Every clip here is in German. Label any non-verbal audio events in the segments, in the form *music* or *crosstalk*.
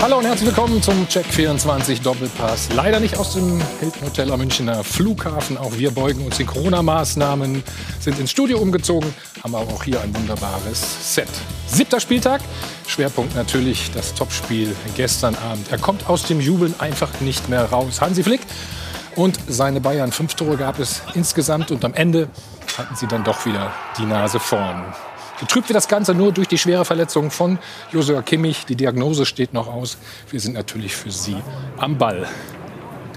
Hallo und herzlich willkommen zum Check 24 Doppelpass. Leider nicht aus dem Hilton Hotel am Münchner Flughafen. Auch wir beugen uns den Corona-Maßnahmen, sind ins Studio umgezogen, haben aber auch hier ein wunderbares Set. Siebter Spieltag. Schwerpunkt natürlich das Topspiel gestern Abend. Er kommt aus dem Jubeln einfach nicht mehr raus. Hansi Flick und seine Bayern. Fünf Tore gab es insgesamt und am Ende hatten sie dann doch wieder die Nase vorn. Getrübt wird das Ganze nur durch die schwere Verletzung von Josua Kimmich. Die Diagnose steht noch aus. Wir sind natürlich für Sie am Ball.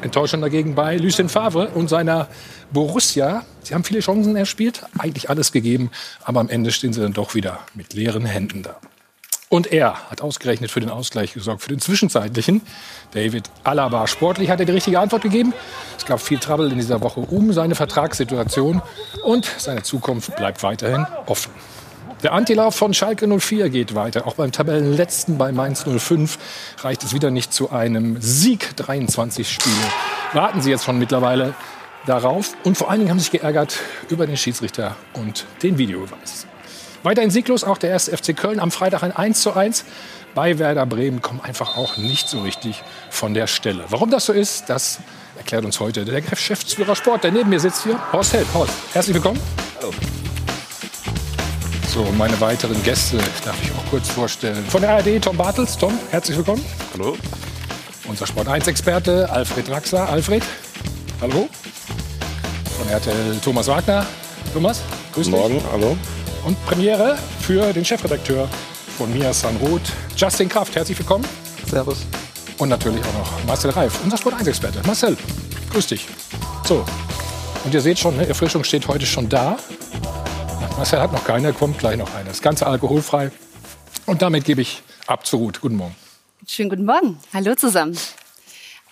Enttäuschend dagegen bei Lucien Favre und seiner Borussia. Sie haben viele Chancen erspielt, eigentlich alles gegeben, aber am Ende stehen sie dann doch wieder mit leeren Händen da. Und er hat ausgerechnet für den Ausgleich gesorgt, für den zwischenzeitlichen. David Alaba. Sportlich hat er die richtige Antwort gegeben. Es gab viel Trouble in dieser Woche um seine Vertragssituation und seine Zukunft bleibt weiterhin offen. Der Antilauf von Schalke 04 geht weiter. Auch beim Tabellenletzten bei Mainz 05 reicht es wieder nicht zu einem Sieg. 23 Spiele warten sie jetzt schon mittlerweile darauf. Und vor allen Dingen haben sich geärgert über den Schiedsrichter und den Videobeweis. Weiterhin sieglos auch der erste FC Köln am Freitag ein 1 zu 1. Bei Werder Bremen kommen einfach auch nicht so richtig von der Stelle. Warum das so ist, das erklärt uns heute der Geschäftsführer Sport, der neben mir sitzt hier, Horst Held. Horst, herzlich willkommen. Hallo. So, meine weiteren Gäste darf ich auch kurz vorstellen. Von der ARD Tom Bartels. Tom, herzlich willkommen. Hallo. Unser Sport 1-Experte Alfred Draxler. Alfred, hallo. Von RTL Thomas Wagner. Thomas, grüß dich. Morgen, hallo. Und Premiere für den Chefredakteur von Mia Sanroth, Justin Kraft. Herzlich willkommen. Servus. Und natürlich auch noch Marcel Reif, unser Sport 1-Experte. Marcel, grüß dich. So, und ihr seht schon, ne, Erfrischung steht heute schon da. Marcel hat noch keine, kommt gleich noch eine. Das Ganze alkoholfrei. Und damit gebe ich ab zu Ruth. Guten Morgen. Schönen guten Morgen. Hallo zusammen.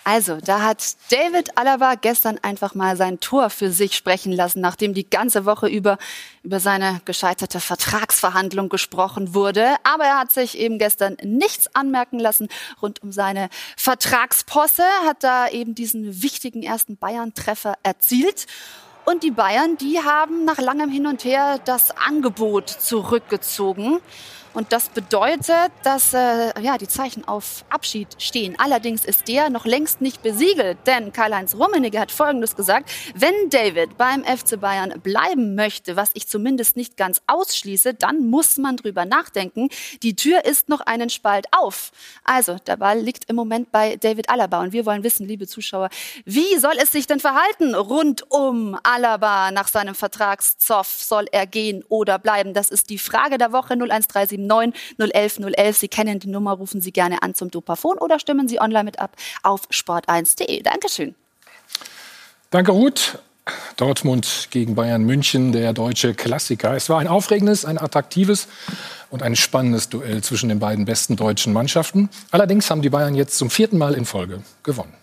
Also, da hat David Alaba gestern einfach mal sein Tor für sich sprechen lassen, nachdem die ganze Woche über über seine gescheiterte Vertragsverhandlung gesprochen wurde. Aber er hat sich eben gestern nichts anmerken lassen rund um seine Vertragsposse, hat da eben diesen wichtigen ersten Bayern-Treffer erzielt. Und die Bayern, die haben nach langem Hin und Her das Angebot zurückgezogen. Und das bedeutet, dass äh, ja, die Zeichen auf Abschied stehen. Allerdings ist der noch längst nicht besiegelt, denn Karl-Heinz Rummenigge hat Folgendes gesagt. Wenn David beim FC Bayern bleiben möchte, was ich zumindest nicht ganz ausschließe, dann muss man drüber nachdenken. Die Tür ist noch einen Spalt auf. Also, der Ball liegt im Moment bei David Alaba. Und wir wollen wissen, liebe Zuschauer, wie soll es sich denn verhalten rund um Alaba nach seinem Vertragszoff? Soll er gehen oder bleiben? Das ist die Frage der Woche 0137 079 011 011. Sie kennen die Nummer, rufen Sie gerne an zum Dopafon oder stimmen Sie online mit ab auf sport1.de. Dankeschön. Danke, Ruth. Dortmund gegen Bayern München, der deutsche Klassiker. Es war ein aufregendes, ein attraktives und ein spannendes Duell zwischen den beiden besten deutschen Mannschaften. Allerdings haben die Bayern jetzt zum vierten Mal in Folge gewonnen.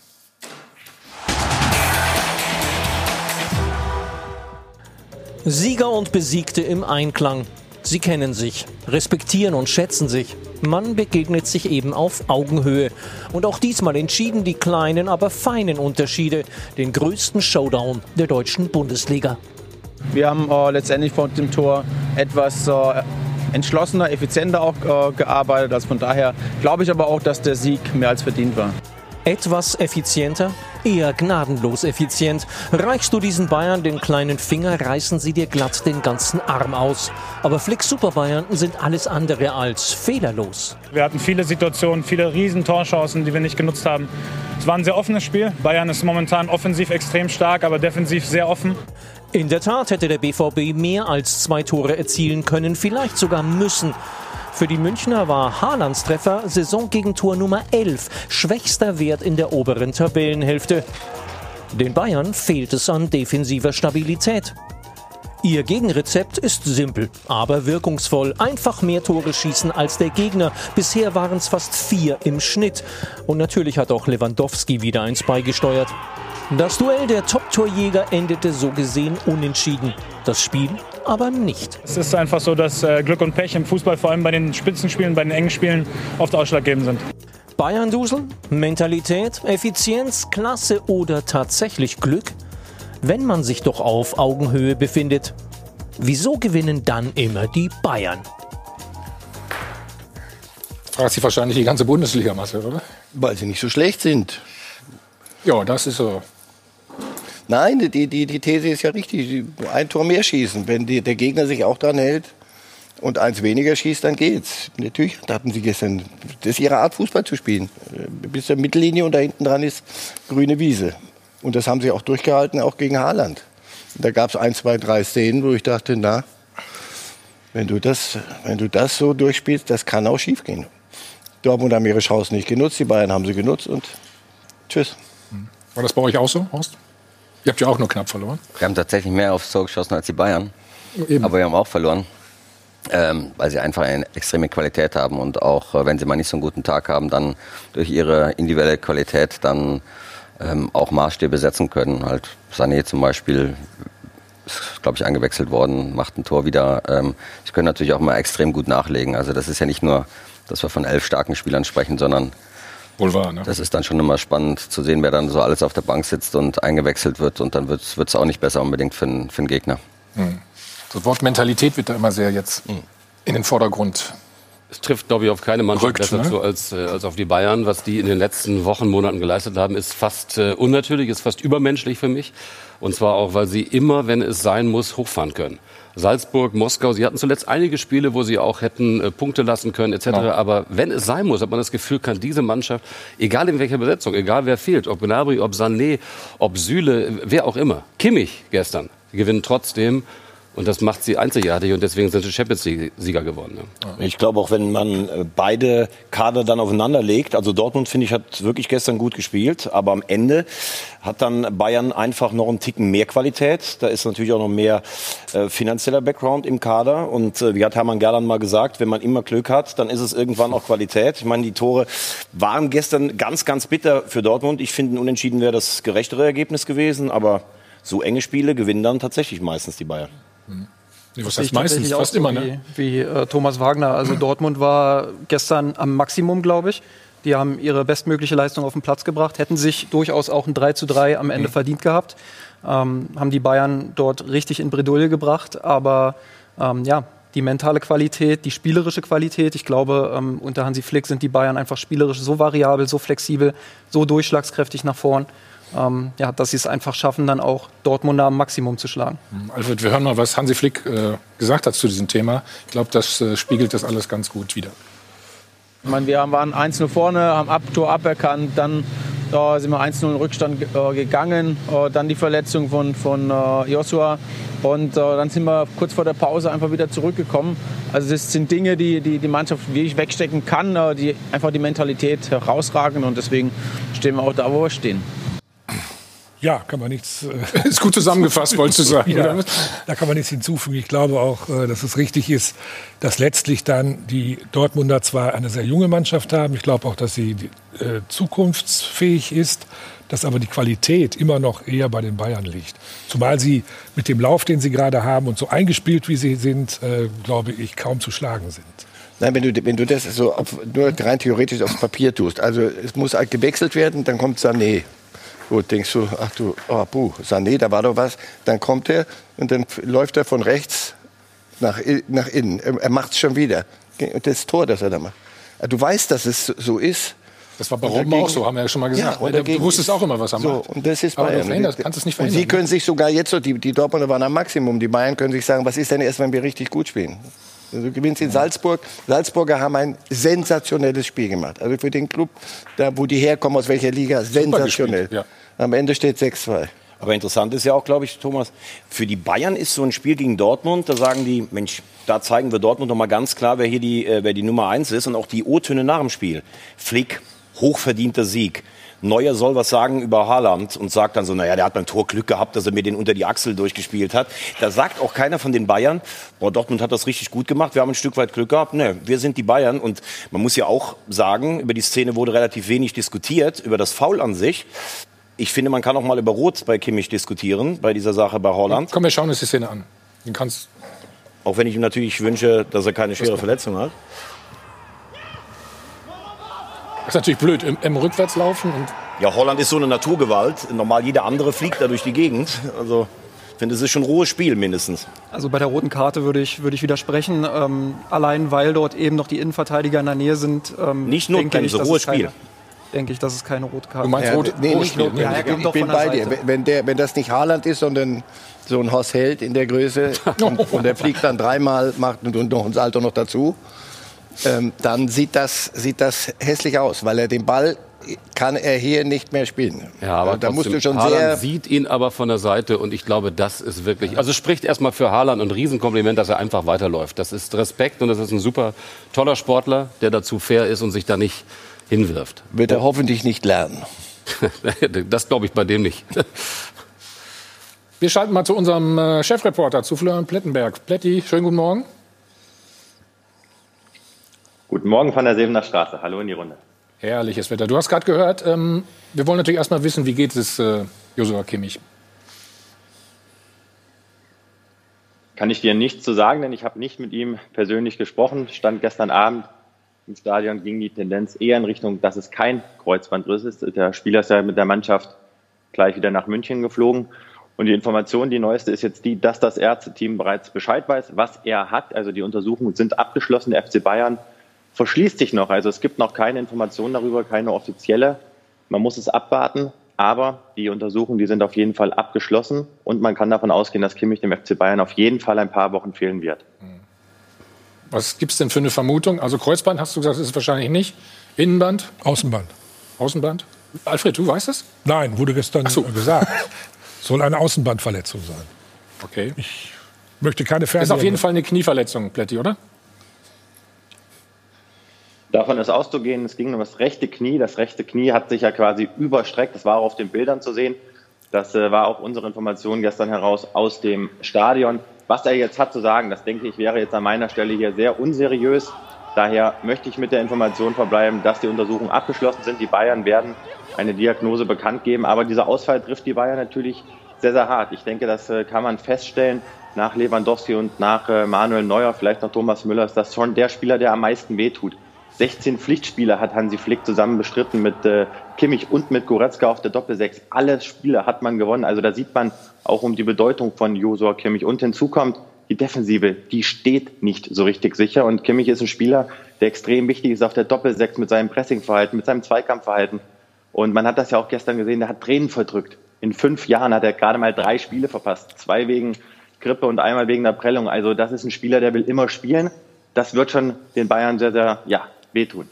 Sieger und Besiegte im Einklang. Sie kennen sich, respektieren und schätzen sich. Man begegnet sich eben auf Augenhöhe. Und auch diesmal entschieden die kleinen, aber feinen Unterschiede den größten Showdown der deutschen Bundesliga. Wir haben äh, letztendlich vor dem Tor etwas äh, entschlossener, effizienter auch äh, gearbeitet. Also von daher glaube ich aber auch, dass der Sieg mehr als verdient war. Etwas effizienter, eher gnadenlos effizient. Reichst du diesen Bayern den kleinen Finger, reißen sie dir glatt den ganzen Arm aus. Aber Flicks Super Bayern sind alles andere als fehlerlos. Wir hatten viele Situationen, viele riesen Torchancen, die wir nicht genutzt haben. Es war ein sehr offenes Spiel. Bayern ist momentan offensiv extrem stark, aber defensiv sehr offen. In der Tat hätte der BVB mehr als zwei Tore erzielen können, vielleicht sogar müssen. Für die Münchner war Haalands Treffer Saisongegentor Nummer 11, schwächster Wert in der oberen Tabellenhälfte. Den Bayern fehlt es an defensiver Stabilität. Ihr Gegenrezept ist simpel, aber wirkungsvoll. Einfach mehr Tore schießen als der Gegner. Bisher waren es fast vier im Schnitt. Und natürlich hat auch Lewandowski wieder eins beigesteuert. Das Duell der Top-Torjäger endete so gesehen unentschieden. Das Spiel aber nicht. Es ist einfach so, dass äh, Glück und Pech im Fußball, vor allem bei den Spitzenspielen, bei den engen Spielen, oft ausschlaggebend sind. Bayern-Dusel, Mentalität, Effizienz, Klasse oder tatsächlich Glück? Wenn man sich doch auf Augenhöhe befindet, wieso gewinnen dann immer die Bayern? Fragt sich wahrscheinlich die ganze Bundesliga, Marcel, oder? Weil sie nicht so schlecht sind. Ja, das ist so. Nein, die, die, die These ist ja richtig. Ein Tor mehr schießen. Wenn die, der Gegner sich auch dran hält und eins weniger schießt, dann geht's. Natürlich hatten sie gestern, das ist ihre Art, Fußball zu spielen. Bis zur Mittellinie und da hinten dran ist grüne Wiese. Und das haben sie auch durchgehalten, auch gegen Haaland. Da gab es ein, zwei, drei Szenen, wo ich dachte, na, wenn du das, wenn du das so durchspielst, das kann auch schiefgehen. Dortmund haben ihre Chancen nicht genutzt, die Bayern haben sie genutzt und tschüss. War das bei euch auch so, Horst? Ihr habt ja auch nur knapp verloren. Wir haben tatsächlich mehr aufs Tor geschossen als die Bayern. Eben. Aber wir haben auch verloren. Ähm, weil sie einfach eine extreme Qualität haben und auch äh, wenn sie mal nicht so einen guten Tag haben, dann durch ihre individuelle Qualität dann ähm, auch Maßstäbe setzen können. Halt Sané zum Beispiel ist, glaube ich, eingewechselt worden, macht ein Tor wieder. Ähm, sie können natürlich auch mal extrem gut nachlegen. Also das ist ja nicht nur, dass wir von elf starken Spielern sprechen, sondern Wohl wahr, ne? das ist dann schon immer spannend zu sehen, wer dann so alles auf der Bank sitzt und eingewechselt wird. Und dann wird es auch nicht besser unbedingt für, den Gegner. Das Wort Mentalität wird da immer sehr jetzt in den Vordergrund. Es trifft, glaube ich, auf keine Mannschaft Rückt, besser ne? zu als, äh, als auf die Bayern. Was die in den letzten Wochen, Monaten geleistet haben, ist fast äh, unnatürlich, ist fast übermenschlich für mich. Und zwar auch, weil sie immer, wenn es sein muss, hochfahren können. Salzburg, Moskau, sie hatten zuletzt einige Spiele, wo sie auch hätten äh, Punkte lassen können etc. Aber wenn es sein muss, hat man das Gefühl, kann diese Mannschaft, egal in welcher Besetzung, egal wer fehlt, ob Gnabry, ob Sané, ob Süle, wer auch immer, Kimmich gestern, gewinnen trotzdem. Und das macht sie einzigartig und deswegen sind sie Champions League-Sieger geworden. Ne? Ich glaube auch, wenn man äh, beide Kader dann aufeinander legt, also Dortmund finde ich hat wirklich gestern gut gespielt, aber am Ende hat dann Bayern einfach noch einen Ticken mehr Qualität. Da ist natürlich auch noch mehr äh, finanzieller Background im Kader und äh, wie hat Hermann Gerland mal gesagt, wenn man immer Glück hat, dann ist es irgendwann auch Qualität. Ich meine, die Tore waren gestern ganz, ganz bitter für Dortmund. Ich finde, Unentschieden wäre das gerechtere Ergebnis gewesen, aber so enge Spiele gewinnen dann tatsächlich meistens die Bayern. Nee, was heißt ich meistens? Fast so immer, ne? Wie, wie äh, Thomas Wagner. Also Dortmund war gestern am Maximum, glaube ich. Die haben ihre bestmögliche Leistung auf den Platz gebracht, hätten sich durchaus auch ein 3 zu 3 am Mhm. Ende verdient gehabt. Ähm, haben die Bayern dort richtig in Bredouille gebracht. Aber ähm, ja, die mentale Qualität, die spielerische Qualität, ich glaube, ähm, unter Hansi Flick sind die Bayern einfach spielerisch so variabel, so flexibel, so durchschlagskräftig nach vorn, ähm, ja, dass sie es einfach schaffen, dann auch Dortmunder am Maximum zu schlagen. Alfred, wir hören mal, was Hansi Flick äh, gesagt hat zu diesem Thema. Ich glaube, das äh, spiegelt das alles ganz gut wider. Ich meine, wir waren 1-0 vorne, haben ab, Tor aberkannt, dann äh, sind wir 1-0 in Rückstand äh, gegangen, äh, dann die Verletzung von, von äh, Joshua und äh, dann sind wir kurz vor der Pause einfach wieder zurückgekommen. Also das sind Dinge, die die, die Mannschaft wirklich wegstecken kann, äh, die einfach die Mentalität herausragen und deswegen stehen wir auch da, wo wir stehen. Ja, kann man nichts. Äh, *laughs* Ist gut zusammengefasst, wolltest du sagen, ja, oder? da kann man nichts hinzufügen. Ich glaube auch, äh, dass es richtig ist, dass letztlich dann die Dortmunder zwar eine sehr junge Mannschaft haben. Ich glaube auch, dass sie äh, zukunftsfähig ist, dass aber die Qualität immer noch eher bei den Bayern liegt. Zumal sie mit dem Lauf, den sie gerade haben und so eingespielt, wie sie sind, äh, glaube ich, kaum zu schlagen sind. Nein, wenn du, wenn du das so auf, nur rein theoretisch aufs Papier tust, also es muss halt gewechselt werden, dann kommt Sané. Gut, denkst du, ach du, oh, puh, Sané, da war doch was. Dann kommt er und dann läuft er von rechts nach, nach innen. Er, macht es schon wieder. Das Tor, das er da macht. Also Du weißt, dass es so ist. Das war bei Robben auch so, haben wir ja schon mal gesagt. Ja, du wusstest auch immer, was er so, macht. Und das ist Aber du Bayern. verhinderst- kannst es nicht Und sie verhindern. können sich sogar jetzt, so, die, die Dortmunder waren am Maximum, die Bayern können sich sagen, was ist denn erst, wenn wir richtig gut spielen? Also du gewinnst in Salzburg. Salzburger haben ein sensationelles Spiel gemacht. Also für den Club, da wo die herkommen, aus welcher Liga, sensationell. gespielt, ja. Am Ende steht 6-2. Aber interessant ist ja auch, glaube ich, Thomas, für die Bayern ist so ein Spiel gegen Dortmund, da sagen die, Mensch, da zeigen wir Dortmund noch mal ganz klar, wer hier die, äh, wer die Nummer eins ist und auch die O-Töne nach dem Spiel. Flick, hochverdienter Sieg. Neuer soll was sagen über Haaland und sagt dann so, naja, der hat beim Tor Glück gehabt, dass er mir den unter die Achsel durchgespielt hat. Da sagt auch keiner von den Bayern, boah, Dortmund hat das richtig gut gemacht, wir haben ein Stück weit Glück gehabt. Ne, wir sind die Bayern und man muss ja auch sagen, über die Szene wurde relativ wenig diskutiert, über das Foul an sich. Ich finde, man kann auch mal über Rot bei Kimmich diskutieren, bei dieser Sache bei Holland. Komm, wir schauen uns die Szene an. Den kannst Auch wenn ich ihm natürlich wünsche, dass er keine schwere Verletzung hat. Das ist natürlich blöd, im, im Rückwärtslaufen und Ja, Holland ist so eine Naturgewalt. Normal jeder andere fliegt da durch die Gegend. Also finde, es ist schon ein rohes Spiel mindestens. Also bei der roten Karte würde ich, würde ich widersprechen. Ähm, allein weil dort eben noch die Innenverteidiger in der Nähe sind. Ähm, Nicht Notbremse, rohes Spiel. Denke ich, dass es keine rote Karte Du meinst Ja, rot, nee, rotes nicht Spiel, notwendig. ne? Ja, ich doch bin bei dir. Wenn, der, wenn das nicht Haaland ist, sondern so ein Horst Held in der Größe *laughs* und, und der fliegt dann dreimal, macht und, und noch ein Salto noch dazu, ähm, dann sieht das, sieht das hässlich aus, weil er den Ball kann er hier nicht mehr spielen. Ja, aber da musst du schon Haaland sehr sieht ihn aber von der Seite und ich glaube, das ist wirklich, also spricht erstmal für Haaland und ein Riesenkompliment, dass er einfach weiterläuft. Das ist Respekt und das ist ein super toller Sportler, der dazu fair ist und sich da nicht hinwirft. wird er hoffentlich nicht lernen. *laughs* Das glaube ich bei dem nicht. Wir schalten mal zu unserem äh, Chefreporter, zu Florian Plettenberg. Pletti, schönen guten Morgen. Guten Morgen von der Sebener Straße. Hallo in die Runde. Herrliches Wetter. Du hast gerade gehört, ähm, wir wollen natürlich erst mal wissen, wie geht es äh, Josua Kimmich? Kann ich dir nichts zu sagen, denn ich habe nicht mit ihm persönlich gesprochen. Stand gestern Abend im Stadion, ging die Tendenz eher in Richtung, dass es kein Kreuzbandriss ist. Der Spieler ist ja mit der Mannschaft gleich wieder nach München geflogen. Und die Information, die neueste, ist jetzt die, dass das Ärzteteam bereits Bescheid weiß, was er hat. Also die Untersuchungen sind abgeschlossen. Der FC Bayern verschließt sich noch. Also es gibt noch keine Informationen darüber, keine offizielle. Man muss es abwarten. Aber die Untersuchungen, die sind auf jeden Fall abgeschlossen. Und man kann davon ausgehen, dass Kimmich dem FC Bayern auf jeden Fall ein paar Wochen fehlen wird. Was gibt es denn für eine Vermutung? Also Kreuzband hast du gesagt, ist es wahrscheinlich nicht. Innenband, Außenband. Außenband? Alfred, du weißt es? Nein, wurde gestern so. gesagt. *laughs* Soll eine Außenbandverletzung sein. Okay. Ich möchte keine Ist Fernseher. auf jeden Fall eine Knieverletzung, Pletti, oder? Davon ist auszugehen, es ging um das rechte Knie. Das rechte Knie hat sich ja quasi überstreckt. Das war auch auf den Bildern zu sehen. Das äh, war auch unsere Information gestern heraus aus dem Stadion. Was er jetzt hat zu sagen, das denke ich, wäre jetzt an meiner Stelle hier sehr unseriös. Daher möchte ich mit der Information verbleiben, dass die Untersuchungen abgeschlossen sind. Die Bayern werden eine Diagnose bekannt geben. Aber dieser Ausfall trifft die Bayern natürlich sehr, sehr hart. Ich denke, das äh, kann man feststellen. Nach Lewandowski und nach äh, Manuel Neuer, vielleicht noch Thomas Müller, ist das schon der Spieler, der am meisten wehtut. 16 Pflichtspiele hat Hansi Flick zusammen bestritten mit äh, Kimmich und mit Goretzka auf der Doppelsechs. Alle Spiele hat man gewonnen. Also da sieht man auch um die Bedeutung von Josua Kimmich. Und hinzu kommt, die Defensive, die steht nicht so richtig sicher. Und Kimmich ist ein Spieler, der extrem wichtig ist auf der Doppelsechs mit seinem Pressingverhalten, mit seinem Zweikampfverhalten. Und man hat das ja auch gestern gesehen, der hat Tränen verdrückt. In fünf Jahren hat er gerade mal drei Spiele verpasst. Zwei wegen Grippe und einmal wegen der Prellung. Also das ist ein Spieler, der will immer spielen. Das wird schon den Bayern sehr, sehr, ja, wehtun.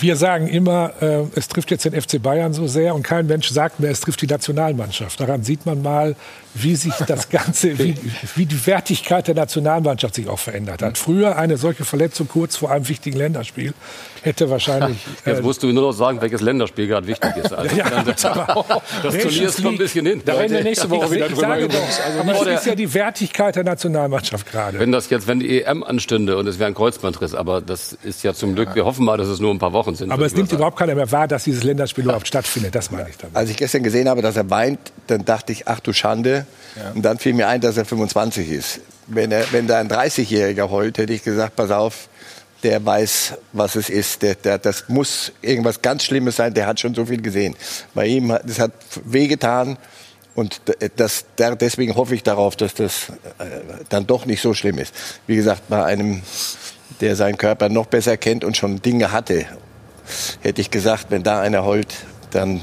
Wir sagen immer, äh, es trifft jetzt den FC Bayern so sehr und kein Mensch sagt mehr, es trifft die Nationalmannschaft. Daran sieht man mal, wie sich das Ganze, wie, wie die Wertigkeit der Nationalmannschaft sich auch verändert hat. Früher eine solche Verletzung kurz vor einem wichtigen Länderspiel hätte wahrscheinlich. *laughs* Jetzt äh, musst du nur noch sagen, welches Länderspiel gerade wichtig ist. Also, *laughs* Ja, *laughs* das aber- Turnier ist noch ein bisschen hin. Da reden wir nächste Woche wieder drüber. doch, Also aber das ist ja die Wertigkeit der Nationalmannschaft gerade. Wenn das jetzt, wenn die EM anstünde und es wäre ein Kreuzbandriss, aber das ist ja zum Glück, wir hoffen mal, dass es nur ein paar Wochen sind. Aber es nimmt sagen. überhaupt keiner mehr wahr, dass dieses Länderspiel überhaupt stattfindet. Das meine ich damit. Als ich gestern gesehen habe, dass er weint, dann dachte ich, ach du Schande. Und dann fiel mir ein, dass er 25 ist. Wenn, er, wenn da ein 30-Jähriger heult, hätte ich gesagt, pass auf, der weiß, was es ist. Der, der, das muss irgendwas ganz Schlimmes sein. Der hat schon so viel gesehen. Bei ihm, hat- das hat wehgetan. Und das, deswegen hoffe ich darauf, dass das äh, dann doch nicht so schlimm ist. Wie gesagt, bei einem, der seinen Körper noch besser kennt und schon Dinge hatte, hätte ich gesagt, wenn da einer heult, dann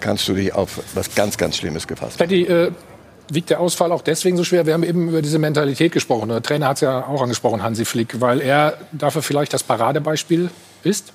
kannst du dich auf was ganz, ganz Schlimmes gefasst. Pletti, äh, wiegt der Ausfall auch deswegen so schwer? Wir haben eben über diese Mentalität gesprochen. Der Trainer hat es ja auch angesprochen, Hansi Flick, weil er dafür vielleicht das Paradebeispiel ist.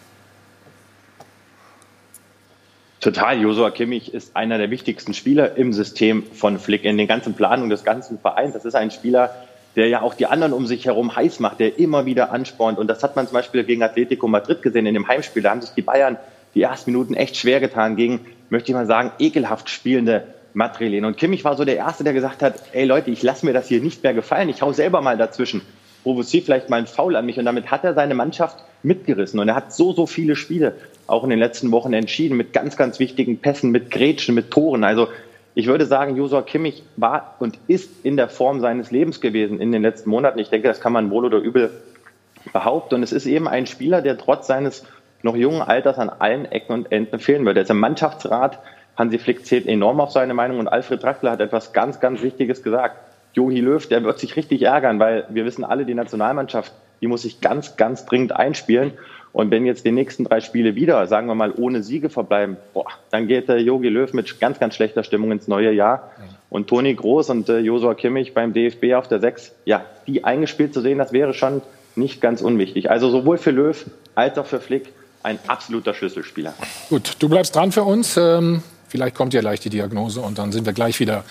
Total. Josua Kimmich ist einer der wichtigsten Spieler im System von Flick, in den ganzen Planungen des ganzen Vereins. Das ist ein Spieler, der ja auch die anderen um sich herum heiß macht, der immer wieder anspornt. Und das hat man zum Beispiel gegen Atletico Madrid gesehen in dem Heimspiel. Da haben sich die Bayern die ersten Minuten echt schwer getan gegen, möchte ich mal sagen, ekelhaft spielende Madrilen. Und Kimmich war so der Erste, der gesagt hat, ey Leute, ich lasse mir das hier nicht mehr gefallen. Ich hau selber mal dazwischen. Provoziere vielleicht mal einen Foul an mich. Und damit hat er seine Mannschaft mitgerissen. Und er hat so, so viele Spiele auch in den letzten Wochen entschieden mit ganz, ganz wichtigen Pässen, mit Grätschen, mit Toren. Also ich würde sagen, Josua Kimmich war und ist in der Form seines Lebens gewesen in den letzten Monaten. Ich denke, das kann man wohl oder übel behaupten. Und es ist eben ein Spieler, der trotz seines noch jungen Alters an allen Ecken und Enden fehlen wird. Er ist im Mannschaftsrat, Hansi Flick zählt enorm auf seine Meinung und Alfred Draxler hat etwas ganz, ganz Wichtiges gesagt. Jogi Löw, der wird sich richtig ärgern, weil wir wissen alle, die Nationalmannschaft, die muss sich ganz, ganz dringend einspielen. Und wenn jetzt die nächsten drei Spiele wieder, sagen wir mal, ohne Siege verbleiben, boah, dann geht der Jogi Löw mit ganz, ganz schlechter Stimmung ins neue Jahr. Und Toni Groß und äh, Josua Kimmich beim DFB auf der 6, ja, die eingespielt zu sehen, das wäre schon nicht ganz unwichtig. Also sowohl für Löw als auch für Flick ein absoluter Schlüsselspieler. Gut, du bleibst dran für uns. Ähm, vielleicht kommt ja gleich die Diagnose und dann sind wir gleich wieder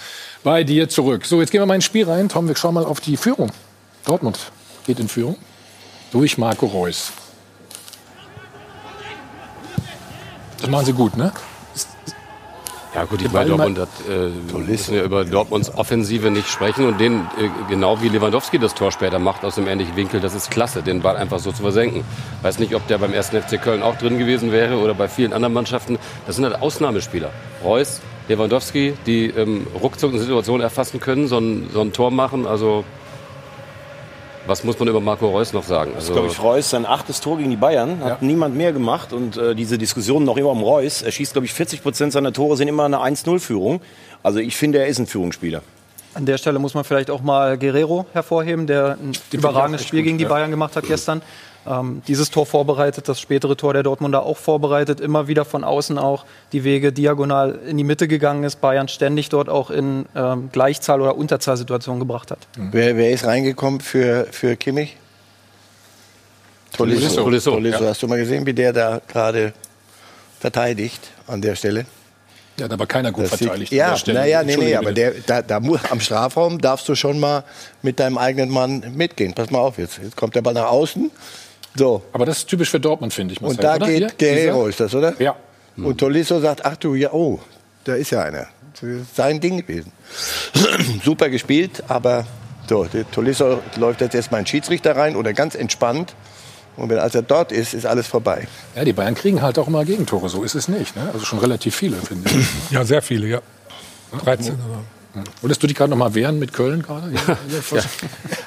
bei dir zurück. So, jetzt gehen wir mal ins Spiel rein. Tom, wir schauen mal auf die Führung. Dortmund geht in Führung durch Marco Reus. Das machen sie gut, ne? Ja gut, die bei Dortmund hat, äh, müssen ja über Dortmunds Offensive nicht sprechen und den, äh, genau wie Lewandowski das Tor später macht aus dem ähnlichen Winkel, das ist klasse, den Ball einfach so zu versenken. Weiß nicht, ob der beim 1. FC Köln auch drin gewesen wäre oder bei vielen anderen Mannschaften. Das sind halt Ausnahmespieler. Reus, Lewandowski, die ähm, ruckzuck eine Situation erfassen können, so ein, so ein Tor machen, also was muss man über Marco Reus noch sagen? Also, glaube ich, Reus sein achtes Tor gegen die Bayern. Hat ja. niemand mehr gemacht. Und äh, diese Diskussion noch immer um Reus. Er schießt, glaube ich, 40 Prozent seiner Tore sind immer eine 1-0-Führung. Also ich finde, er ist ein Führungsspieler. An der Stelle muss man vielleicht auch mal Guerrero hervorheben, der ein überragendes Spiel gut, gegen die Bayern gemacht hat gestern ähm, dieses Tor vorbereitet, das spätere Tor der Dortmunder auch vorbereitet, immer wieder von außen auch die Wege diagonal in die Mitte gegangen ist, Bayern ständig dort auch in ähm, Gleichzahl- oder Unterzahlsituationen gebracht hat. Mhm. Wer, wer, ist reingekommen für, für Kimmich? Tolisso. Tolisso. Tolisso. Ja. Hast du mal gesehen, wie der da gerade verteidigt an der Stelle? Ja, da war keiner gut das verteidigt. Ja, naja, nee, nee, aber der, da, da, am Strafraum darfst du schon mal mit deinem eigenen Mann mitgehen. Pass mal auf jetzt. Jetzt kommt der Ball nach außen. So. Aber das ist typisch für Dortmund, finde ich. Marcel, und da oder? geht Guerrero, ist das, oder? Ja. Und Tolisso sagt, ach du, ja, oh, da ist ja einer. Das ist sein Ding gewesen. *clears throat* Super gespielt, aber so, der Tolisso läuft jetzt erstmal in Schiedsrichter rein oder ganz entspannt. Und wenn als er dort ist, ist alles vorbei. Ja, die Bayern kriegen halt auch immer Gegentore, so ist es nicht. Ne? Also schon relativ viele, finde ich. *clears throat* Ja, sehr viele, ja. 13 oder Wolltest du dich gerade noch mal wehren mit Köln gerade? *laughs* Ja.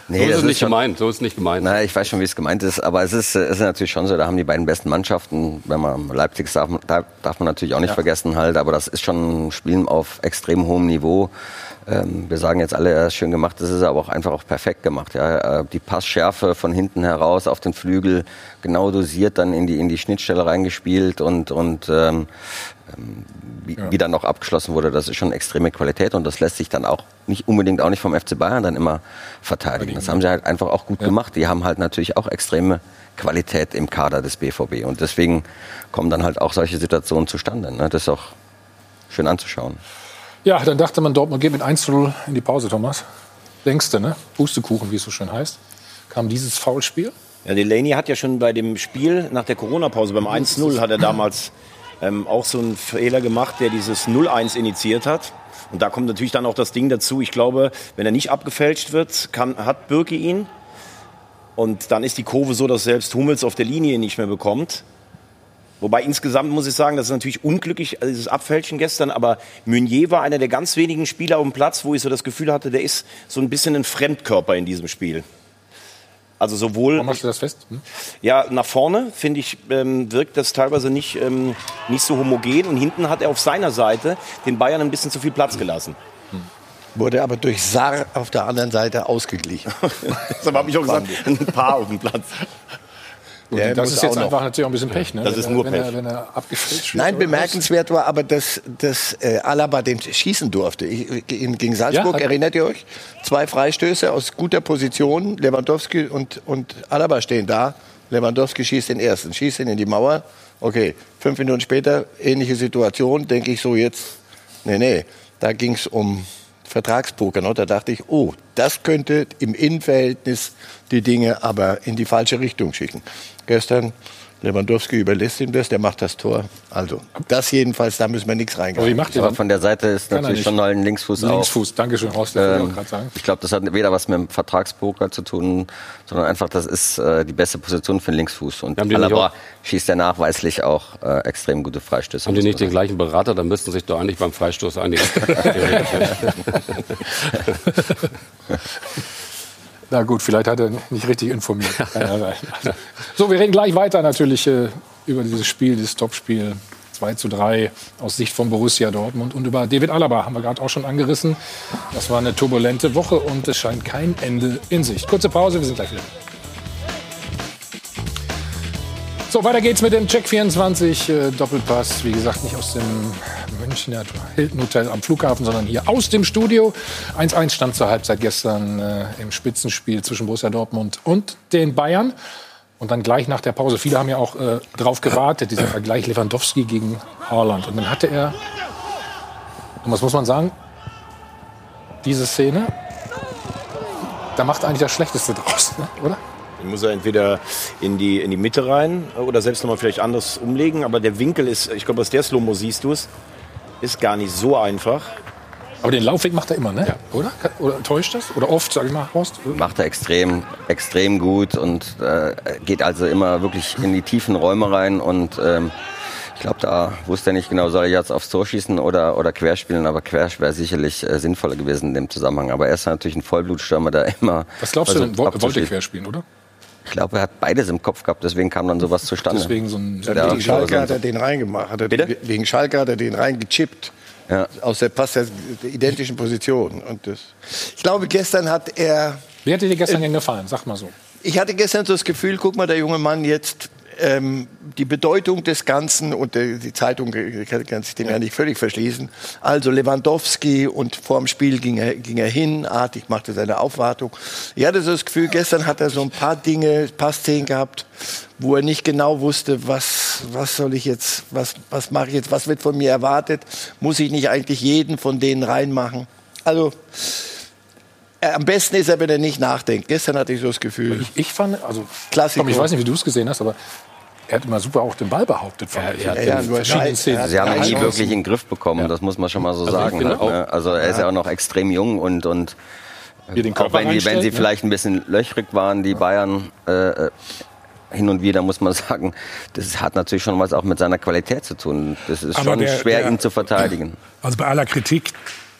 Nee, so ist es nicht schon, gemeint. So ist nicht gemeint. Na, ich weiß schon, wie es gemeint ist, aber es ist, es ist natürlich schon so. Da haben die beiden besten Mannschaften. Wenn man Leipzig darf, darf man natürlich auch nicht ja. vergessen halt. Aber das ist schon ein Spiel auf extrem hohem Niveau. Ähm, wir sagen jetzt alle, er ist schön gemacht, das ist aber auch einfach auch perfekt gemacht. Ja. Äh, die Passschärfe von hinten heraus auf den Flügel, genau dosiert, dann in die, in die Schnittstelle reingespielt und, und ähm, wie, ja. wie dann noch abgeschlossen wurde, das ist schon extreme Qualität und das lässt sich dann auch nicht unbedingt auch nicht vom FC Bayern dann immer verteidigen. Das haben sie halt einfach auch gut ja. gemacht. Die haben halt natürlich auch extreme Qualität im Kader des BVB und deswegen kommen dann halt auch solche Situationen zustande. Ne? Das ist auch schön anzuschauen. Ja, dann dachte man, Dortmund geht mit 1 0 in die Pause, Thomas. Denkste, ne? Pustekuchen, wie es so schön heißt. Kam dieses Foulspiel? Ja, Delaney hat ja schon bei dem Spiel nach der Corona-Pause beim 1-0 hat er damals ähm, auch so einen Fehler gemacht, der dieses 0-1 initiiert hat. Und da kommt natürlich dann auch das Ding dazu. Ich glaube, wenn er nicht abgefälscht wird, kann, hat Birke ihn. Und dann ist die Kurve so, dass selbst Hummels auf der Linie nicht mehr bekommt. Wobei insgesamt muss ich sagen, das ist natürlich unglücklich, also dieses Abfälschen gestern, aber Meunier war einer der ganz wenigen Spieler auf dem Platz, wo ich so das Gefühl hatte, der ist so ein bisschen ein Fremdkörper in diesem Spiel. Also sowohl. Warum machst du das fest? Hm? Ja, nach vorne, finde ich, ähm, wirkt das teilweise nicht, ähm, nicht so homogen. Und hinten hat er auf seiner Seite den Bayern ein bisschen zu viel Platz gelassen. Hm. Wurde aber durch Sar auf der anderen Seite ausgeglichen. *laughs* das habe ich auch gesagt, ein Paar auf dem Platz. Ja, das ist jetzt einfach natürlich auch ein bisschen Pech, ne? Das ist nur wenn Pech. Er, wenn er Nein, bemerkenswert war aber, dass, dass äh, Alaba den schießen durfte. Ich, gegen Salzburg, ja, erinnert ihr euch? Zwei Freistöße aus guter Position. Lewandowski und, und Alaba stehen da. Lewandowski schießt den ersten, schießt ihn in die Mauer. Okay, fünf Minuten später, ähnliche Situation, denke ich so jetzt, nee, nee, da ging es um Vertragspoker. Ne? Da dachte ich, oh, das könnte im Innenverhältnis die Dinge aber in die falsche Richtung schicken. Gestern Lewandowski überlässt ihm das, der macht das Tor. Also, das jedenfalls, da müssen wir nichts reingehen. Aber, macht Aber von der Seite ist Kann natürlich schon noch ein Linksfuß, Linksfuß auch. Linksfuß, danke schön, Horst, ähm, Ich glaube, das hat weder was mit dem Vertragspoker zu tun, sondern einfach, das ist äh, die beste Position für den Linksfuß. Und Alaba schießt ja nachweislich auch äh, extrem gute Freistöße. Haben die nicht den gleichen Berater, dann müssten sich doch eigentlich beim Freistoß einigen. *laughs* *laughs* *laughs* Na gut, vielleicht hat er nicht richtig informiert. *laughs* so, wir reden gleich weiter natürlich äh, über dieses Spiel, dieses Topspiel 2 zu 3 aus Sicht von Borussia Dortmund. Und über David Alaba haben wir gerade auch schon angerissen. Das war eine turbulente Woche und es scheint kein Ende in Sicht. Kurze Pause, wir sind gleich wieder. So, weiter geht's mit dem Check 24 äh, Doppelpass. Wie gesagt, nicht aus dem Münchner Hilton Hotel am Flughafen, sondern hier aus dem Studio. 1-1 stand zur Halbzeit gestern äh, im Spitzenspiel zwischen Borussia Dortmund und den Bayern. Und dann gleich nach der Pause, viele haben ja auch äh, darauf gewartet, dieser Vergleich Lewandowski gegen Haaland. Und dann hatte er, und was muss man sagen, diese Szene, da macht eigentlich das Schlechteste draus, ne? *laughs* oder? Den muss er entweder in die, in die Mitte rein oder selbst nochmal vielleicht anders umlegen. Aber der Winkel ist, ich glaube, aus der Slow-Mo siehst du es, ist gar nicht so einfach. Aber den Laufweg macht er immer, ne? Ja. Oder? Oder täuscht das? Oder oft, sag ich mal, Horst? Macht er extrem, extrem gut und äh, geht also immer wirklich in die tiefen Räume rein und ähm, ich glaube, da wusste er nicht genau, soll er jetzt aufs Tor schießen oder, oder querspielen, aber quer wäre sicherlich äh, sinnvoller gewesen in dem Zusammenhang. Aber er ist natürlich ein Vollblutstürmer, der *laughs* immer. Was glaubst du denn? Wollte er querspielen, oder? Ich glaube, er hat beides im Kopf gehabt, deswegen kam dann sowas zustande. Deswegen so ein ja, wegen Schalke hat er den reingemacht. Hat er, Bitte? Wegen Schalke hat er den reingechippt. Ja. Aus der passt der, der identischen Position. Und das, ich glaube, gestern hat er. Wie hat dir gestern denn gefallen? Sag mal so. Ich hatte gestern so das Gefühl, guck mal, der junge Mann jetzt ähm, die Bedeutung des Ganzen und äh, die Zeitung kann sich dem ja nicht völlig verschließen. Also Lewandowski und vor dem Spiel ging er, ging er hin, artig machte seine Aufwartung. Ich hatte so das Gefühl, gestern hat er so ein paar Dinge, ein paar Szenen gehabt, wo er nicht genau wusste, was, was soll ich jetzt, was, was mache ich jetzt, was wird von mir erwartet, muss ich nicht eigentlich jeden von denen reinmachen. Also am besten ist er, wenn er nicht nachdenkt. Gestern hatte ich so das Gefühl. Ich, ich fand, also, Klassiker. Komm, ich weiß nicht, wie du es gesehen hast, aber er hat immer super auch den Ball behauptet. Von Ja, ja, verschiedenen. Szenen. Sie haben ihn nie wirklich in den Griff bekommen, das muss man schon mal so Also sagen. finde ne? auch- also er ist ja auch noch extrem jung und, und auch wenn, die, wenn sie ne? vielleicht ein bisschen löchrig waren, die Bayern äh, äh, hin und wieder, muss man *laughs* sagen, das hat natürlich schon was auch mit seiner Qualität zu tun. Das ist Aber schon der- schwer, der- ihn zu verteidigen. Also bei aller Kritik,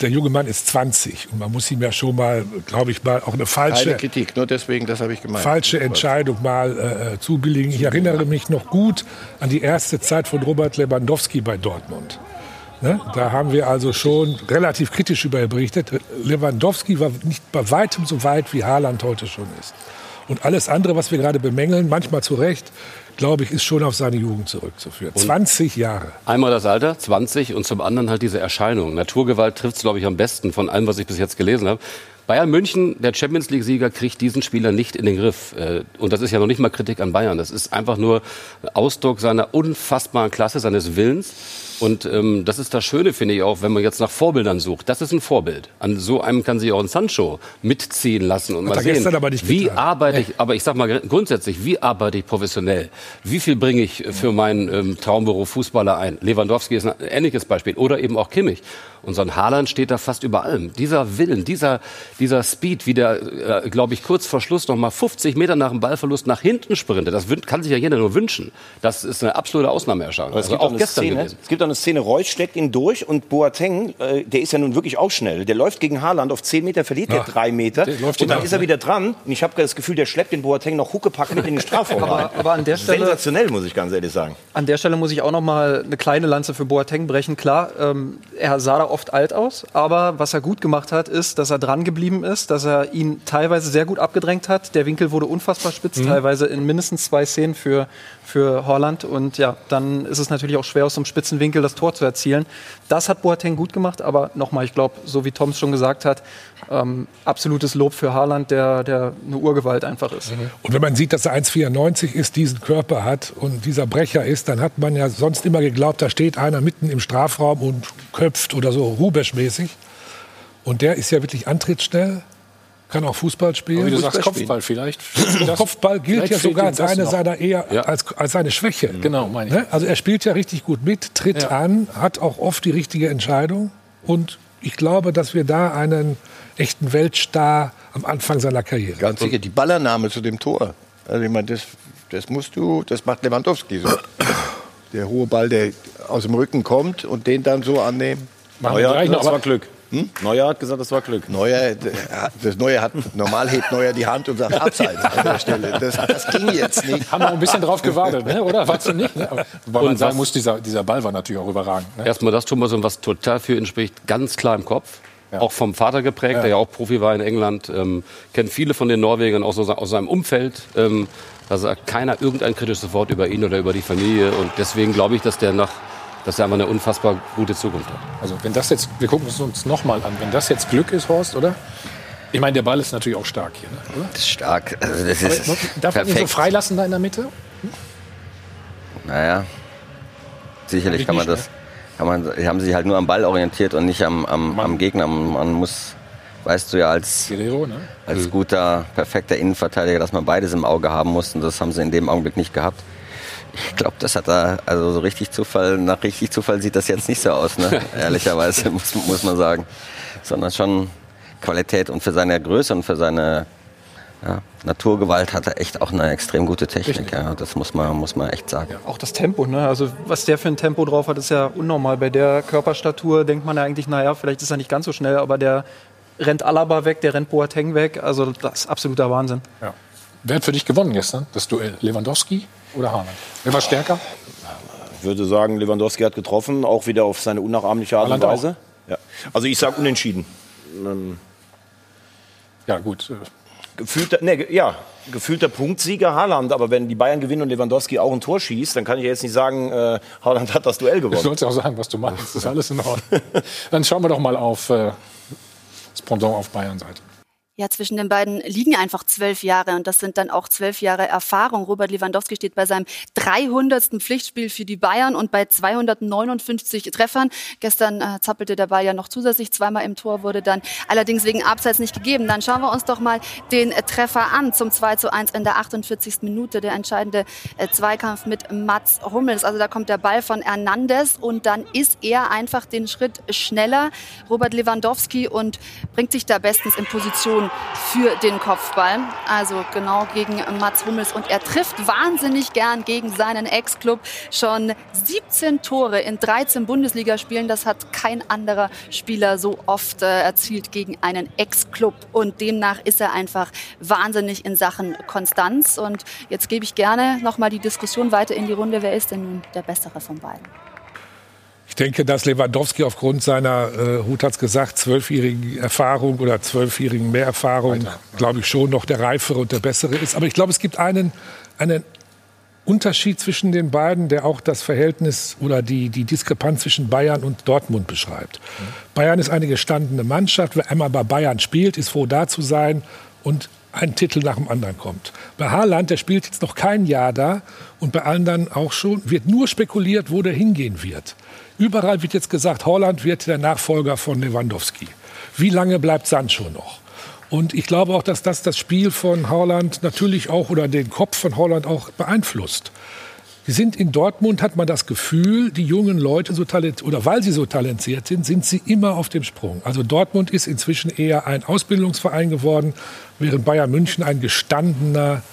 der junge Mann ist 20 und man muss ihm ja schon mal, glaube ich, mal auch eine falsche, Keine Kritik, nur deswegen, das habe ich gemeint. falsche Entscheidung mal äh, zubilligen. Ich erinnere mich noch gut an die erste Zeit von Robert Lewandowski bei Dortmund. Ne? Da haben wir also schon relativ kritisch über ihn berichtet. Lewandowski war nicht bei weitem so weit, wie Haaland heute schon ist. Und alles andere, was wir gerade bemängeln, manchmal zu Recht, glaube ich, ist schon auf seine Jugend zurückzuführen. 20 Jahre. Einmal das Alter, 20, und zum anderen halt diese Erscheinung. Naturgewalt trifft es, glaube ich, am besten von allem, was ich bis jetzt gelesen habe. Bayern München, der Champions League-Sieger, kriegt diesen Spieler nicht in den Griff. Äh, Und das ist ja noch nicht mal Kritik an Bayern. Das ist einfach nur Ausdruck seiner unfassbaren Klasse, seines Willens. Und ähm, das ist das Schöne, finde ich auch, wenn man jetzt nach Vorbildern sucht. Das ist ein Vorbild. An so einem kann sich auch ein Sancho mitziehen lassen und Hat mal sehen, gestern aber nicht wie getan. arbeite ich, aber ich sag mal grundsätzlich, wie arbeite ich professionell? Wie viel bringe ich für meinen ähm, Traumberuf Fußballer ein? Lewandowski ist ein ähnliches Beispiel oder eben auch Kimmich. Und so ein Haaland steht da fast über allem. Dieser Willen, dieser, dieser Speed, wie der, äh, glaube ich, kurz vor Schluss noch mal 50 Meter nach dem Ballverlust nach hinten sprintet, das kann sich ja jeder nur wünschen. Das ist eine absolute Ausnahmeerscheinung. Also gibt auch auch eine gestern Szene, gewesen. es gibt auch eine Szene, Reus schlägt ihn durch und Boateng, äh, der ist ja nun wirklich auch schnell. Der läuft gegen Haaland auf 10 Meter, verliert Ja. er 3 Meter. Der Und dann ihn ist er auch, wieder dran. Und ich habe das Gefühl, der schleppt den Boateng noch Huckepack mit in den Strafraum. Aber, aber an der Stelle Sensationell, muss ich ganz ehrlich sagen. An der Stelle muss ich auch noch mal eine kleine Lanze für Boateng brechen. Klar, ähm, er sah da oft alt aus, aber was er gut gemacht hat, ist, dass er dran geblieben ist, dass er ihn teilweise sehr gut abgedrängt hat. Der Winkel wurde unfassbar spitz, teilweise in mindestens zwei Szenen für, für Holland. Und ja, dann ist es natürlich auch schwer, aus so einem spitzen Winkel das Tor zu erzielen. Das hat Boateng gut gemacht, aber nochmal, ich glaube, so wie Toms schon gesagt hat, ähm, absolutes Lob für Haaland, der, der eine Urgewalt einfach ist. Und wenn man sieht, dass er 1,94 ist, diesen Körper hat und dieser Brecher ist, dann hat man ja sonst immer geglaubt, da steht einer mitten im Strafraum und köpft oder so Rubesch-mäßig. Und der ist ja wirklich antrittsschnell, kann auch Fußball spielen. Aber wie du Fußball sagst, spielen. Kopfball vielleicht. Und Kopfball gilt Vielleicht ja sogar als das eine noch. seiner eher Ja. als, als seine Schwäche. Genau, meine ich. Ne? Also er spielt ja richtig gut mit, tritt Ja. an, hat auch oft die richtige Entscheidung. Und ich glaube, dass wir da einen echten Weltstar am Anfang seiner Karriere. Ganz sicher, die Ballernahme zu dem Tor. Also ich meine, das, das musst du, das macht Lewandowski so. Der hohe Ball, der aus dem Rücken kommt und den dann so annehmen. Machen wir ja, gleich noch. das Aber war Glück. Hm? Neuer hat gesagt, das war Glück. Neuer, das Neue hat, normal hebt Neuer die Hand und sagt Abseits an der Stelle. Das, das ging jetzt nicht. Haben wir ein bisschen drauf gewartet, ne? oder? Warst du nicht? Ne? Weil man sagen muss, dieser, dieser Ball war natürlich auch überragend. Ne? Erstmal das, Thomas, und was total für ihn spricht, ganz klar im Kopf. Ja. Auch vom Vater geprägt, ja. der ja auch Profi war in England, ähm, kennt viele von den Norwegern auch so aus seinem Umfeld. Ähm, da sagt keiner irgendein kritisches Wort über ihn oder über die Familie. Und deswegen glaube ich, dass der nach dass er einfach eine unfassbar gute Zukunft hat. Also wenn das jetzt, wir gucken es uns nochmal an, wenn das jetzt Glück ist, Horst, oder? Ich meine, der Ball ist natürlich auch stark hier, ne? oder? Das ist stark. Also das ist Aber, darf man ihn so freilassen da in der Mitte? Hm? Naja, sicherlich kann man das. Kann man, die haben sich halt nur am Ball orientiert und nicht am, am, am Gegner. Man muss, weißt du ja, als, Guerrero, ne? als guter, perfekter Innenverteidiger, dass man beides im Auge haben muss. Und das haben sie in dem Augenblick nicht gehabt. Ich glaube, das hat er, also so richtig Zufall, nach richtig Zufall sieht das jetzt nicht so aus, ne? *laughs* ehrlicherweise, muss, muss man sagen. Sondern schon Qualität und für seine Größe und für seine ja, Naturgewalt hat er echt auch eine extrem gute Technik. Ja, das muss man, muss man echt sagen. Ja, auch das Tempo, ne? Also was der für ein Tempo drauf hat, ist ja unnormal. Bei der Körperstatur denkt man ja eigentlich, naja, vielleicht ist er nicht ganz so schnell, aber der rennt Alaba weg, der rennt Boateng weg. Also das ist absoluter Wahnsinn. Ja. Wer hat für dich gewonnen gestern, das Duell? Lewandowski oder Haaland? Wer war stärker? Ich würde sagen, Lewandowski hat getroffen, auch wieder auf seine unnachahmliche Art und Weise. Ja. Also ich sage unentschieden. Ja, gut. Gefühlter, nee, ja, gefühlter Punktsieger Haaland. Aber wenn die Bayern gewinnen und Lewandowski auch ein Tor schießt, dann kann ich jetzt nicht sagen, äh, Haaland hat das Duell gewonnen. Du sollst ja auch sagen, was du meinst. Das ist alles in Ordnung. dann schauen wir doch mal auf äh, das Pendant auf Bayern-Seite. Ja, zwischen den beiden liegen einfach zwölf Jahre und das sind dann auch zwölf Jahre Erfahrung. Robert Lewandowski steht bei seinem 300. Pflichtspiel für die Bayern und bei 259 Treffern. Gestern äh, zappelte der Ball ja noch zusätzlich zweimal im Tor, wurde dann allerdings wegen Abseits nicht gegeben. Dann schauen wir uns doch mal den äh, Treffer an zum 2 zu 1 in der 48. Minute. Der entscheidende äh, Zweikampf mit Mats Hummels. Also da kommt der Ball von Hernandez und dann ist er einfach den Schritt schneller, Robert Lewandowski, und bringt sich da bestens in Position tun für den Kopfball. Also genau gegen Mats Hummels. Und er trifft wahnsinnig gern gegen seinen Ex-Club. Schon 17 Tore in 13 Bundesligaspielen. Das hat kein anderer Spieler so oft äh, erzielt gegen einen Ex-Club. Und demnach ist er einfach wahnsinnig in Sachen Konstanz. Und jetzt gebe ich gerne nochmal die Diskussion weiter in die Runde. Wer ist denn nun der Bessere von beiden? Ich denke, dass Lewandowski aufgrund seiner, äh, Hut hat es gesagt, zwölfjährigen Erfahrung oder zwölfjährigen Mehrerfahrung, glaube ich schon noch der reifere und der bessere ist. Aber ich glaube, es gibt einen, einen Unterschied zwischen den beiden, der auch das Verhältnis oder die, die Diskrepanz zwischen Bayern und Dortmund beschreibt. Mhm. Bayern ist eine gestandene Mannschaft. Wer einmal bei Bayern spielt, ist froh da zu sein und ein Titel nach dem anderen kommt. Bei Haaland, der spielt jetzt noch kein Jahr da und bei anderen auch schon, wird nur spekuliert, wo der hingehen wird. Überall wird jetzt gesagt, Holland wird der Nachfolger von Lewandowski. Wie lange bleibt Sancho noch? Und ich glaube auch, dass das das Spiel von Holland natürlich auch oder den Kopf von Holland auch beeinflusst. Sie sind in Dortmund, hat man das Gefühl, die jungen Leute so talentiert, oder weil sie so talentiert sind, sind sie immer auf dem Sprung. Also Dortmund ist inzwischen eher ein Ausbildungsverein geworden, während Bayern München ein gestandener,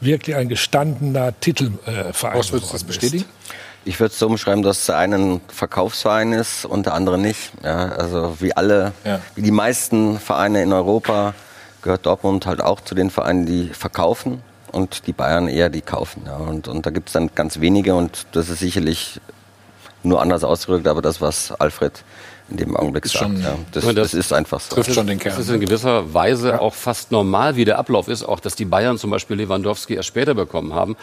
wirklich ein gestandener Titelverein äh, würdest du das bestätigen? Ist. Ich würde es so umschreiben, dass der eine ein Verkaufsverein ist und der andere nicht. Ja, also wie alle, ja. wie die meisten Vereine in Europa gehört Dortmund halt auch zu den Vereinen, die verkaufen und die Bayern eher die kaufen. Ja. Und, und da gibt es dann ganz wenige und das ist sicherlich nur anders ausgedrückt, aber das, was Alfred in dem Augenblick sagt. Schon, ja. das, das, das, ist einfach so. Trifft schon den Kern. Das ist in gewisser Weise ja. auch fast normal, wie der Ablauf ist, auch dass die Bayern zum Beispiel Lewandowski erst später bekommen haben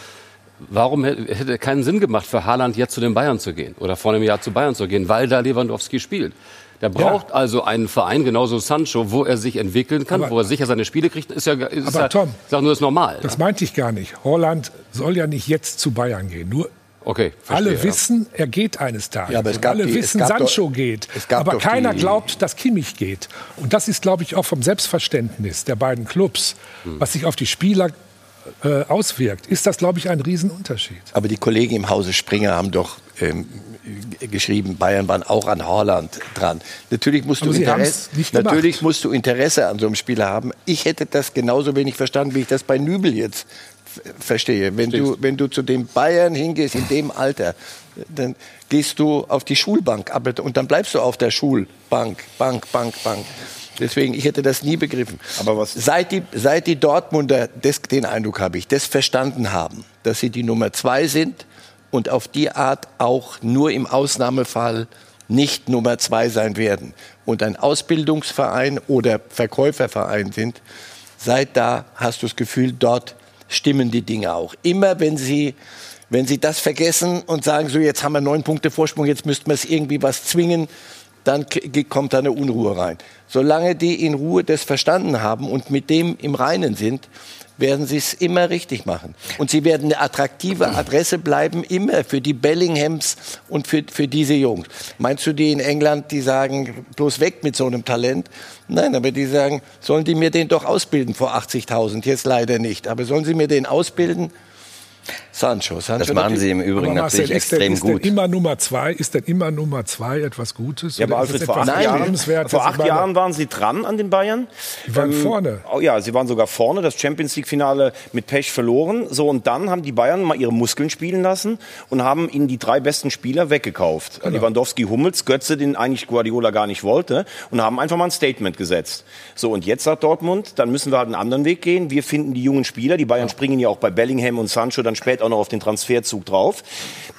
warum hätte keinen Sinn gemacht für Haaland jetzt zu den Bayern zu gehen oder vor einem Jahr zu Bayern zu gehen, weil da Lewandowski spielt. Der braucht ja. also einen Verein, genauso Sancho, wo er sich entwickeln kann, aber, wo er sicher seine Spiele kriegt. Ist ja, ist aber ja, Tom, sag nur, ist normal. Das meinte ich gar nicht. Holland soll ja nicht jetzt zu Bayern gehen. Nur Okay, verstehe, alle wissen, er geht eines Tages. Ja, aber es gab alle die, wissen, Sancho doch, geht. aber keiner glaubt, dass Kimmich geht. Und das ist, glaube ich, auch vom Selbstverständnis der beiden Clubs, hm. was sich auf die Spieler äh, auswirkt, ist das, glaube ich, ein Riesenunterschied. Aber die Kollegen im Hause Springer haben doch ähm, geschrieben, Bayern waren auch an Holland dran. Natürlich musst, du Interesse, natürlich musst du Interesse an so einem Spieler haben. Ich hätte das genauso wenig verstanden, wie ich das bei Nübel jetzt verstehe. Wenn du, wenn du zu den Bayern hingehst in dem Alter, dann gehst du auf die Schulbank und dann bleibst du auf der Schulbank, Bank, Bank, Bank. Deswegen, ich hätte das nie begriffen. Aber was- Seit die, seit die Dortmunder, das, den Eindruck habe ich, das verstanden haben, dass sie die Nummer zwei sind und auf die Art auch nur im Ausnahmefall nicht Nummer zwei sein werden und ein Ausbildungsverein oder Verkäuferverein sind, seit da hast du das Gefühl, dort stimmen die Dinge auch. Immer wenn sie, wenn sie das vergessen und sagen, so jetzt haben wir neun Punkte Vorsprung, jetzt müssten wir es irgendwie was zwingen, dann kommt da eine Unruhe rein. Solange die in Ruhe das verstanden haben und mit dem im Reinen sind, werden sie es immer richtig machen. Und sie werden eine attraktive Adresse bleiben, immer für die Bellinghams und für, für diese Jungs. Meinst du die in England, die sagen, bloß weg mit so einem Talent? Nein, aber die sagen, sollen die mir den doch ausbilden vor 80.000? Jetzt leider nicht. Aber sollen sie mir den ausbilden? Sancho. Sancho Das machen sie im Übrigen Aber Marcel, natürlich ist denn, extrem ist denn gut. immer Nummer zwei? Ist denn immer Nummer zwei etwas Gutes? Ja, aber ist Alfred, vor etwas acht, Jahren, vor acht Jahren waren sie dran an den Bayern. Die waren Ähm, vorne. Oh ja, sie waren sogar vorne, das Champions League-Finale mit Pech verloren. So, und dann haben die Bayern mal ihre Muskeln spielen lassen und haben ihnen die drei besten Spieler weggekauft. Genau. Lewandowski, Hummels, Götze, den eigentlich Guardiola gar nicht wollte, und haben einfach mal ein Statement gesetzt. So, und jetzt sagt Dortmund, dann müssen wir halt einen anderen Weg gehen. Wir finden die jungen Spieler, die Bayern springen ja auch bei Bellingham und Sancho dann später auch noch auf den Transferzug drauf.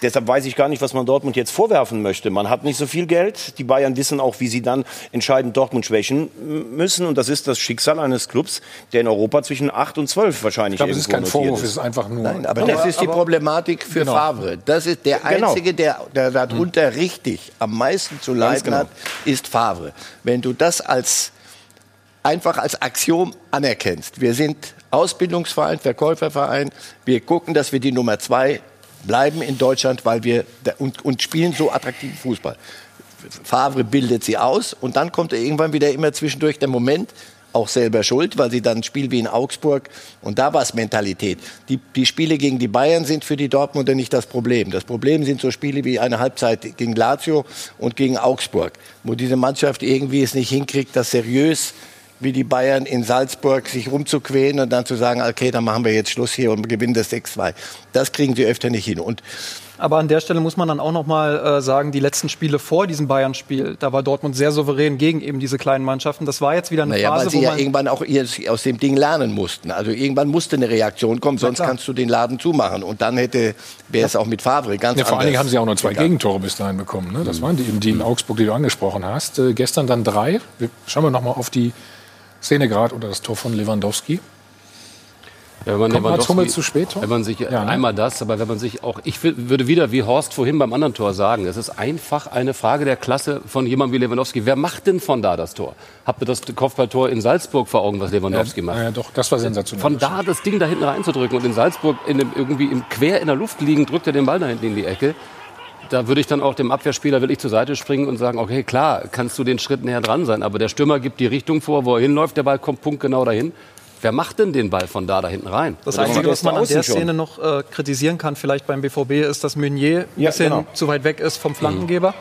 Deshalb weiß ich gar nicht, was man Dortmund jetzt vorwerfen möchte. Man hat nicht so viel Geld. Die Bayern wissen auch, wie sie dann entscheidend Dortmund schwächen müssen. Und das ist das Schicksal eines Clubs, der in Europa zwischen 8 und 12 wahrscheinlich Ich glaube, es ist kein Vorwurf, es ist einfach nur. Nein, aber das ist die Problematik für Genau. Favre. Das ist der Genau. Einzige, der, der darunter richtig am meisten zu leiden genau. hat, ist Favre. Wenn du das als einfach als Axiom anerkennst. Wir sind Ausbildungsverein, Verkäuferverein. Wir gucken, dass wir die Nummer zwei bleiben in Deutschland, weil wir und, und spielen so attraktiven Fußball. Favre bildet sie aus und dann kommt irgendwann wieder immer zwischendurch der Moment, auch selber schuld, weil sie dann ein Spiel wie in Augsburg und da war es Mentalität. Die, die Spiele gegen die Bayern sind für die Dortmunder nicht das Problem. Das Problem sind so Spiele wie eine Halbzeit gegen Lazio und gegen Augsburg, wo diese Mannschaft irgendwie es nicht hinkriegt, das seriös wie die Bayern in Salzburg sich rumzuquälen und dann zu sagen, okay, dann machen wir jetzt Schluss hier und gewinnen das 6-2. Das kriegen sie öfter nicht hin. Und Aber an der Stelle muss man dann auch noch mal äh, sagen, die letzten Spiele vor diesem Bayern-Spiel, da war Dortmund sehr souverän gegen eben diese kleinen Mannschaften. Das war jetzt wieder eine Naja, weil Phase, sie wo ja man irgendwann auch aus dem Ding lernen mussten. Also irgendwann musste eine Reaktion kommen, sonst klar. kannst du den Laden zumachen. Und dann hätte wäre es auch mit Favre ganz Ja, vor allen Dingen haben sie auch noch zwei gegangen. Gegentore bis dahin bekommen. Ne? Das waren die eben die in Augsburg, die du angesprochen hast. Äh, gestern dann drei. Wir, schauen wir noch mal auf die Szene gerade oder das Tor von Lewandowski. Ja, wenn man Kommt Hummels zu spät, Tom? Wenn man sich Ja, ne? einmal das, aber wenn man sich auch, ich würde wieder wie Horst vorhin beim anderen Tor sagen, es ist einfach eine Frage der Klasse von jemandem wie Lewandowski. Wer macht denn von da das Tor? Habt ihr das Kopfballtor in Salzburg vor Augen, was Lewandowski macht? Ja, doch, das war sensationell. Von da das Ding da hinten reinzudrücken und in Salzburg in dem, irgendwie im, quer in der Luft liegen, drückt er den Ball da hinten in die Ecke. Da würde ich dann auch dem Abwehrspieler wirklich zur Seite springen und sagen, okay, klar, kannst du den Schritt näher dran sein, aber der Stürmer gibt die Richtung vor, wo er hinläuft, der Ball kommt punktgenau dahin. Wer macht denn den Ball von da da hinten rein? Das Einzige, was man an der? Szene noch äh, kritisieren kann, vielleicht beim BVB, ist, dass Meunier ein Ja, bisschen genau. zu weit weg ist vom Flankengeber.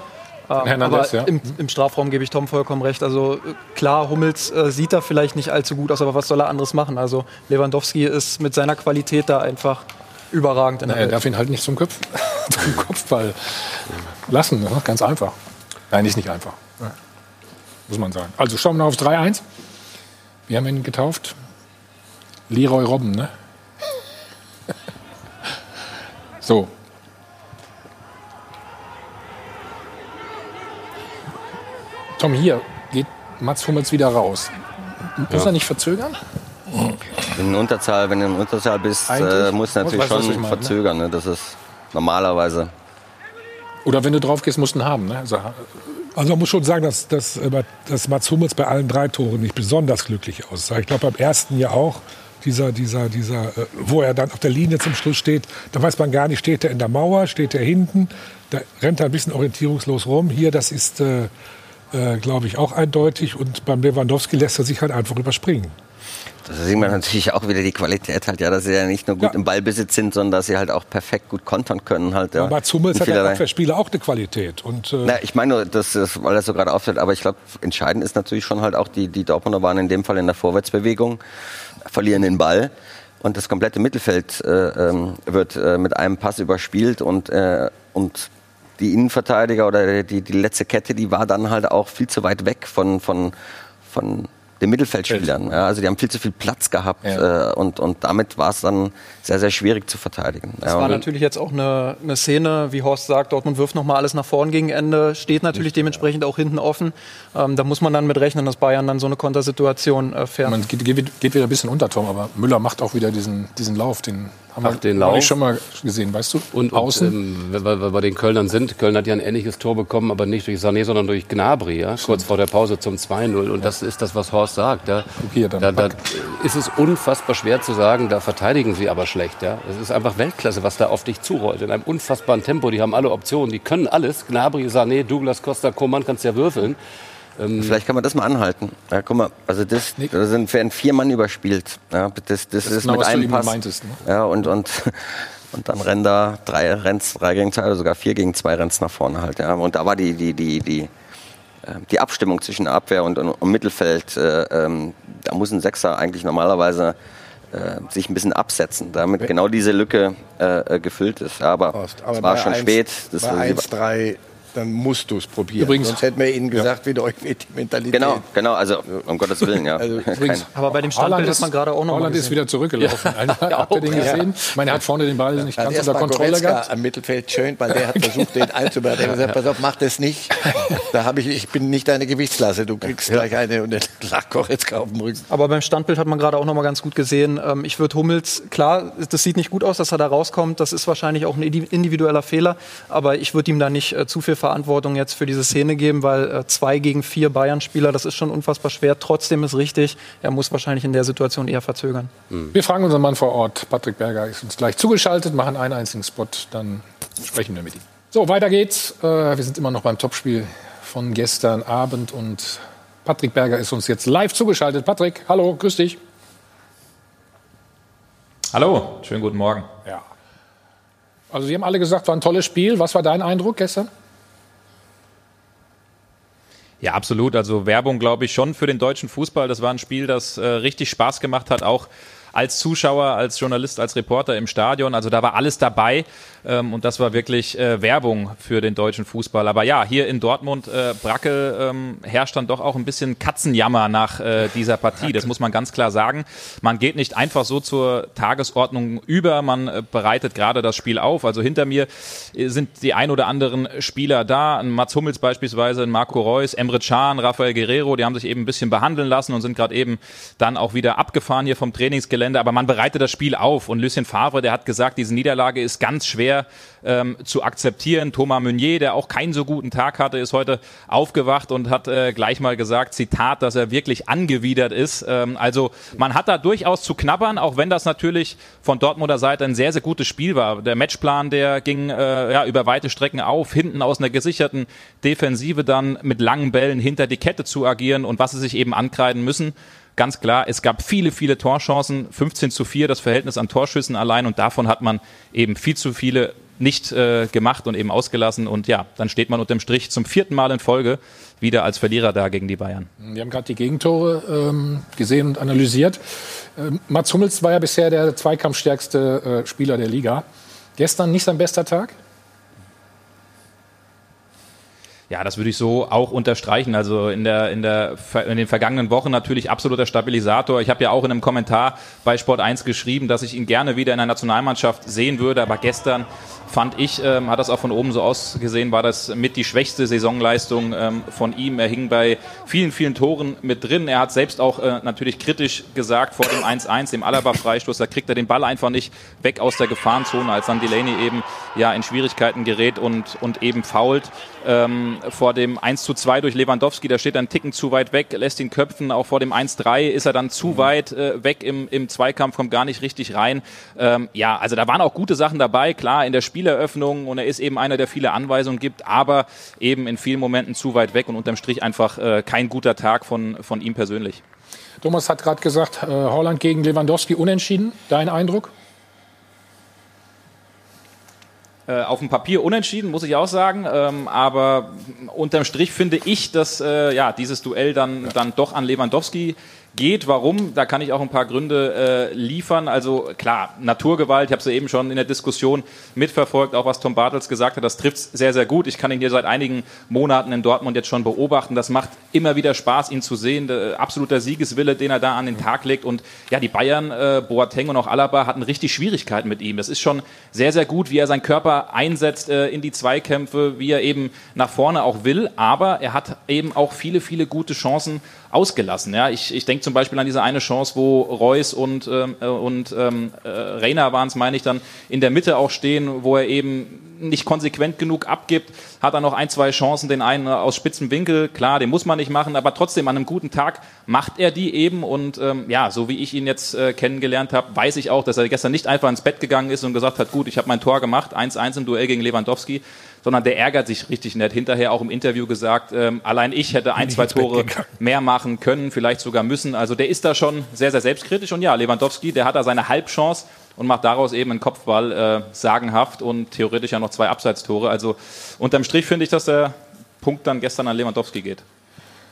Ähm, Hernandez, aber ja. im, im Strafraum gebe ich Tom vollkommen recht. Also äh, klar, Hummels äh, sieht da vielleicht nicht allzu gut aus, aber was soll er anderes machen? Also Lewandowski ist mit seiner Qualität da einfach überragend in Na, der er darf ihn halt nicht zum, Köpf *laughs* zum Kopfball lassen. Ne? Ganz einfach. Nein, ist nicht einfach. Ja. Muss man sagen. Also schauen wir auf 3-1. Wir haben ihn getauft. Leroy Robben, ne? *laughs* so. Tom, hier geht Mats Hummels wieder raus. Muss er nicht verzögern? In Unterzahl, wenn du in Unterzahl bist, äh, musst du natürlich Weißt schon meine, ne? verzögern. Ne? Das ist normalerweise. Oder wenn du drauf gehst, musst du ihn haben. Ne? Also, Also man muss schon sagen, dass, dass, äh, dass Mats Hummels bei allen drei Toren nicht besonders glücklich aussah. Ich glaube beim ersten ja auch, dieser, dieser, dieser, äh, wo er dann auf der Linie zum Schluss steht, da weiß man gar nicht, steht er in der Mauer, steht er hinten, da rennt er ein bisschen orientierungslos rum. Hier, das ist, äh, äh, glaube ich, auch eindeutig. Und beim Lewandowski lässt er sich halt einfach überspringen. Da sieht man natürlich auch wieder die Qualität halt, ja, dass sie ja nicht nur gut Ja. im Ballbesitz sind, sondern dass sie halt auch perfekt gut kontern können halt. Ja. Aber Mats Hummels hat vielerlei- Abwehrspieler auch eine Qualität. Und, äh, Na, ich meine nur, dass das, weil das so gerade auffällt, aber ich glaube, entscheidend ist natürlich schon halt auch, die, die Dortmunder waren in dem Fall in der Vorwärtsbewegung, verlieren den Ball. und das komplette Mittelfeld äh, ähm, wird äh, mit einem Pass überspielt und, äh, und die Innenverteidiger oder die, die letzte Kette, die war dann halt auch viel zu weit weg von, von, von den Mittelfeldspielern. Ja, also die haben viel zu viel Platz gehabt Ja. äh, und, und damit war es dann sehr, sehr schwierig zu verteidigen. Das ja, war und- natürlich jetzt auch eine, eine Szene, wie Horst sagt, Dortmund wirft nochmal alles nach vorn gegen Ende, steht natürlich dementsprechend auch hinten offen. Ähm, da muss man dann mit rechnen, dass Bayern dann so eine Kontersituation äh, fährt. Man geht, geht, wieder ein bisschen unter, Tom, aber Müller macht auch wieder diesen, diesen Lauf. Den haben Ach, wir den Lauf? schon mal gesehen, weißt du? Und, und Außen. ähm, weil wir bei den Kölnern sind, Köln hat ja ein ähnliches Tor bekommen, aber nicht durch Sané, sondern durch Gnabry, ja, kurz vor der Pause zum 2-0. Und das ist das, was Horst sagt. Ja. Da, da ist es unfassbar schwer zu sagen, da verteidigen sie aber schlecht. Ja. Es ist einfach Weltklasse, was da auf dich zurollt. In einem unfassbaren Tempo. Die haben alle Optionen, die können alles. Gnabry, Sané, Douglas Costa, Coman kannst ja würfeln. Ähm, Vielleicht kann man das mal anhalten. Ja, guck mal, also das, da sind werden vier Mann überspielt. Ja, das, das, ist ist genau, mit was einem Pass. meintest, ne? Ja, und, und, *laughs* und dann rennen da drei Renns, drei gegen zwei oder sogar vier gegen zwei Renns nach vorne halt. Ja. Und da war die, die, die, die, die Abstimmung zwischen Abwehr und, und, und Mittelfeld, äh, ähm, da muss ein Sechser eigentlich normalerweise äh, sich ein bisschen absetzen, damit genau diese Lücke äh, äh, gefüllt ist. Aber, Aber es war schon 1 spät. Das bei war- 1-3, dann musst du es probieren. Übrigens- Sonst hätten wir Ihnen gesagt, wie euch mit die Mentalität. Genau, genau, also um Gottes Willen, ja. Also, Kein- Aber bei dem Standbild hat man ist- gerade auch noch Holland ist wieder zurückgelaufen. *laughs* Habt ihr den Ja. gesehen? Ich meine, er hat vorne den Ball nicht Hat ganz unter Kontrolle Goretzka gehabt. am Mittelfeld schön, weil der hat *laughs* versucht, den einzubauen. Der hat gesagt, pass auf, mach das nicht. Da habe ich, ich bin nicht deine Gewichtsklasse. Du kriegst gleich eine und dann lag Goretzka auf dem Rücken. Aber beim Standbild hat man gerade auch noch mal ganz gut gesehen. Ähm, ich würde Hummels, klar, das sieht nicht gut aus, dass er da rauskommt. Das ist wahrscheinlich auch ein indi- individueller Fehler. Aber ich würde ihm da nicht äh, zu viel Verantwortung jetzt für diese Szene geben, weil äh, zwei gegen vier Bayern-Spieler, das ist schon unfassbar schwer. Trotzdem ist richtig, er muss wahrscheinlich in der Situation eher verzögern. Wir fragen unseren Mann vor Ort. Patrick Berger ist uns gleich zugeschaltet, machen einen einzigen Spot, dann sprechen wir mit ihm. So, weiter geht's. Äh, wir sind immer noch beim Topspiel von gestern Abend und Patrick Berger ist uns jetzt live zugeschaltet. Patrick, hallo, grüß dich. Hallo, schönen guten Morgen. Ja. Also, Sie haben alle gesagt, war ein tolles Spiel. Was war dein Eindruck gestern? Ja, absolut. Also Werbung, glaube ich, schon für den deutschen Fußball. Das war ein Spiel, das äh, richtig Spaß gemacht hat, auch als Zuschauer, als Journalist, als Reporter im Stadion. Also da war alles dabei ähm, und das war wirklich äh, Werbung für den deutschen Fußball. Aber ja, hier in Dortmund, äh, Brackel, ähm, herrscht dann doch auch ein bisschen Katzenjammer nach äh, dieser Partie. Das muss man ganz klar sagen. Man geht nicht einfach so zur Tagesordnung über. Man äh, bereitet gerade das Spiel auf. Also hinter mir äh, sind die ein oder anderen Spieler da. Ein Mats Hummels beispielsweise, ein Marco Reus, Emre Can, Rafael Guerrero. Die haben sich eben ein bisschen behandeln lassen und sind gerade eben dann auch wieder abgefahren hier vom Trainingsgelände. Aber man bereitet das Spiel auf. Und Lucien Favre, der hat gesagt, diese Niederlage ist ganz schwer ähm, zu akzeptieren. Thomas Meunier, der auch keinen so guten Tag hatte, ist heute aufgewacht und hat äh, gleich mal gesagt, Zitat, dass er wirklich angewidert ist. Ähm, also man hat da durchaus zu knabbern, auch wenn das natürlich von Dortmunder Seite ein sehr, sehr gutes Spiel war. Der Matchplan, der ging äh, ja, über weite Strecken auf, hinten aus einer gesicherten Defensive dann mit langen Bällen hinter die Kette zu agieren und was sie sich eben ankreiden müssen. Ganz klar, es gab viele, viele Torchancen, 15 zu 4 das Verhältnis an Torschüssen allein und davon hat man eben viel zu viele nicht äh, gemacht und eben ausgelassen und ja, dann steht man unterm Strich zum vierten Mal in Folge wieder als Verlierer da gegen die Bayern. Wir haben gerade die Gegentore ähm, gesehen und analysiert. Ähm, Mats Hummels war ja bisher der zweikampfstärkste äh, Spieler der Liga. Gestern nicht sein bester Tag? Ja, das würde ich so auch unterstreichen. Also in, der, in, der, in den vergangenen Wochen natürlich absoluter Stabilisator. Ich habe ja auch in einem Kommentar bei Sport 1 geschrieben, dass ich ihn gerne wieder in der Nationalmannschaft sehen würde. Aber gestern fand ich, ähm, hat das auch von oben so ausgesehen, war das mit die schwächste Saisonleistung ähm, von ihm. Er hing bei vielen, vielen Toren mit drin. Er hat selbst auch äh, natürlich kritisch gesagt vor dem 1-1, dem Alaba-Freistoß, da kriegt er den Ball einfach nicht weg aus der Gefahrenzone, als dann Delaney eben ja in Schwierigkeiten gerät und, und eben fault. Ähm, vor dem 1 zu 2 durch Lewandowski, da steht er einen Ticken zu weit weg, lässt ihn köpfen. Auch vor dem 1-3 ist er dann zu weit äh, weg im, im Zweikampf, kommt gar nicht richtig rein. Ähm, ja, also da waren auch gute Sachen dabei, klar, in der Spieleröffnung und er ist eben einer, der viele Anweisungen gibt, aber eben in vielen Momenten zu weit weg und unterm Strich einfach äh, kein guter Tag von, von ihm persönlich. Thomas hat gerade gesagt, äh, Holland gegen Lewandowski unentschieden. Dein Eindruck? Äh, auf dem Papier unentschieden, muss ich auch sagen. Ähm, aber unterm Strich finde ich, dass äh, ja, dieses Duell dann, dann doch an Lewandowski geht. Warum? Da kann ich auch ein paar Gründe äh, liefern. Also klar, Naturgewalt, ich habe es ja eben schon in der Diskussion mitverfolgt, auch was Tom Bartels gesagt hat, das trifft sehr, sehr gut. Ich kann ihn hier seit einigen Monaten in Dortmund jetzt schon beobachten. Das macht immer wieder Spaß, ihn zu sehen. Der, absoluter Siegeswille, den er da an den Tag legt. Und ja, die Bayern, äh, Boateng und auch Alaba hatten richtig Schwierigkeiten mit ihm. Das ist schon sehr, sehr gut, wie er seinen Körper einsetzt äh, in die Zweikämpfe, wie er eben nach vorne auch will. Aber er hat eben auch viele, viele gute Chancen ausgelassen. Ja, ich, ich denke zum Beispiel an diese eine Chance, wo Reus und, ähm, äh, und ähm, äh, Reiner waren es, meine ich, dann in der Mitte auch stehen, wo er eben nicht konsequent genug abgibt, hat er noch ein, zwei Chancen, den einen aus spitzem Winkel, klar, den muss man nicht machen, aber trotzdem an einem guten Tag macht er die eben und ähm, ja, so wie ich ihn jetzt äh, kennengelernt habe, weiß ich auch, dass er gestern nicht einfach ins Bett gegangen ist und gesagt hat, gut, ich habe mein Tor gemacht, 1-1 im Duell gegen Lewandowski, sondern der ärgert sich richtig nett. Hinterher auch im Interview gesagt, ähm, allein ich hätte ein, *laughs* zwei Tore mehr machen können, vielleicht sogar müssen. Also der ist da schon sehr, sehr selbstkritisch. Und ja, Lewandowski, der hat da seine Halbchance und macht daraus eben einen Kopfball äh, sagenhaft und theoretisch ja noch zwei Abseitstore. Also unterm Strich finde ich, dass der Punkt dann gestern an Lewandowski geht.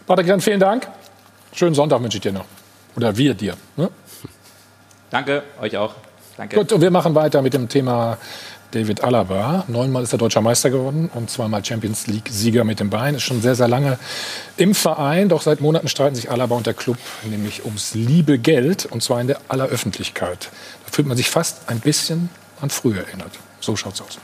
Patrick, vielen Dank. Schönen Sonntag wünsche ich dir noch. Oder wir dir. Ne? Danke, euch auch. Danke. Gut, und wir machen weiter mit dem Thema David Alaba. Neunmal ist er deutscher Meister geworden und zweimal Champions League-Sieger mit dem Bein. Ist schon sehr, sehr lange im Verein. Doch seit Monaten streiten sich Alaba und der Club nämlich ums liebe Geld und zwar in der aller Öffentlichkeit. Da fühlt man sich fast ein bisschen an früher erinnert. So schaut's aus.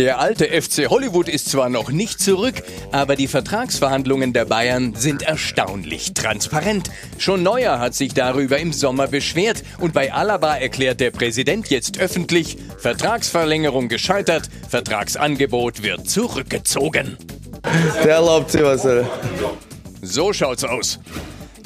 Der alte FC Hollywood ist zwar noch nicht zurück, aber die Vertragsverhandlungen der Bayern sind erstaunlich transparent. Schon Neuer hat sich darüber im Sommer beschwert und bei Alaba erklärt der Präsident jetzt öffentlich, Vertragsverlängerung gescheitert, Vertragsangebot wird zurückgezogen. Der erlaubt sich was. So schaut's aus.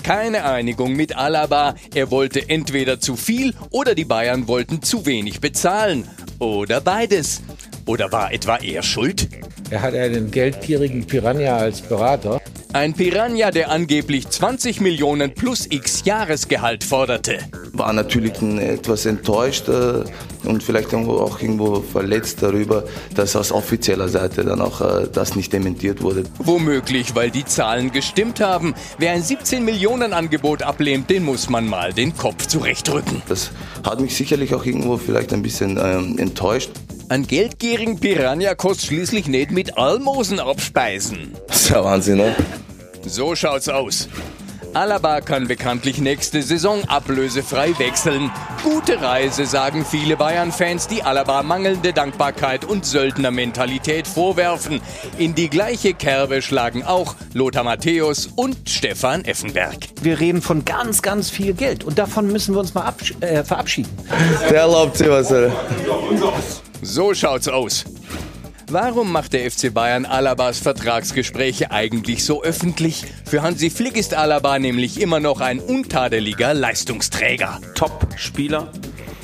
Keine Einigung mit Alaba. Er wollte entweder zu viel oder die Bayern wollten zu wenig bezahlen. Oder beides. Oder war etwa er schuld? Er hat einen geldgierigen Piranha als Berater. Ein Piranha, der angeblich 20 Millionen plus x Jahresgehalt forderte. War natürlich etwas enttäuscht und vielleicht auch irgendwo verletzt darüber, dass aus offizieller Seite dann auch äh, das nicht dementiert wurde. Womöglich, weil die Zahlen gestimmt haben. Wer ein 17 Millionen Angebot ablehnt, den muss man mal den Kopf zurechtrücken. Das hat mich sicherlich auch irgendwo vielleicht ein bisschen ähm, enttäuscht. Ein geldgierigen Piranha kostet schließlich nicht mit Almosen abspeisen. Das ist ja Wahnsinn, ne? So schaut's aus. Alaba kann bekanntlich nächste Saison ablösefrei wechseln. Gute Reise, sagen viele Bayern-Fans, die Alaba mangelnde Dankbarkeit und Söldnermentalität vorwerfen. In die gleiche Kerbe schlagen auch Lothar Matthäus und Stefan Effenberg. Wir reden von ganz, ganz viel Geld und davon müssen wir uns mal äh, verabschieden. Der erlaubt sich was. Alter. So schaut's aus. Warum macht der FC Bayern Alabas Vertragsgespräche eigentlich so öffentlich? Für Hansi Flick ist Alaba nämlich immer noch ein untadeliger Leistungsträger. Top-Spieler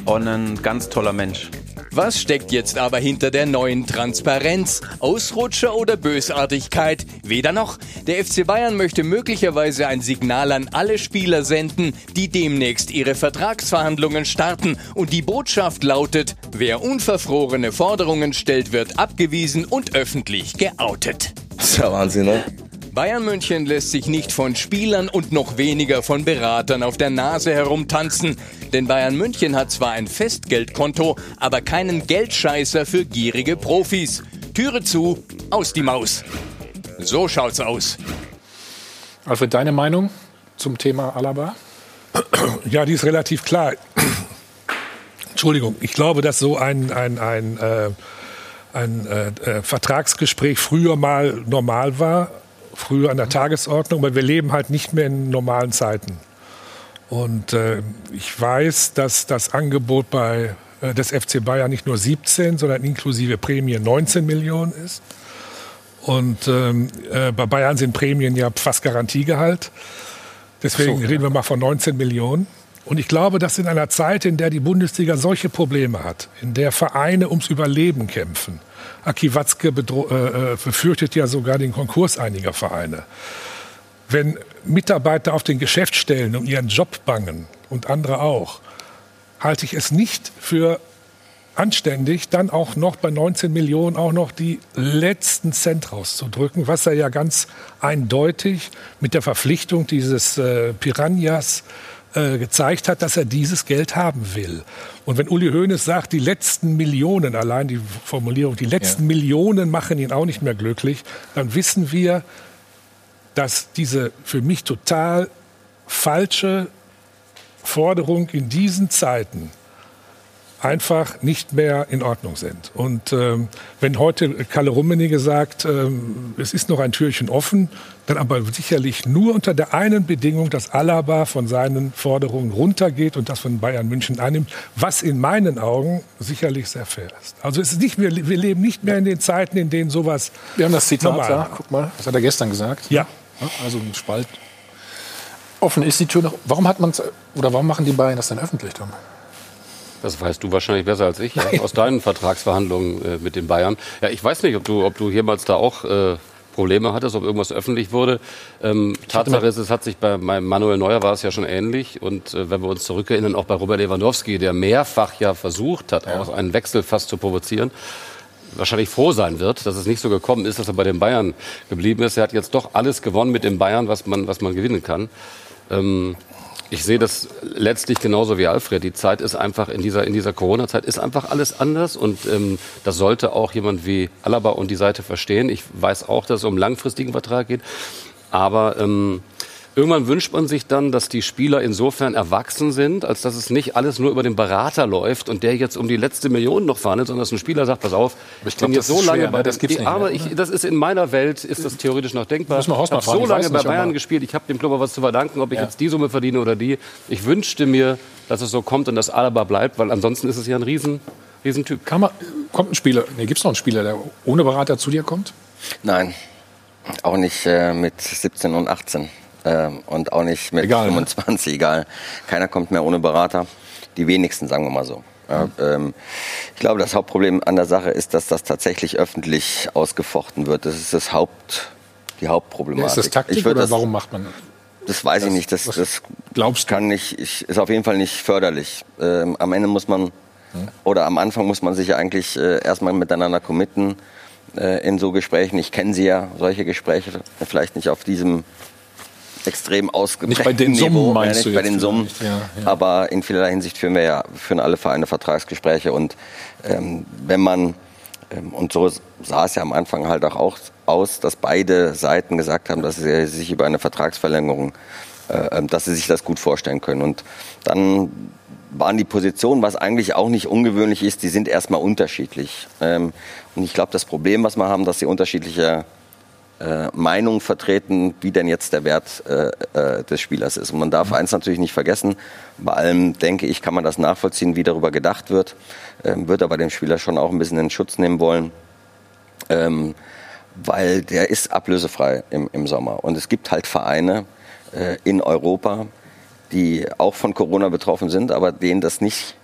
und ein ganz toller Mensch. Was steckt jetzt aber hinter der neuen Transparenz? Ausrutscher oder Bösartigkeit? Weder noch. Der FC Bayern möchte möglicherweise ein Signal an alle Spieler senden, die demnächst ihre Vertragsverhandlungen starten. Und die Botschaft lautet, wer unverfrorene Forderungen stellt, wird abgewiesen und öffentlich geoutet. Das ist ja Wahnsinn, ne? Bayern München lässt sich nicht von Spielern und noch weniger von Beratern auf der Nase herumtanzen. Denn Bayern München hat zwar ein Festgeldkonto, aber keinen Geldscheißer für gierige Profis. Türe zu, aus die Maus. So schaut's aus. Alfred, deine Meinung zum Thema Alaba? *clears throat* Ja, die ist relativ klar. *clears throat* Entschuldigung, ich glaube, dass so ein, ein, ein, äh, ein äh, Vertragsgespräch früher mal normal war, früher an der Tagesordnung, weil wir leben halt nicht mehr in normalen Zeiten. Und äh, ich weiß, dass das Angebot bei äh, des FC Bayern nicht nur 17, sondern inklusive Prämie 19 Millionen ist. Und ähm, äh, bei Bayern sind Prämien ja fast Garantiegehalt. Deswegen so, reden wir mal von 19 Millionen. Und ich glaube, dass in einer Zeit, in der die Bundesliga solche Probleme hat, in der Vereine ums Überleben kämpfen, Aki Watzke äh, äh, befürchtet ja sogar den Konkurs einiger Vereine. Wenn Mitarbeiter auf den Geschäftsstellen um ihren Job bangen und andere auch, halte ich es nicht für anständig, dann auch noch bei 19 Millionen auch noch die letzten Cent rauszudrücken, was er ja ganz eindeutig mit der Verpflichtung dieses äh, Piranhas äh, gezeigt hat, dass er dieses Geld haben will. Und wenn Uli Hoeneß sagt, die letzten Millionen, allein die Formulierung, die letzten ja. Millionen machen ihn auch nicht mehr glücklich, dann wissen wir, dass diese für mich total falsche Forderung in diesen Zeiten einfach nicht mehr in Ordnung sind. Und ähm, wenn heute Kalle Rummenigge sagt, ähm, es ist noch ein Türchen offen, dann aber sicherlich nur unter der einen Bedingung, dass Alaba von seinen Forderungen runtergeht und das von Bayern München annimmt, was in meinen Augen sicherlich sehr fair ist. Also es ist nicht mehr, wir leben nicht mehr in den Zeiten, in denen sowas Wir haben das Zitat da, guck mal, das hat er gestern gesagt. Ja. Also ein Spalt. Offen ist die Tür noch. Warum hat man oder warum machen die Bayern das denn öffentlich, Tom? Das weißt du wahrscheinlich besser als ich, ja, aus deinen Vertragsverhandlungen äh, mit den Bayern. Ja, ich weiß nicht, ob du, ob du jemals da auch äh, Probleme hattest, ob irgendwas öffentlich wurde. Ähm, Tatsache ist, es hat sich bei Manuel Neuer war es ja schon ähnlich. Und äh, wenn wir uns zurückerinnern, auch bei Robert Lewandowski, der mehrfach ja versucht hat, ja. auch einen Wechsel fast zu provozieren, wahrscheinlich froh sein wird, dass es nicht so gekommen ist, dass er bei den Bayern geblieben ist. Er hat jetzt doch alles gewonnen mit den Bayern, was man, was man gewinnen kann. Ähm, ich sehe das letztlich genauso wie Alfred. Die Zeit ist einfach in dieser, in dieser Corona-Zeit ist einfach alles anders und ähm, das sollte auch jemand wie Alaba und die Seite verstehen. Ich weiß auch, dass es um langfristigen Vertrag geht, aber ähm, Irgendwann wünscht man sich dann, dass die Spieler insofern erwachsen sind, als dass es nicht alles nur über den Berater läuft und der jetzt um die letzte Million noch verhandelt, sondern dass ein Spieler sagt, pass auf, ich bin jetzt so lange schwer, bei ne? das gibt's nicht aber ich, das ist in meiner Welt ist das theoretisch noch denkbar. Ich habe so lange bei Bayern gespielt, ich habe dem Club was zu verdanken, ob ich ja. jetzt die Summe verdiene oder die. Ich wünschte mir, dass es so kommt und dass Alaba bleibt, weil ansonsten ist es ja ein riesen Riesentyp. Kann man, kommt ein Spieler, nee, gibt es noch einen Spieler, der ohne Berater zu dir kommt? Nein, auch nicht äh, mit 17 und 18. Ähm, und auch nicht mit egal, 25, ne? egal. Keiner kommt mehr ohne Berater. Die wenigsten, sagen wir mal so. Ja, ähm, ich glaube, das Hauptproblem an der Sache ist, dass das tatsächlich öffentlich ausgefochten wird. Das ist das Haupt, die Hauptproblematik. Ja, ist das Taktik oder das, warum macht man das? Das weiß das, ich nicht. Das, das glaubst kann nicht, ich, ist auf jeden Fall nicht förderlich. Ähm, am Ende muss man, hm. oder am Anfang muss man sich eigentlich äh, erstmal miteinander committen äh, in so Gesprächen. Ich kenne sie ja, solche Gespräche, vielleicht nicht auf diesem extrem ausgeprägt. Nicht bei den Summen Niveau, meinst ja, nicht bei den Summen, ja, ja. aber in vielerlei Hinsicht führen wir ja führen alle Vereine Vertragsgespräche und ähm, wenn man ähm, und so sah es ja am Anfang halt auch aus, dass beide Seiten gesagt haben, dass sie sich über eine Vertragsverlängerung, äh, ähm, dass sie sich das gut vorstellen können und dann waren die Positionen, was eigentlich auch nicht ungewöhnlich ist, die sind erstmal unterschiedlich. Ähm, und ich glaube, das Problem, was wir haben, dass sie unterschiedliche äh, Meinung vertreten, wie denn jetzt der Wert äh, äh, des Spielers ist. Und man darf eins natürlich nicht vergessen, bei allem denke ich, kann man das nachvollziehen, wie darüber gedacht wird, ähm, wird aber den Spieler schon auch ein bisschen in Schutz nehmen wollen. Ähm, weil der ist ablösefrei im, im Sommer. Und es gibt halt Vereine äh, in Europa, die auch von Corona betroffen sind, aber denen das nicht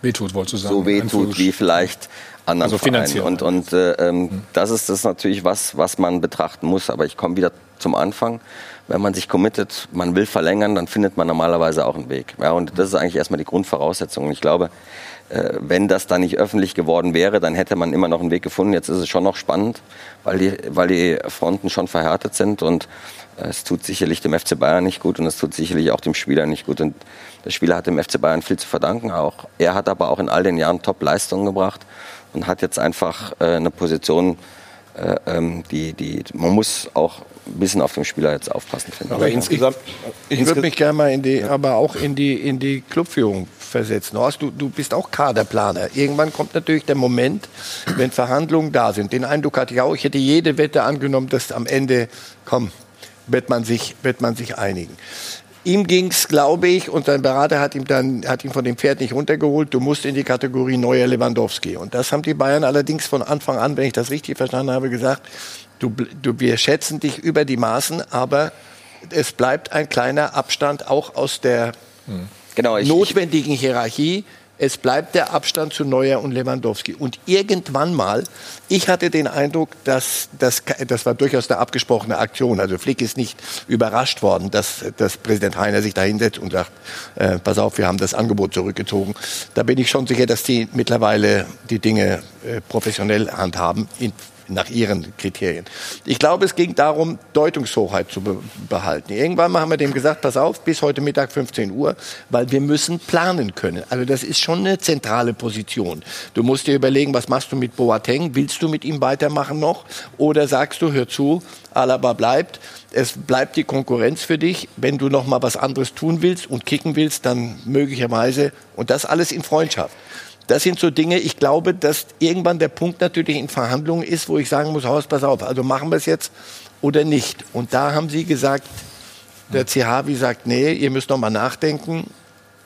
wehtut, wolltest du sagen. so wehtut wie vielleicht anderen also Vereinen. Und, und äh, ähm, mhm. das ist das natürlich was, was man betrachten muss. Aber ich komme wieder zum Anfang. Wenn man sich committet, man will verlängern, dann findet man normalerweise auch einen Weg. Ja, und das ist eigentlich erstmal die Grundvoraussetzung. Und ich glaube, äh, wenn das dann nicht öffentlich geworden wäre, dann hätte man immer noch einen Weg gefunden. Jetzt ist es schon noch spannend, weil die, weil die Fronten schon verhärtet sind und äh, es tut sicherlich dem FC Bayern nicht gut und es tut sicherlich auch dem Spieler nicht gut. Und der Spieler hat dem FC Bayern viel zu verdanken. Auch er hat aber auch in all den Jahren Top-Leistungen gebracht und hat jetzt einfach äh, eine Position, äh, ähm, die, die, man muss auch ein bisschen auf den Spieler jetzt aufpassen, finde Aber insgesamt, ich, ich würde mich gerne mal in die, ja. aber auch in die, in die Clubführung versetzen. Horst, du, du bist auch Kaderplaner. Irgendwann kommt natürlich der Moment, wenn Verhandlungen da sind. Den Eindruck hatte ich auch, ich hätte jede Wette angenommen, dass am Ende, komm, wird man sich, wird man sich einigen. Ihm ging's, glaube ich, und sein Berater hat ihm dann hat ihn von dem Pferd nicht runtergeholt. Du musst in die Kategorie neuer Lewandowski. Und das haben die Bayern allerdings von Anfang an, wenn ich das richtig verstanden habe, gesagt. Du, du, wir schätzen dich über die Maßen, aber es bleibt ein kleiner Abstand auch aus der hm. genau, ich, notwendigen Hierarchie Es bleibt der Abstand zu Neuer und Lewandowski. Und irgendwann mal, ich hatte den Eindruck, dass das, das war durchaus eine abgesprochene Aktion. Also Flick ist nicht überrascht worden, dass, dass Präsident Heiner sich da hinsetzt und sagt, äh, pass auf, wir haben das Angebot zurückgezogen. Da bin ich schon sicher, dass die mittlerweile die Dinge äh, professionell handhaben. In, nach ihren Kriterien. Ich glaube, es ging darum, Deutungshochheit zu be behalten. Irgendwann haben wir dem gesagt, pass auf, bis heute Mittag 15 Uhr, weil wir müssen planen können. Also das ist schon eine zentrale Position. Du musst dir überlegen, was machst du mit Boateng? Willst du mit ihm weitermachen noch? Oder sagst du, hör zu, Alaba bleibt. Es bleibt die Konkurrenz für dich. Wenn du noch mal was anderes tun willst und kicken willst, dann möglicherweise und das alles in Freundschaft. Das sind so Dinge, ich glaube, dass irgendwann der Punkt natürlich in Verhandlungen ist, wo ich sagen muss, Haus, pass auf, also machen wir es jetzt oder nicht. Und da haben Sie gesagt, der CHW sagt, nee, ihr müsst noch mal nachdenken.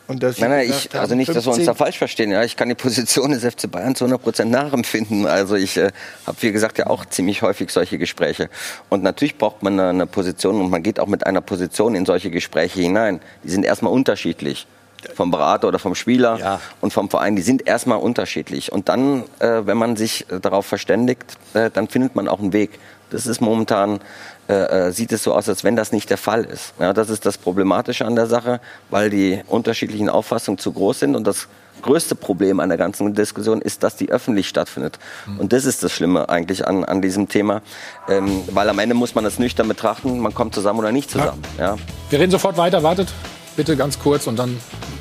Und nein, nein, ich, also nicht, 15. dass wir uns da falsch verstehen. Ja, ich kann die Position des FC Bayern zu 100 Prozent nachempfinden. Also ich äh, habe, wie gesagt, ja auch ziemlich häufig solche Gespräche. Und natürlich braucht man eine, eine Position und man geht auch mit einer Position in solche Gespräche hinein. Die sind erstmal unterschiedlich vom Berater oder vom Spieler ja. und vom Verein, die sind erstmal unterschiedlich. Und dann, äh, wenn man sich äh, darauf verständigt, äh, dann findet man auch einen Weg. Das ist momentan, äh, äh, sieht es so aus, als wenn das nicht der Fall ist. Ja, das ist das Problematische an der Sache, weil die unterschiedlichen Auffassungen zu groß sind und das größte Problem an der ganzen Diskussion ist, dass die öffentlich stattfindet. Mhm. Und das ist das Schlimme eigentlich an, an diesem Thema, ähm, weil am Ende muss man das nüchtern betrachten, man kommt zusammen oder nicht zusammen. Ja. ja. Wir reden sofort weiter, wartet bitte ganz kurz und dann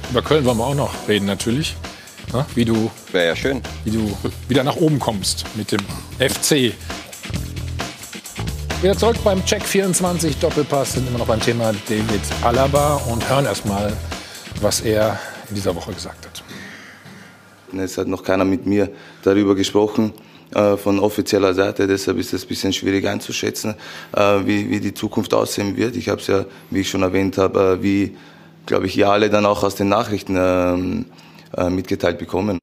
über Köln wollen wir auch noch reden natürlich. Ja, wie du, ja schön. wie du wieder nach oben kommst mit dem FC. Wieder zurück beim Check 24 Doppelpass sind immer noch beim Thema David Alaba und hören erstmal, was er in dieser Woche gesagt hat. Es hat noch keiner mit mir darüber gesprochen äh, von offizieller Seite. Deshalb ist es ein bisschen schwierig einzuschätzen, äh, wie, wie die Zukunft aussehen wird. Ich habe es ja, wie ich schon erwähnt habe, äh, wie glaube ich, ja alle dann auch aus den Nachrichten ähm, äh, mitgeteilt bekommen.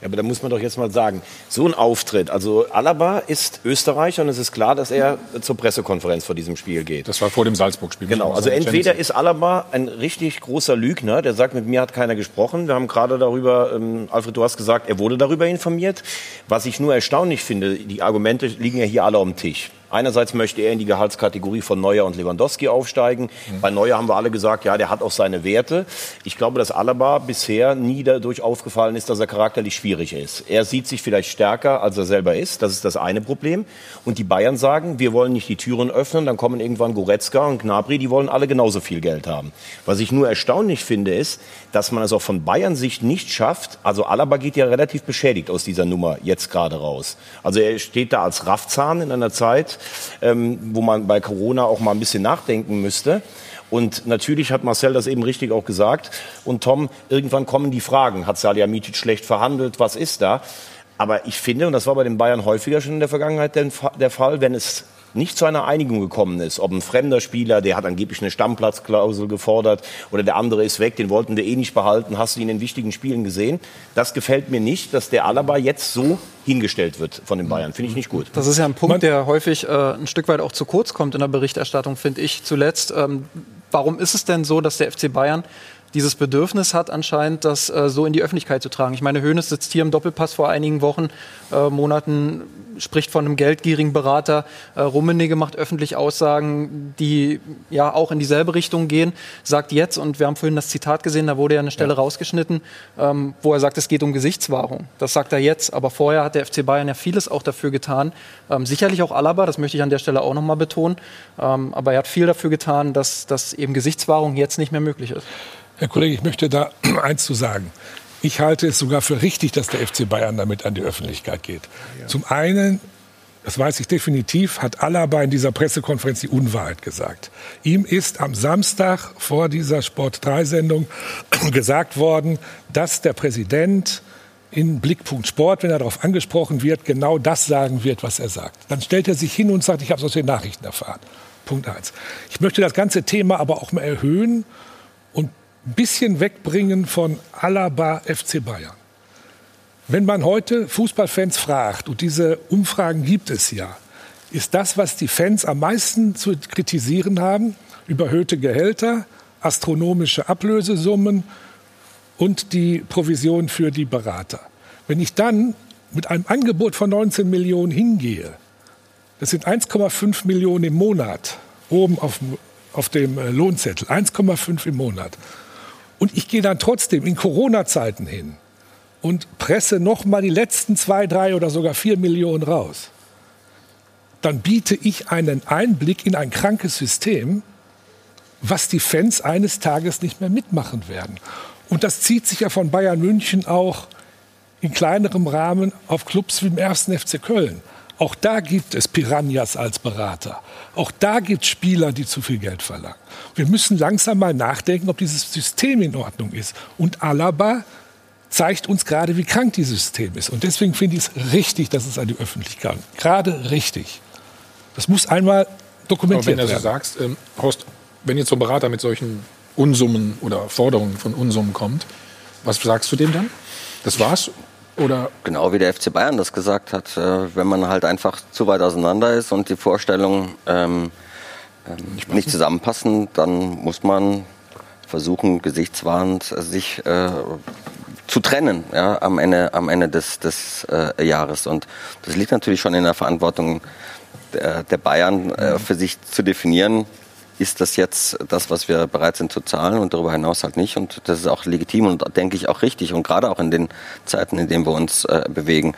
Ja, aber da muss man doch jetzt mal sagen, so ein Auftritt, also Alaba ist Österreicher und es ist klar, dass er zur Pressekonferenz vor diesem Spiel geht. Das war vor dem Salzburg-Spiel. Genau, also entweder ist Alaba ein richtig großer Lügner, der sagt, mit mir hat keiner gesprochen. Wir haben gerade darüber, ähm, Alfred, du hast gesagt, er wurde darüber informiert. Was ich nur erstaunlich finde, die Argumente liegen ja hier alle am Tisch. Einerseits möchte er in die Gehaltskategorie von Neuer und Lewandowski aufsteigen. Mhm. Bei Neuer haben wir alle gesagt, ja, der hat auch seine Werte. Ich glaube, dass Alaba bisher nie dadurch aufgefallen ist, dass er charakterlich schwierig ist. Er sieht sich vielleicht stärker, als er selber ist. Das ist das eine Problem. Und die Bayern sagen, wir wollen nicht die Türen öffnen. Dann kommen irgendwann Goretzka und Gnabry, die wollen alle genauso viel Geld haben. Was ich nur erstaunlich finde, ist, dass man es auch von Bayern Sicht nicht schafft. Also Alaba geht ja relativ beschädigt aus dieser Nummer jetzt gerade raus. Also er steht da als Raffzahn in einer Zeit, ähm, wo man bei Corona auch mal ein bisschen nachdenken müsste. Und natürlich hat Marcel das eben richtig auch gesagt. Und Tom, irgendwann kommen die Fragen. Hat Salihamidzic schlecht verhandelt? Was ist da? Aber ich finde, und das war bei den Bayern häufiger schon in der Vergangenheit der Fall, wenn es nicht zu einer Einigung gekommen ist, ob ein fremder Spieler, der hat angeblich eine Stammplatzklausel gefordert oder der andere ist weg, den wollten wir eh nicht behalten, hast du ihn in wichtigen Spielen gesehen. Das gefällt mir nicht, dass der Alaba jetzt so hingestellt wird von den Bayern. Finde ich nicht gut. Das ist ja ein Punkt, der häufig äh, ein Stück weit auch zu kurz kommt in der Berichterstattung, finde ich zuletzt. Ähm, warum ist es denn so, dass der FC Bayern dieses Bedürfnis hat anscheinend, das äh, so in die Öffentlichkeit zu tragen. Ich meine, Hoeneß sitzt hier im Doppelpass vor einigen Wochen, äh, Monaten, spricht von einem geldgierigen Berater. Äh, Rummenigge macht öffentlich Aussagen, die ja auch in dieselbe Richtung gehen, sagt jetzt, und wir haben vorhin das Zitat gesehen, da wurde ja eine Stelle ja. rausgeschnitten, ähm, wo er sagt, es geht um Gesichtswahrung. Das sagt er jetzt, aber vorher hat der FC Bayern ja vieles auch dafür getan. Ähm, sicherlich auch Alaba, das möchte ich an der Stelle auch nochmal betonen, ähm, aber er hat viel dafür getan, dass, dass eben Gesichtswahrung jetzt nicht mehr möglich ist. Herr Kollege, ich möchte da *clears throat* eins zu sagen. Ich halte es sogar für richtig, dass der FC Bayern damit an die Öffentlichkeit geht. Ja. Zum einen, das weiß ich definitiv, hat Alaba in dieser Pressekonferenz die Unwahrheit gesagt. Ihm ist am Samstag vor dieser Sport-3-Sendung *clears throat* gesagt worden, dass der Präsident in Blickpunkt Sport, wenn er darauf angesprochen wird, genau das sagen wird, was er sagt. Dann stellt er sich hin und sagt, ich habe es aus den Nachrichten erfahren. Punkt eins. Ich möchte das ganze Thema aber auch mal erhöhen ein bisschen wegbringen von Alaba FC Bayern. Wenn man heute Fußballfans fragt, und diese Umfragen gibt es ja, ist das, was die Fans am meisten zu kritisieren haben, überhöhte Gehälter, astronomische Ablösesummen und die Provision für die Berater. Wenn ich dann mit einem Angebot von 19 Millionen hingehe, das sind 1,5 Millionen im Monat oben auf, auf dem äh, Lohnzettel, 1,5 im Monat. Und ich gehe dann trotzdem in Corona-Zeiten hin und presse noch mal die letzten zwei, drei oder sogar vier Millionen raus. Dann biete ich einen Einblick in ein krankes System, was die Fans eines Tages nicht mehr mitmachen werden. Und das zieht sich ja von Bayern München auch in kleinerem Rahmen auf Clubs wie im 1. FC Köln. Auch da gibt es Piranhas als Berater. Auch da gibt es Spieler, die zu viel Geld verlangen. Wir müssen langsam mal nachdenken, ob dieses System in Ordnung ist. Und Alaba zeigt uns gerade, wie krank dieses System ist. Und deswegen finde ich es richtig, dass es an die Öffentlichkeit kommt. Gerade richtig. Das muss einmal Aber dokumentiert wenn du so werden. sagst, ähm, Horst, wenn jetzt so ein Berater mit solchen Unsummen oder Forderungen von Unsummen kommt, was sagst du dem dann? Das war's? Oder Genau wie der FC Bayern das gesagt hat, äh, wenn man halt einfach zu weit auseinander ist und die Vorstellungen ähm, ähm, nicht zusammenpassen, dann muss man versuchen, gesichtswahrend äh, sich äh, zu trennen ja, am Ende, am Ende des, des äh, Jahres. Und das liegt natürlich schon in der Verantwortung der, der Bayern, äh, für sich zu definieren, ist das jetzt das, was wir bereit sind zu zahlen und darüber hinaus halt nicht. Und das ist auch legitim und denke ich auch richtig. Und gerade auch in den Zeiten, in denen wir uns äh, bewegen.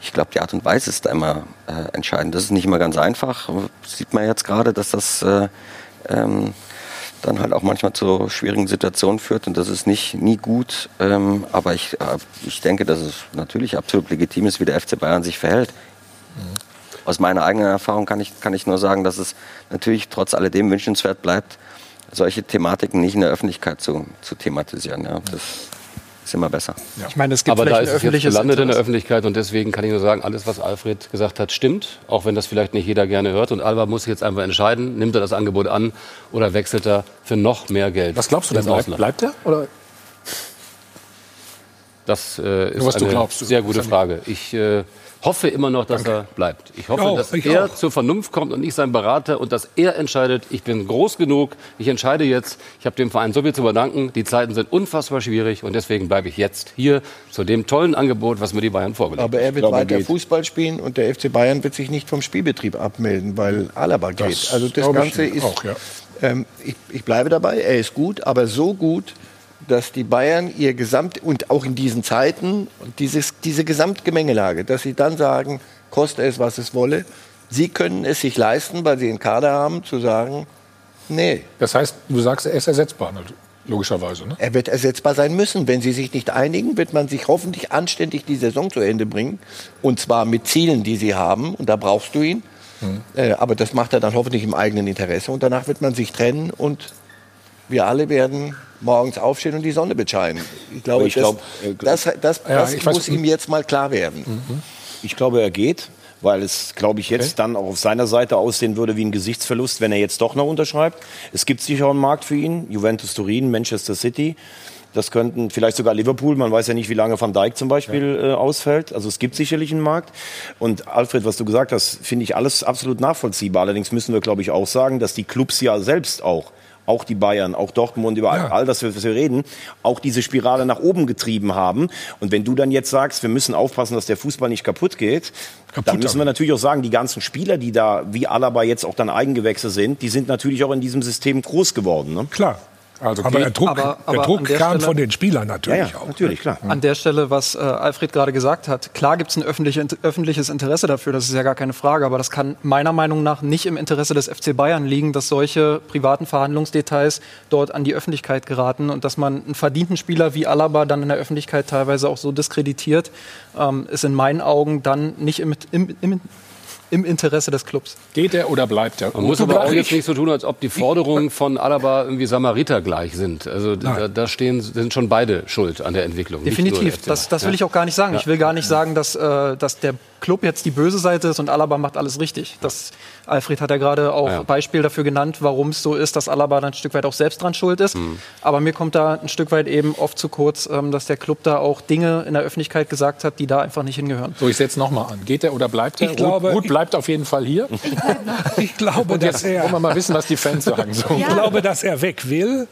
Ich glaube, die Art und Weise ist da immer äh, entscheidend. Das ist nicht immer ganz einfach. Sieht man jetzt gerade, dass das äh, ähm, dann halt auch manchmal zu schwierigen Situationen führt. Und das ist nicht nie gut. Ähm, aber ich, äh, ich denke, dass es natürlich absolut legitim ist, wie der FC Bayern sich verhält. Aus meiner eigenen Erfahrung kann ich, kann ich nur sagen, dass es natürlich trotz alledem wünschenswert bleibt, solche Thematiken nicht in der Öffentlichkeit zu, zu thematisieren. Ja. Das ist immer besser. Ich meine, es gibt Aber da ist es jetzt gelandet in der. Öffentlichkeit und deswegen kann ich nur sagen, alles, was Alfred gesagt hat, stimmt. Auch wenn das vielleicht nicht jeder gerne hört. Und Alba muss jetzt einfach entscheiden, nimmt er das Angebot an oder wechselt er für noch mehr Geld. was glaubst du denn? Bleibt, bleibt er? Oder? Das äh, ist Nur was du eine glaubst. sehr gute Frage. Ich äh, hoffe immer noch, dass er bleibt. Ich hoffe, Ich auch, dass ich er auch. zur Vernunft kommt und nicht sein Berater und dass er entscheidet, ich bin groß genug, ich entscheide jetzt, ich habe dem Verein so viel zu verdanken, die Zeiten sind unfassbar schwierig und deswegen bleibe ich jetzt hier zu dem tollen Angebot, was mir die Bayern vorgelegt Aber er haben. wird weiter Fußball spielen und der FC Bayern wird sich nicht vom Spielbetrieb abmelden, weil Alaba geht. Das also das glaube ich Ganze ist. auch, ja. ähm, ich, ich bleibe dabei, er ist gut, aber so gut, dass die Bayern ihr Gesamt und auch in diesen Zeiten dieses, diese Gesamtgemengelage, dass sie dann sagen, koste es, was es wolle, sie können es sich leisten, weil sie einen Kader haben, zu sagen, nee. Das heißt, du sagst, er ist ersetzbar, logischerweise. Ne? Er wird ersetzbar sein müssen. Wenn sie sich nicht einigen, wird man sich hoffentlich anständig die Saison zu Ende bringen. Und zwar mit Zielen, die sie haben. Und da brauchst du ihn. Äh, aber das macht er dann hoffentlich im eigenen Interesse. Und danach wird man sich trennen und wir alle werden morgens aufstehen und die Sonne bescheinen. Ich glaube, Ich das, glaub, äh, das, das, Ja, das ich weiß- muss ihm jetzt mal klar werden. Ich glaube, er geht, weil es, glaube ich, jetzt dann auch auf seiner Seite aussehen würde wie ein Gesichtsverlust, wenn er jetzt doch noch unterschreibt. Es gibt sicher einen Markt für ihn. Juventus Turin, Manchester City. Das könnten vielleicht sogar Liverpool. Man weiß ja nicht, wie lange Van Dijk zum Beispiel äh, ausfällt. Also es gibt sicherlich einen Markt. Und Alfred, was du gesagt hast, finde ich alles absolut nachvollziehbar. Allerdings müssen wir, glaube ich, auch sagen, dass die Clubs ja selbst auch auch die Bayern, auch Dortmund, über all das, was wir reden, auch diese Spirale nach oben getrieben haben. Und wenn du dann jetzt sagst, wir müssen aufpassen, dass der Fußball nicht kaputt geht, dann müssen wir natürlich auch sagen, die ganzen Spieler, die da wie Alaba jetzt auch dann Eigengewächse sind, die sind natürlich auch in diesem System groß geworden. Ne? Klar. Also aber der Druck, Aber- aber der Druck der kam Stelle- von den Spielern natürlich Ja, ja, auch. natürlich, klar. An der Stelle, was äh, Alfred gerade gesagt hat, klar gibt es ein öffentliche, öffentliches Interesse dafür, das ist ja gar keine Frage, aber das kann meiner Meinung nach nicht im Interesse des FC Bayern liegen, dass solche privaten Verhandlungsdetails dort an die Öffentlichkeit geraten und dass man einen verdienten Spieler wie Alaba dann in der Öffentlichkeit teilweise auch so diskreditiert, ähm, ist in meinen Augen dann nicht im, im, im, im Interesse des Clubs. Geht er oder bleibt er? Man muss aber auch jetzt nicht so tun, als ob die Forderungen von Alaba irgendwie Samariter gleich sind. Also da, da stehen, sind schon beide schuld an der Entwicklung. Definitiv, das, das will ich auch gar nicht sagen. Ja. Ich will gar nicht sagen, dass, äh, dass der Club jetzt die böse Seite ist und Alaba macht alles richtig. Das, Alfred hat ja gerade auch Ja. Beispiel dafür genannt, warum es so ist, dass Alaba dann ein Stück weit auch selbst dran schuld ist. Mhm. Aber mir kommt da ein Stück weit eben oft zu kurz, ähm, dass der Club da auch Dinge in der Öffentlichkeit gesagt hat, die da einfach nicht hingehören. So, ich setze nochmal an. Geht er oder bleibt er? Ich glaube- Ruth, Ruth bleibt auf jeden Fall hier. Ich glaube, Und dass jetzt er wollen wir mal wissen, was die Fans sagen. So. Ich glaube, dass er weg will.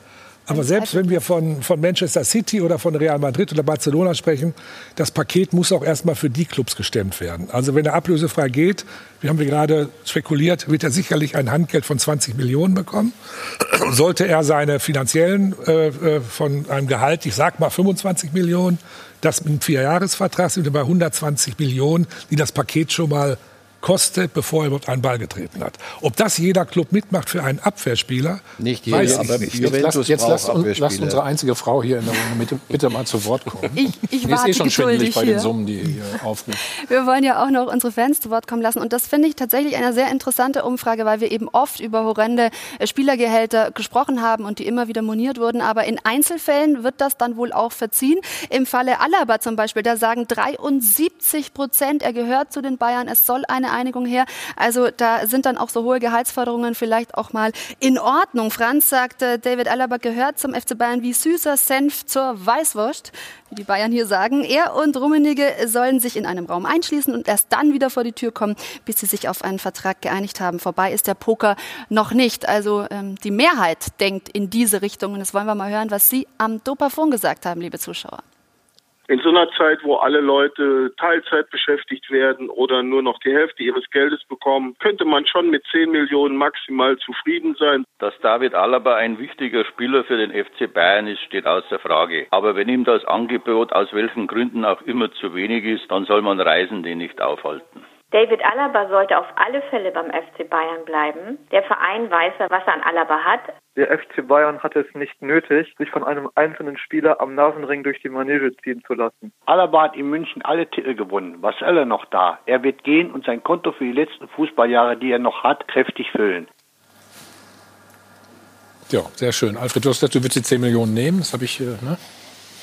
Aber selbst wenn wir von, von Manchester City oder von Real Madrid oder Barcelona sprechen, das Paket muss auch erstmal für die Clubs gestemmt werden. Also wenn er ablösefrei geht, wie haben wir gerade spekuliert, wird er sicherlich ein Handgeld von 20 Millionen bekommen. *clears throat* Sollte er seine finanziellen äh, äh von einem Gehalt, ich sag mal 25 Millionen, das mit einem Vierjahresvertrag sind wir bei 120 Millionen, die das Paket schon mal kostet, bevor er überhaupt einen Ball getreten hat. Ob das jeder Club mitmacht für einen Abwehrspieler, nicht jeder, weiß aber nicht. Jetzt, lasst, jetzt lasst, lasst, unsere einzige Frau hier in der Runde bitte, bitte mal zu Wort kommen. *laughs* Ich, ich Mir ist eh schon schwindelig bei den Summen, die hier aufrufen. Wir wollen ja auch noch unsere Fans zu Wort kommen lassen. Und das finde ich tatsächlich eine sehr interessante Umfrage, weil wir eben oft über horrende äh, Spielergehälter gesprochen haben und die immer wieder moniert wurden. Aber in Einzelfällen wird das dann wohl auch verziehen. Im Falle Alaba zum Beispiel, da sagen 73 Prozent, er gehört zu den Bayern, es soll eine Einigung her. Also da sind dann auch so hohe Gehaltsforderungen vielleicht auch mal in Ordnung. Franz sagte, David Alaba gehört zum FC Bayern wie süßer Senf zur Weißwurst, wie die Bayern hier sagen. Er und Rummenigge sollen sich in einem Raum einschließen und erst dann wieder vor die Tür kommen, bis sie sich auf einen Vertrag geeinigt haben. Vorbei ist der Poker noch nicht. Also ähm, die Mehrheit denkt in diese Richtung. Und jetzt wollen wir mal hören, was Sie am Dopafon gesagt haben, liebe Zuschauer in so einer Zeit, wo alle Leute Teilzeit beschäftigt werden oder nur noch die Hälfte ihres Geldes bekommen, könnte man schon mit 10 Millionen maximal zufrieden sein. Dass David Alaba ein wichtiger Spieler für den FC Bayern ist, steht außer Frage. Aber wenn ihm das Angebot aus welchen Gründen auch immer zu wenig ist, dann soll man Reisende nicht aufhalten. David Alaba sollte auf alle Fälle beim FC Bayern bleiben. Der Verein weiß ja, was er an Alaba hat. Der FC Bayern hat es nicht nötig, sich von einem einzelnen Spieler am Nasenring durch die Manege ziehen zu lassen. Alaba hat in München alle Titel gewonnen. Was soll er noch da? Er wird gehen und sein Konto für die letzten Fußballjahre, die er noch hat, kräftig füllen. Ja, sehr schön. Alfred, du hast gesagt, du würdest die 10 Millionen nehmen. Das habe ich, äh, ne?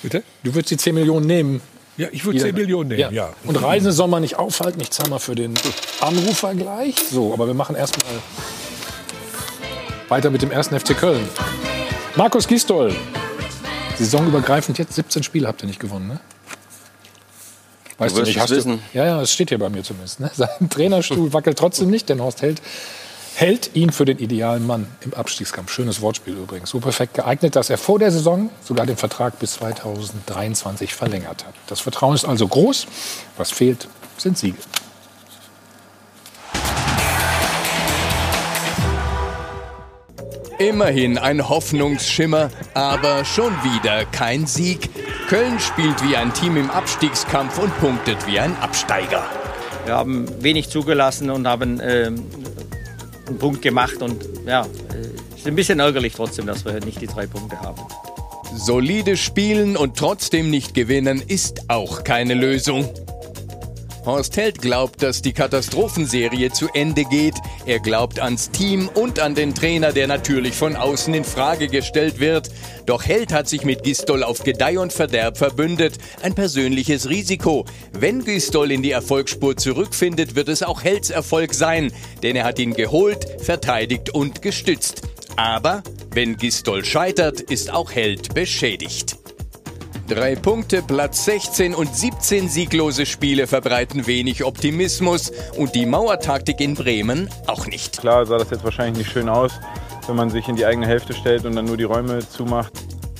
Bitte? Du würdest die 10 Millionen nehmen. Ja, ich würde 10 Millionen nehmen, ja. ja. Und Reisende soll man nicht aufhalten. Ich zahle mal für den Anrufer gleich. So, aber wir machen erstmal weiter mit dem ersten FC Köln. Markus Gistol. Saisonübergreifend jetzt 17 Spiele habt ihr nicht gewonnen, ne? Weißt du, du nicht, hast wissen. Du, ja, ja, es steht hier bei mir zumindest. Ne? *laughs* Sein Trainerstuhl wackelt trotzdem nicht, denn Horst Held hält ihn für den idealen Mann im Abstiegskampf. Schönes Wortspiel übrigens. So perfekt geeignet, dass er vor der Saison sogar den Vertrag bis 2023 verlängert hat. Das Vertrauen ist also groß. Was fehlt, sind Siege. Immerhin ein Hoffnungsschimmer, aber schon wieder kein Sieg. Köln spielt wie ein Team im Abstiegskampf und punktet wie ein Absteiger. Wir haben wenig zugelassen und haben äh, einen Punkt gemacht und ja, es ist ein bisschen ärgerlich trotzdem, dass wir nicht die drei Punkte haben. Solide spielen und trotzdem nicht gewinnen ist auch keine Lösung. Horst Held glaubt, dass die Katastrophenserie zu Ende geht. Er glaubt ans Team und an den Trainer, der natürlich von außen in Frage gestellt wird. Doch Held hat sich mit Gistol auf Gedeih und Verderb verbündet. Ein persönliches Risiko. Wenn Gistol in die Erfolgsspur zurückfindet, wird es auch Helds Erfolg sein. Denn er hat ihn geholt, verteidigt und gestützt. Aber wenn Gistol scheitert, ist auch Held beschädigt. Drei Punkte, Platz 16 und 17 sieglose Spiele verbreiten wenig Optimismus und die Mauertaktik in Bremen auch nicht. Klar sah das jetzt wahrscheinlich nicht schön aus, wenn man sich in die eigene Hälfte stellt und dann nur die Räume zumacht.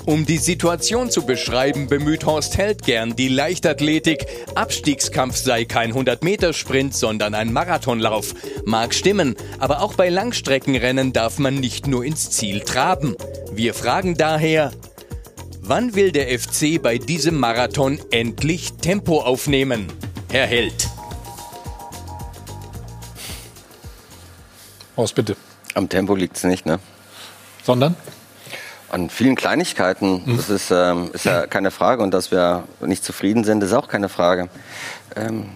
Um die Situation zu beschreiben, bemüht Horst Held gern die Leichtathletik. Abstiegskampf sei kein 100-Meter-Sprint, sondern ein Marathonlauf. Mag stimmen, aber auch bei Langstreckenrennen darf man nicht nur ins Ziel traben. Wir fragen daher, Wann will der FC bei diesem Marathon endlich Tempo aufnehmen? Herr Held. Aus bitte. Am Tempo liegt es nicht, ne? Sondern? An vielen Kleinigkeiten. Mhm. Das ist, ähm, ist ja keine Frage. Und dass wir nicht zufrieden sind, ist auch keine Frage. Ähm,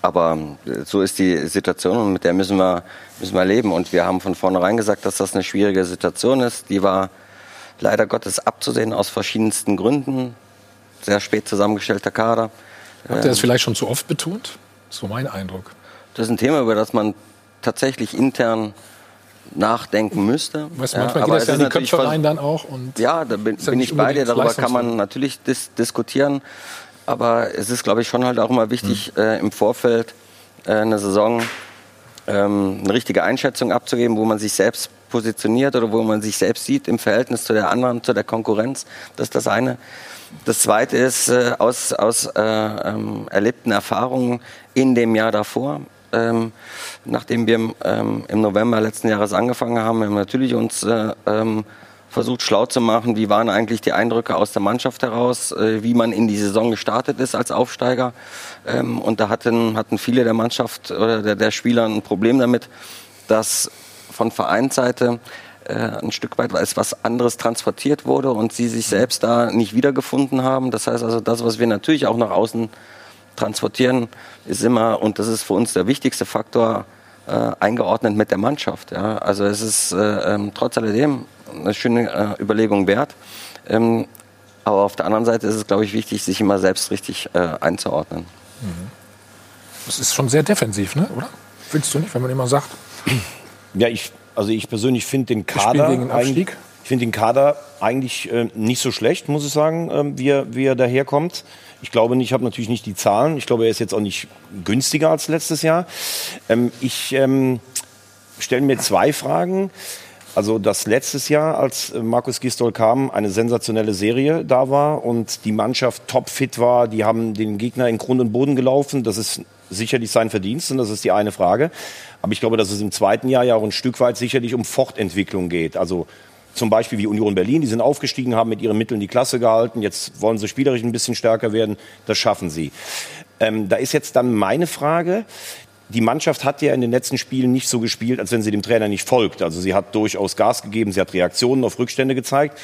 aber äh, so ist die Situation und mit der müssen wir, müssen wir leben. Und wir haben von vornherein gesagt, dass das eine schwierige Situation ist. Die war leider Gottes abzusehen aus verschiedensten Gründen. Sehr spät zusammengestellter Kader. Habt ihr das ähm, vielleicht schon zu oft betont? So mein Eindruck. Das ist ein Thema, über das man tatsächlich intern nachdenken müsste. Weißt, manchmal ja, geht das ja in die Köpfe rein dann auch. Und ja, da bin, bin ich bei dir. Darüber kann man natürlich dis diskutieren. Aber es ist, glaube ich, schon halt auch immer wichtig, mhm. äh, im Vorfeld äh, eine Saison ähm, eine richtige Einschätzung abzugeben, wo man sich selbst positioniert oder wo man sich selbst sieht im Verhältnis zu der anderen, zu der Konkurrenz. Das ist das eine. Das zweite ist äh, aus, aus äh, ähm, erlebten Erfahrungen in dem Jahr davor. Ähm, nachdem wir ähm, im November letzten Jahres angefangen haben, haben wir natürlich uns äh, ähm, versucht schlau zu machen, wie waren eigentlich die Eindrücke aus der Mannschaft heraus, äh, wie man in die Saison gestartet ist als Aufsteiger. Ähm, und da hatten, hatten viele der Mannschaft oder der, der Spieler ein Problem damit, dass von Vereinsseite äh, ein Stück weit was anderes transportiert wurde und sie sich selbst da nicht wiedergefunden haben. Das heißt also, das, was wir natürlich auch nach außen transportieren, ist immer, und das ist für uns der wichtigste Faktor, äh, eingeordnet mit der Mannschaft. Ja. Also es ist äh, ähm, trotz alledem eine schöne äh, Überlegung wert. Ähm, aber auf der anderen Seite ist es, glaube ich, wichtig, sich immer selbst richtig äh, einzuordnen. Mhm. Das ist schon sehr defensiv, ne? oder? Findest du nicht, wenn man immer sagt? Ja, ich, also ich persönlich finde den Kader eigentlich, ich finde den Kader eigentlich äh, nicht so schlecht, muss ich sagen, äh, wie, er, wie er daherkommt. Ich glaube nicht, ich habe natürlich nicht die Zahlen. Ich glaube, er ist jetzt auch nicht günstiger als letztes Jahr. Ähm, ich ähm, stelle mir zwei Fragen. Also, dass letztes Jahr, als äh, Markus Gistol kam, eine sensationelle Serie da war und die Mannschaft topfit war, die haben den Gegner in Grund und Boden gelaufen. Das ist sicherlich sein Verdienst und das ist die eine Frage. Aber ich glaube, dass es im zweiten Jahr ja auch ein Stück weit sicherlich um Fortentwicklung geht. Also zum Beispiel wie Union Berlin, die sind aufgestiegen, haben mit ihren Mitteln die Klasse gehalten. Jetzt wollen sie spielerisch ein bisschen stärker werden. Das schaffen sie. Ähm, da ist jetzt dann meine Frage. Die Mannschaft hat ja in den letzten Spielen nicht so gespielt, als wenn sie dem Trainer nicht folgt. Also sie hat durchaus Gas gegeben, sie hat Reaktionen auf Rückstände gezeigt.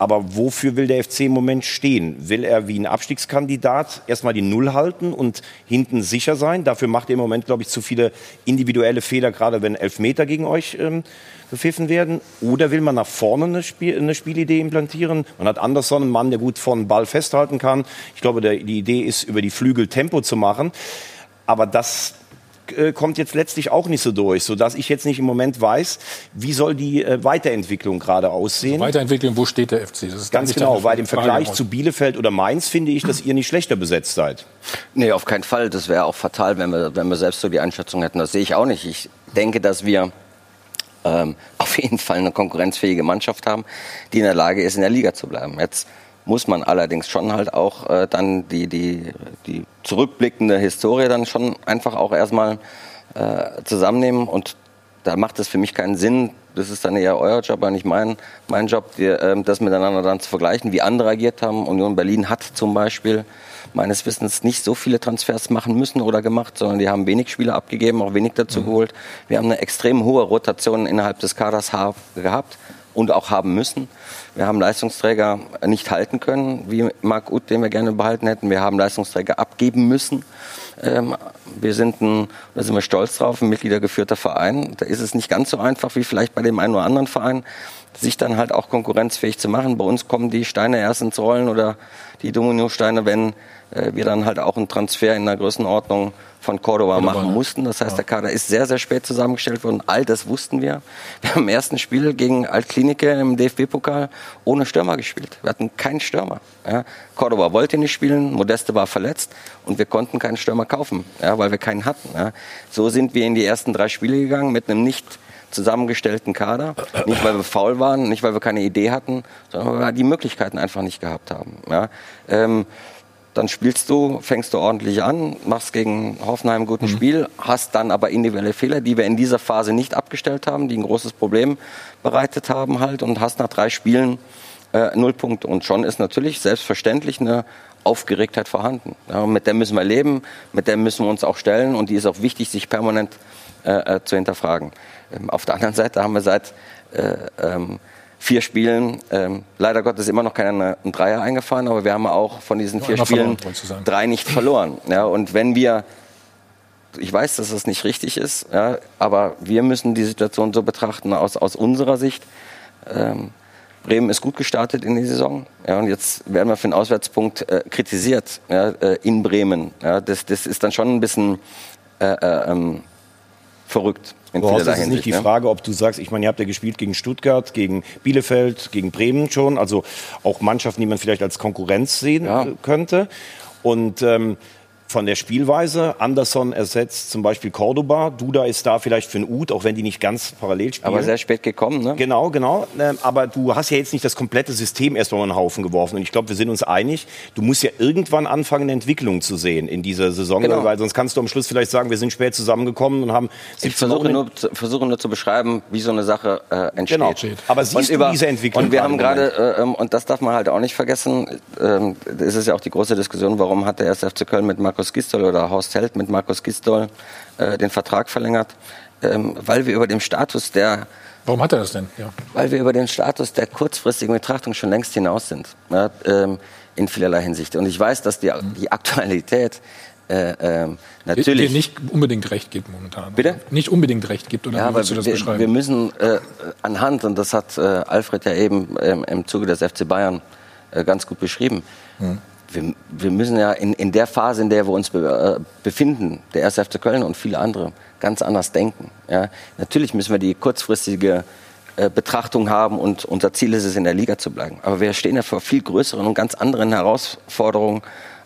Aber wofür will der FC im Moment stehen? Will er wie ein Abstiegskandidat erstmal die Null halten und hinten sicher sein? Dafür macht er im Moment, glaube ich, zu viele individuelle Fehler, gerade wenn Elfmeter gegen euch ähm, gepfiffen werden. Oder will man nach vorne eine, Spiel, eine Spielidee implantieren? Man hat Anderson, einen Mann, der gut vor den Ball festhalten kann. Ich glaube, der, die Idee ist, über die Flügel Tempo zu machen. Aber das äh, kommt jetzt letztlich auch nicht so durch, sodass ich jetzt nicht im Moment weiß, wie soll die äh, Weiterentwicklung gerade aussehen. Also Weiterentwicklung, wo steht der FC? Das ist Ganz genau, weil im Vergleich zu Bielefeld oder Mainz finde ich, dass ihr nicht schlechter besetzt seid. Nee, auf keinen Fall. Das wäre auch fatal, wenn wir, wenn wir selbst so die Einschätzung hätten. Das sehe ich auch nicht. Ich denke, dass wir ähm, *laughs* auf jeden Fall eine konkurrenzfähige Mannschaft haben, die in der Lage ist, in der Liga zu bleiben. Jetzt muss man allerdings schon halt auch äh, dann die, die, die zurückblickende Historie dann schon einfach auch erstmal äh, zusammennehmen und da macht es für mich keinen Sinn, das ist dann eher euer Job, aber nicht mein, mein Job, die, äh, das miteinander dann zu vergleichen, wie andere agiert haben. Union Berlin hat zum Beispiel meines Wissens nicht so viele Transfers machen müssen oder gemacht, sondern die haben wenig Spieler abgegeben, auch wenig dazu mhm. geholt. Wir haben eine extrem hohe Rotation innerhalb des Kaders gehabt und auch haben müssen. Wir haben Leistungsträger nicht halten können, wie Marc Uth, den wir gerne behalten hätten. Wir haben Leistungsträger abgeben müssen. Ähm, wir sind ein, da sind wir stolz drauf, ein mitgliedergeführter Verein. Da ist es nicht ganz so einfach wie vielleicht bei dem einen oder anderen Verein, sich dann halt auch konkurrenzfähig zu machen. Bei uns kommen die Steine erst ins Rollen oder die Dominosteine, wenn äh, wir dann halt auch einen Transfer in der Größenordnung von Cordoba, Cordoba machen mussten. Das heißt, ja. der Kader ist sehr, sehr spät zusammengestellt worden. All das wussten wir. Wir haben im ersten Spiel gegen Altklinike im DFB-Pokal ohne Stürmer gespielt. Wir hatten keinen Stürmer. Ja. Cordoba wollte nicht spielen, Modeste war verletzt und wir konnten keinen Stürmer kaufen, ja, weil wir keinen hatten. Ja. So sind wir in die ersten drei Spiele gegangen mit einem nicht zusammengestellten Kader. Nicht, weil wir faul waren, nicht, weil wir keine Idee hatten, sondern weil wir die Möglichkeiten einfach nicht gehabt haben. Ja. Ähm, dann spielst du, fängst du ordentlich an, machst gegen Hoffenheim ein gutes mhm. Spiel, hast dann aber individuelle Fehler, die wir in dieser Phase nicht abgestellt haben, die ein großes Problem bereitet haben halt und hast nach drei Spielen äh, null Punkte. Und schon ist natürlich selbstverständlich eine Aufgeregtheit vorhanden. Ja, mit der müssen wir leben, mit der müssen wir uns auch stellen und die ist auch wichtig, sich permanent äh, äh zu hinterfragen. Ähm, auf der anderen Seite haben wir seit äh, ähm, vier Spielen, ähm, leider Gottes immer noch keiner einen Dreier eingefahren, aber wir haben auch von diesen vier Spielen verloren, drei nicht verloren. Ja, und wenn wir, ich weiß, dass das nicht richtig ist, ja, aber wir müssen die Situation so betrachten aus, aus unserer Sicht. Ähm, Bremen ist gut gestartet in die Saison. Ja, und jetzt werden wir für den Auswärtspunkt äh, kritisiert ja, äh, in Bremen. Ja, das, das ist dann schon ein bisschen äh, äh ähm, verrückt. In das ist nicht die ne? Frage, ob du sagst, ich meine, ihr habt ja gespielt gegen Stuttgart, gegen Bielefeld, gegen Bremen schon, also auch Mannschaften, die man vielleicht als Konkurrenz sehen ja. könnte. Und ähm, von der Spielweise. Anderson ersetzt zum Beispiel Cordoba. Duda ist da vielleicht für einen Ud, auch wenn die nicht ganz parallel spielen. Aber sehr spät gekommen, ne? Genau, genau. Ähm, Aber du hast ja jetzt nicht das komplette System erstmal über den Haufen geworfen. Und ich glaube, wir sind uns einig, du musst ja irgendwann anfangen, eine Entwicklung zu sehen in dieser Saison. Genau. Weil sonst kannst du am Schluss vielleicht sagen, wir sind spät zusammengekommen und haben Ich 17 versuche nur, zu- versuche nur zu beschreiben, wie so eine Sache äh, entsteht. Genau. Aber siehst du diese Entwicklung Und wir haben gerade, äh, ähm, und das darf man halt auch nicht vergessen, ähm, es ist ja auch die große Diskussion, warum hat der 1. FC Köln mit Markus Gistol oder Horst Held mit Markus Gistol äh, den Vertrag verlängert, ähm, weil wir über dem Status der Warum hat er das denn? Ja. weil wir über den Status der kurzfristigen Betrachtung schon längst hinaus sind, ja, ähm, in vielerlei Hinsicht. Und ich weiß, dass die, die Aktualität äh, ähm, natürlich Dir nicht unbedingt recht gibt momentan. Bitte? Nicht unbedingt recht gibt, oder ja, aber du das wir, beschreiben? wir müssen äh, anhand, und das hat äh, Alfred ja eben ähm, im Zuge des FC Bayern äh, ganz gut beschrieben, Hm. Wir, wir müssen ja in, in der Phase, in der wir uns be, äh, befinden, der 1. FC Köln und viele andere, ganz anders denken. Ja? Natürlich müssen wir die kurzfristige äh, Betrachtung haben und unser Ziel ist es, in der Liga zu bleiben. Aber wir stehen ja vor viel größeren und ganz anderen Herausforderungen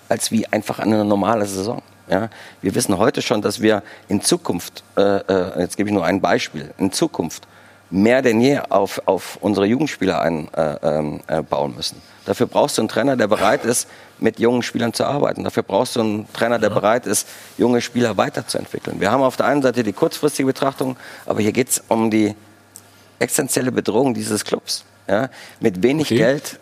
als wie einfach eine normale Saison. Ja? Wir wissen heute schon, dass wir in Zukunft, äh, äh, jetzt gebe ich nur ein Beispiel, in Zukunft mehr denn je auf, auf unsere Jugendspieler einbauen äh, ähm, äh, müssen. Dafür brauchst du einen Trainer, der bereit ist, mit jungen Spielern zu arbeiten. Dafür brauchst du einen Trainer, der bereit ist, junge Spieler weiterzuentwickeln. Wir haben auf der einen Seite die kurzfristige Betrachtung, aber hier geht es um die existenzielle Bedrohung dieses Clubs. Ja? Mit wenig Okay. Geld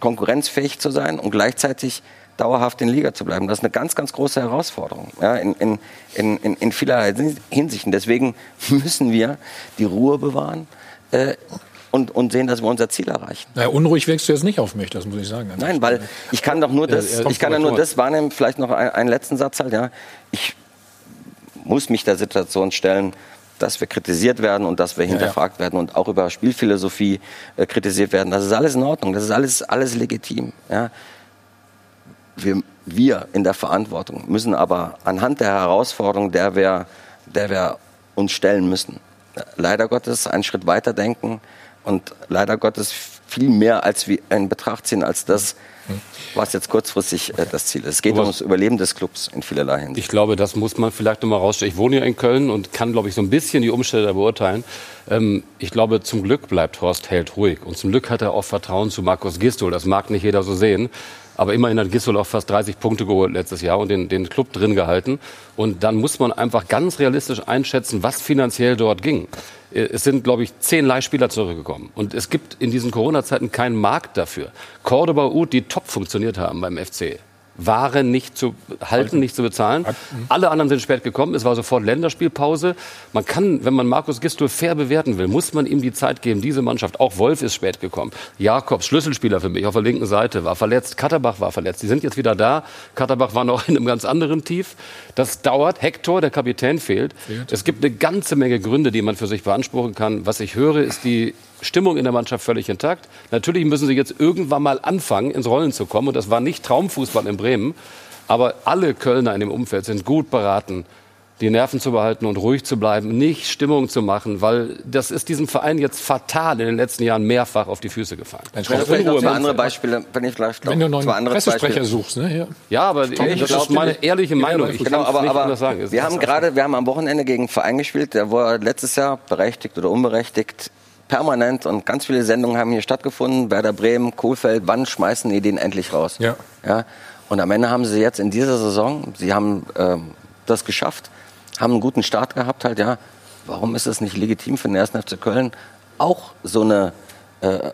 konkurrenzfähig zu sein und gleichzeitig dauerhaft in Liga zu bleiben. Das ist eine ganz, ganz große Herausforderung ja, in, in, in, in, in vielerlei Hinsichten. Deswegen *laughs* müssen wir die Ruhe bewahren äh, und, und sehen, dass wir unser Ziel erreichen. naja, unruhig wirkst du jetzt nicht auf mich, das muss ich sagen. Nein, weil ich kann doch nur Ja, das, ja, ich kann ja nur das wahrnehmen, vielleicht noch ein- einen letzten Satz halt, ja. Ich muss mich der Situation stellen, dass wir kritisiert werden und dass wir ja. hinterfragt werden und auch über Spielphilosophie äh, kritisiert werden. Das ist alles in Ordnung, das ist alles, alles legitim, ja. Wir, wir in der Verantwortung müssen aber anhand der Herausforderung, der wir, der wir uns stellen müssen, leider Gottes einen Schritt weiter denken und leider Gottes viel mehr als wir in Betracht ziehen als das, was jetzt kurzfristig äh, das Ziel ist. Es geht um das Überleben des Clubs in vielerlei Hinsicht. Ich glaube, das muss man vielleicht noch mal rausstellen. Ich wohne ja in Köln und kann, glaube ich, so ein bisschen die Umstände beurteilen. Ähm, ich glaube, zum Glück bleibt Horst Held ruhig. Und zum Glück hat er auch Vertrauen zu Markus Gistol. Das mag nicht jeder so sehen. Aber immerhin hat Gistol auch fast 30 Punkte geholt letztes Jahr und den, den Club drin gehalten. Und dann muss man einfach ganz realistisch einschätzen, was finanziell dort ging. Äh, Es sind, glaube ich, zehn Leihspieler zurückgekommen. Und es gibt in diesen Corona-Zeiten keinen Markt dafür. Cordoba Uth, die top funktioniert haben beim FC, waren nicht zu halten, nicht zu bezahlen. Alle anderen sind spät gekommen. Es war sofort Länderspielpause. Man kann, wenn man Markus Gistol fair bewerten will, muss man ihm die Zeit geben. Diese Mannschaft, auch Wolf ist spät gekommen. Jakobs, Schlüsselspieler für mich auf der linken Seite, war verletzt. Katterbach war verletzt. Die sind jetzt wieder da. Katterbach war noch in einem ganz anderen Tief. Das dauert. Hector, der Kapitän, fehlt. Es gibt eine ganze Menge Gründe, die man für sich beanspruchen kann. Was ich höre, ist die Stimmung in der Mannschaft völlig intakt. Natürlich müssen sie jetzt irgendwann mal anfangen, ins Rollen zu kommen. Und das war nicht Traumfußball in Bremen. Aber alle Kölner in dem Umfeld sind gut beraten, die Nerven zu behalten und ruhig zu bleiben, nicht Stimmung zu machen, weil das ist diesem Verein jetzt fatal in den letzten Jahren mehrfach auf die Füße gefallen. Wenn du vielleicht noch zwei andere Beispiele, wenn ich vielleicht Wenn du noch zwei einen andere Pressesprecher Beispiele- suchst, ne? Ja, Ja, aber Tom, das ist meine ehrliche Meinung. Ich genau, aber, nicht aber anders sagen. Es wir haben gerade, wir haben am Wochenende gegen einen Verein gespielt, der war letztes Jahr berechtigt oder unberechtigt permanent und ganz viele Sendungen haben hier stattgefunden. Werder Bremen, Kohlfeld, wann schmeißen die den endlich raus? Ja. Ja. Und am Ende haben sie jetzt in dieser Saison, sie haben ähm, das geschafft, haben einen guten Start gehabt halt, ja. Warum ist es nicht legitim für den 1. FC Köln auch so eine äh,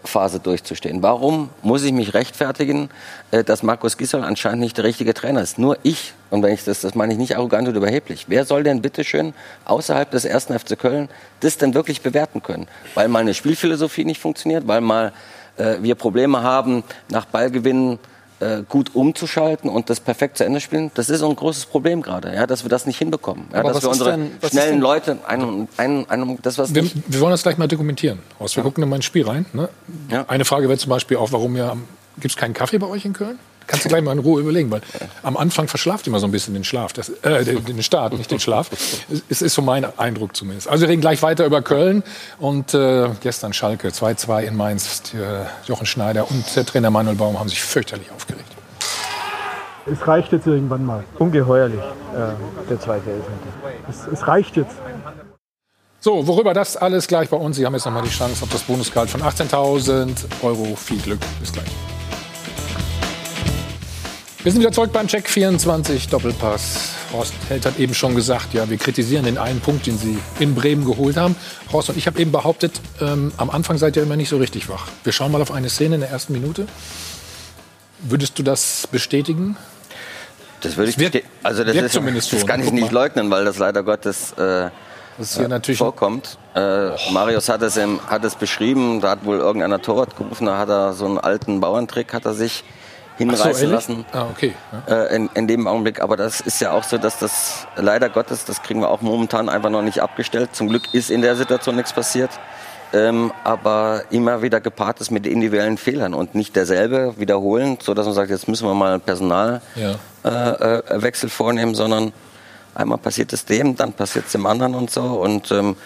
Phase durchzustehen? Warum muss ich mich rechtfertigen, äh, dass Markus Gisdol anscheinend nicht der richtige Trainer ist? Nur ich, und wenn ich das, das meine ich nicht arrogant oder überheblich, wer soll denn bitteschön außerhalb des 1. FC Köln das denn wirklich bewerten können? Weil mal eine Spielphilosophie nicht funktioniert, weil mal äh, wir Probleme haben, nach Ballgewinnen äh, gut umzuschalten und das perfekt zu Ende spielen, das ist ein großes Problem gerade, ja, dass wir das nicht hinbekommen. Ja, dass wir unsere denn- schnellen denn- Leute, ein, ein, ein, das was Wir, wir wollen das gleich mal dokumentieren. Wir gucken in mein Spiel rein. Ne? Eine Frage wäre zum Beispiel auch, warum ja gibt es keinen Kaffee bei euch in Köln? Kannst du gleich mal in Ruhe überlegen, weil am Anfang verschlaft immer so ein bisschen den Schlaf, das, äh, den, Start, nicht den Schlaf. Es ist so mein Eindruck zumindest. Also wir reden gleich weiter über Köln und äh, gestern Schalke 2-2 in Mainz. Die, äh, Jochen Schneider und der Trainer Manuel Baum haben sich fürchterlich aufgeregt. Es reicht jetzt irgendwann mal. Ungeheuerlich, äh, der zweite Elfmeter. Es, es reicht jetzt. So, worüber das alles gleich bei uns. Sie haben jetzt nochmal die Chance auf das Bonusgehalt von 18.000 Euro. Viel Glück. Bis gleich. Wir sind wieder zurück beim Check 24 Doppelpass. Horst Held hat eben schon gesagt, ja, wir kritisieren den einen Punkt, den Sie in Bremen geholt haben. Horst und ich habe eben behauptet, ähm, am Anfang seid ihr immer nicht so richtig wach. Wir schauen mal auf eine Szene in der ersten Minute. Würdest du das bestätigen? Das würde ich wirkt- beste- also das, ist, zumindest das kann ich nicht leugnen, weil das leider Gottes äh, Das äh, natürlich vorkommt. Äh, Marius hat es, im, hat es beschrieben, da hat wohl irgendeiner Torwart gerufen, da hat er so einen alten Bauerntrick, hat er sich hinreißen ehrlich? lassen. Ah, okay. Äh, in, in dem Augenblick. Aber das ist ja auch so, dass das leider Gottes, das kriegen wir auch momentan einfach noch nicht abgestellt. Zum Glück ist in der Situation nichts passiert. Ähm, aber immer wieder gepaart ist mit individuellen Fehlern und nicht derselbe wiederholend, so dass man sagt, jetzt müssen wir mal einen Personalwechsel Ja. äh, äh, vornehmen, sondern einmal passiert es dem, dann passiert es dem anderen und so. Und ähm,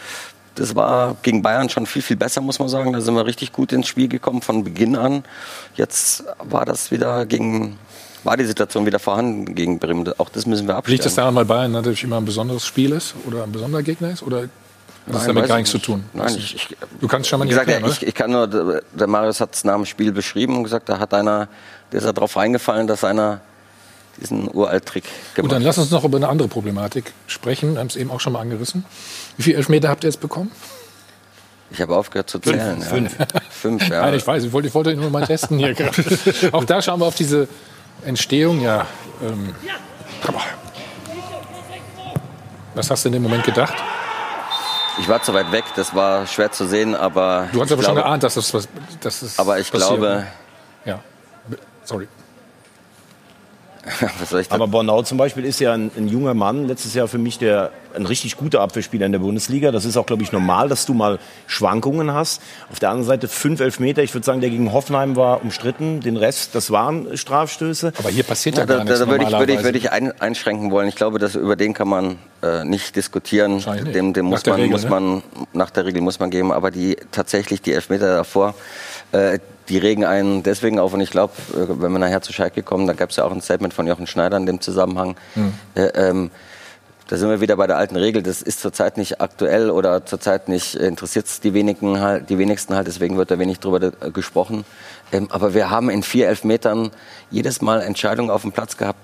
das war gegen Bayern schon viel, viel besser, muss man sagen. Da sind wir richtig gut ins Spiel gekommen von Beginn an. Jetzt war das wieder gegen, war die Situation wieder vorhanden gegen Bremen. Auch das müssen wir abstellen. Liegt das daran, weil Bayern natürlich immer ein besonderes Spiel ist oder ein besonderer Gegner ist? Oder hat das Nein, damit gar ich nichts zu tun? Nein, ich, ich, Du kannst schon mal nicht gesagt, erklären, ich, ich kann nur, der Marius hat es nach dem Spiel beschrieben und gesagt, da hat einer, der ist da drauf reingefallen, dass einer diesen Uralt-Trick gemacht dann lass uns noch über eine andere Problematik sprechen. Wir haben es eben auch schon mal angerissen. Wie viele Elfmeter habt ihr jetzt bekommen? Ich habe aufgehört zu Fünf. zählen. Ja. Fünf. Fünf, ja. Nein, ich weiß, ich wollte, ich wollte nur mal testen hier gerade. *laughs* Auch da schauen wir auf diese Entstehung. Ja, ähm, was hast du in dem Moment gedacht? Ich war zu weit weg, das war schwer zu sehen, aber. Du hast aber schon glaube- geahnt, dass das was. Dass das Aber ich passiert, glaube. ne? Ja. Sorry. Was soll ich da? *laughs* Aber Bornau zum Beispiel ist ja ein, ein junger Mann, letztes Jahr für mich der ein richtig guter Abwehrspieler in der Bundesliga. Das ist auch, glaube ich, normal, dass du mal Schwankungen hast. Auf der anderen Seite fünf Elfmeter. Ich würde sagen, der gegen Hoffenheim war umstritten. Den Rest, das waren Strafstöße. Aber hier passiert Ja, da, da, da würde ich, würde ich, würde ich ein, einschränken wollen. Ich glaube, dass über den kann man äh, nicht diskutieren. Dem, dem muss man, Regel, muss ne? man nach der Regel muss man geben. Aber die tatsächlich die Elfmeter davor, äh, die regen einen deswegen auf. Und ich glaube, äh, wenn wir nachher zu Schalke kommen, da gab es ja auch ein Statement von Jochen Schneider in dem Zusammenhang. Hm. Äh, ähm, da sind wir wieder bei der alten Regel. Das ist zurzeit nicht aktuell oder zurzeit nicht interessiert es die, wenigen halt, die wenigsten halt. Deswegen wird da wenig drüber äh, gesprochen. Ähm, aber wir haben in vier Elfmetern jedes Mal Entscheidungen auf dem Platz gehabt,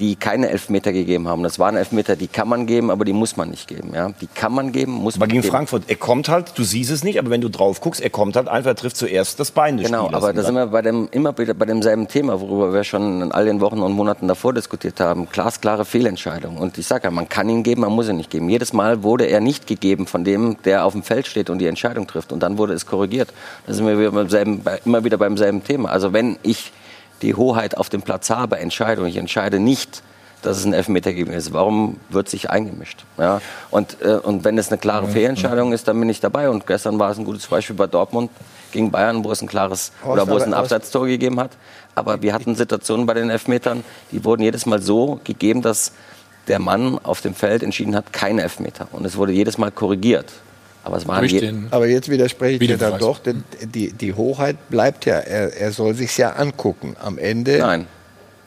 die keine Elfmeter gegeben haben. Das waren Elfmeter, die kann man geben, aber die muss man nicht geben. Ja? Die kann man geben, muss Aber man gegen geben. Frankfurt, er kommt halt, du siehst es nicht, aber wenn du drauf guckst, er kommt halt einfach, er trifft zuerst das Bein des Genau, aber da sind wir bei dem, immer wieder bei demselben Thema, worüber wir schon in all den Wochen und Monaten davor diskutiert haben. Glasklare Fehlentscheidung. Und ich sage ja, man kann ihn geben, man muss ihn nicht geben. Jedes Mal wurde er nicht gegeben von dem, der auf dem Feld steht und die Entscheidung trifft. Und dann wurde es korrigiert. Da sind wir wieder selben, immer wieder beim selben Thema. Also wenn ich die Hoheit auf dem Platz habe, Entscheidung, ich entscheide nicht, dass es ein Elfmeter gegeben ist. Warum wird sich eingemischt? Ja? Und, äh, und wenn es eine klare Fehlentscheidung ist, dann bin ich dabei. Und gestern war es ein gutes Beispiel bei Dortmund gegen Bayern, wo es ein klares oder wo es ein Abseitstor gegeben hat. Aber wir hatten Situationen bei den Elfmetern, die wurden jedes Mal so gegeben, dass der Mann auf dem Feld entschieden hat, kein Elfmeter. Und es wurde jedes Mal korrigiert. Aber es waren Aber jetzt widerspreche ich dir dann doch, denn die, die Hoheit bleibt ja. Er, er soll sich ja angucken. Am Ende. Nein.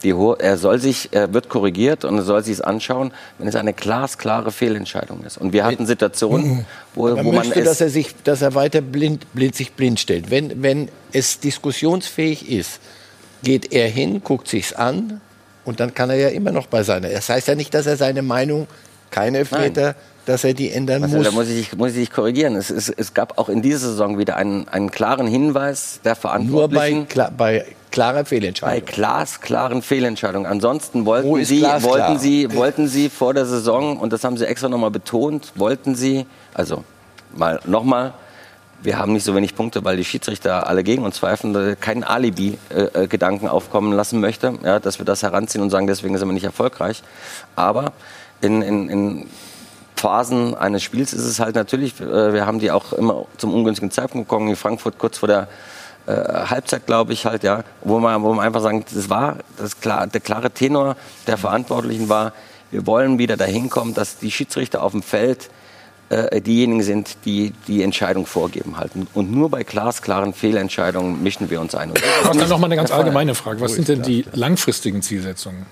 Die Ho er soll sich, er wird korrigiert und er soll sich es anschauen, wenn es eine glasklare Fehlentscheidung ist. Und wir hatten Situationen, wo, Er wo man möchte, es dass er sich, dass er weiter blind, blind, sich blind stellt. Wenn, wenn es diskussionsfähig ist, geht er hin, guckt sich's an und dann kann er ja immer noch bei seiner. Das heißt ja nicht, dass er seine Meinung, keine Elfmeter, dass er die ändern Also, muss. da muss ich, muss ich dich korrigieren. Es, es, es gab auch in dieser Saison wieder einen, einen klaren Hinweis der Nur bei, Verantwortlichen. bei klarer bei Fehlentscheidung. glasklaren Fehlentscheidungen. Ansonsten wollten sie, wollten sie, wollten sie vor der Saison und das haben sie extra nochmal betont, wollten sie, also mal nochmal, wir haben nicht so wenig Punkte, weil die Schiedsrichter alle gegen uns pfeifen, äh, keinen Alibi-Gedanken aufkommen lassen möchte, ja, dass wir das heranziehen und sagen, deswegen sind wir nicht erfolgreich. Aber in, in, in Phasen eines Spiels ist es halt natürlich, äh, wir haben die auch immer zum ungünstigen Zeitpunkt bekommen, in Frankfurt kurz vor der äh, Halbzeit, glaube ich, halt, ja, wo man, wo man einfach sagen, das war das klar, der klare Tenor der Verantwortlichen war, wir wollen wieder dahin kommen, dass die Schiedsrichter auf dem Feld äh, diejenigen sind, die die Entscheidung vorgeben halten. Und nur bei glasklaren Fehlentscheidungen mischen wir uns ein. Und dann noch mal eine ganz allgemeine Frage. Was sind denn die langfristigen Zielsetzungen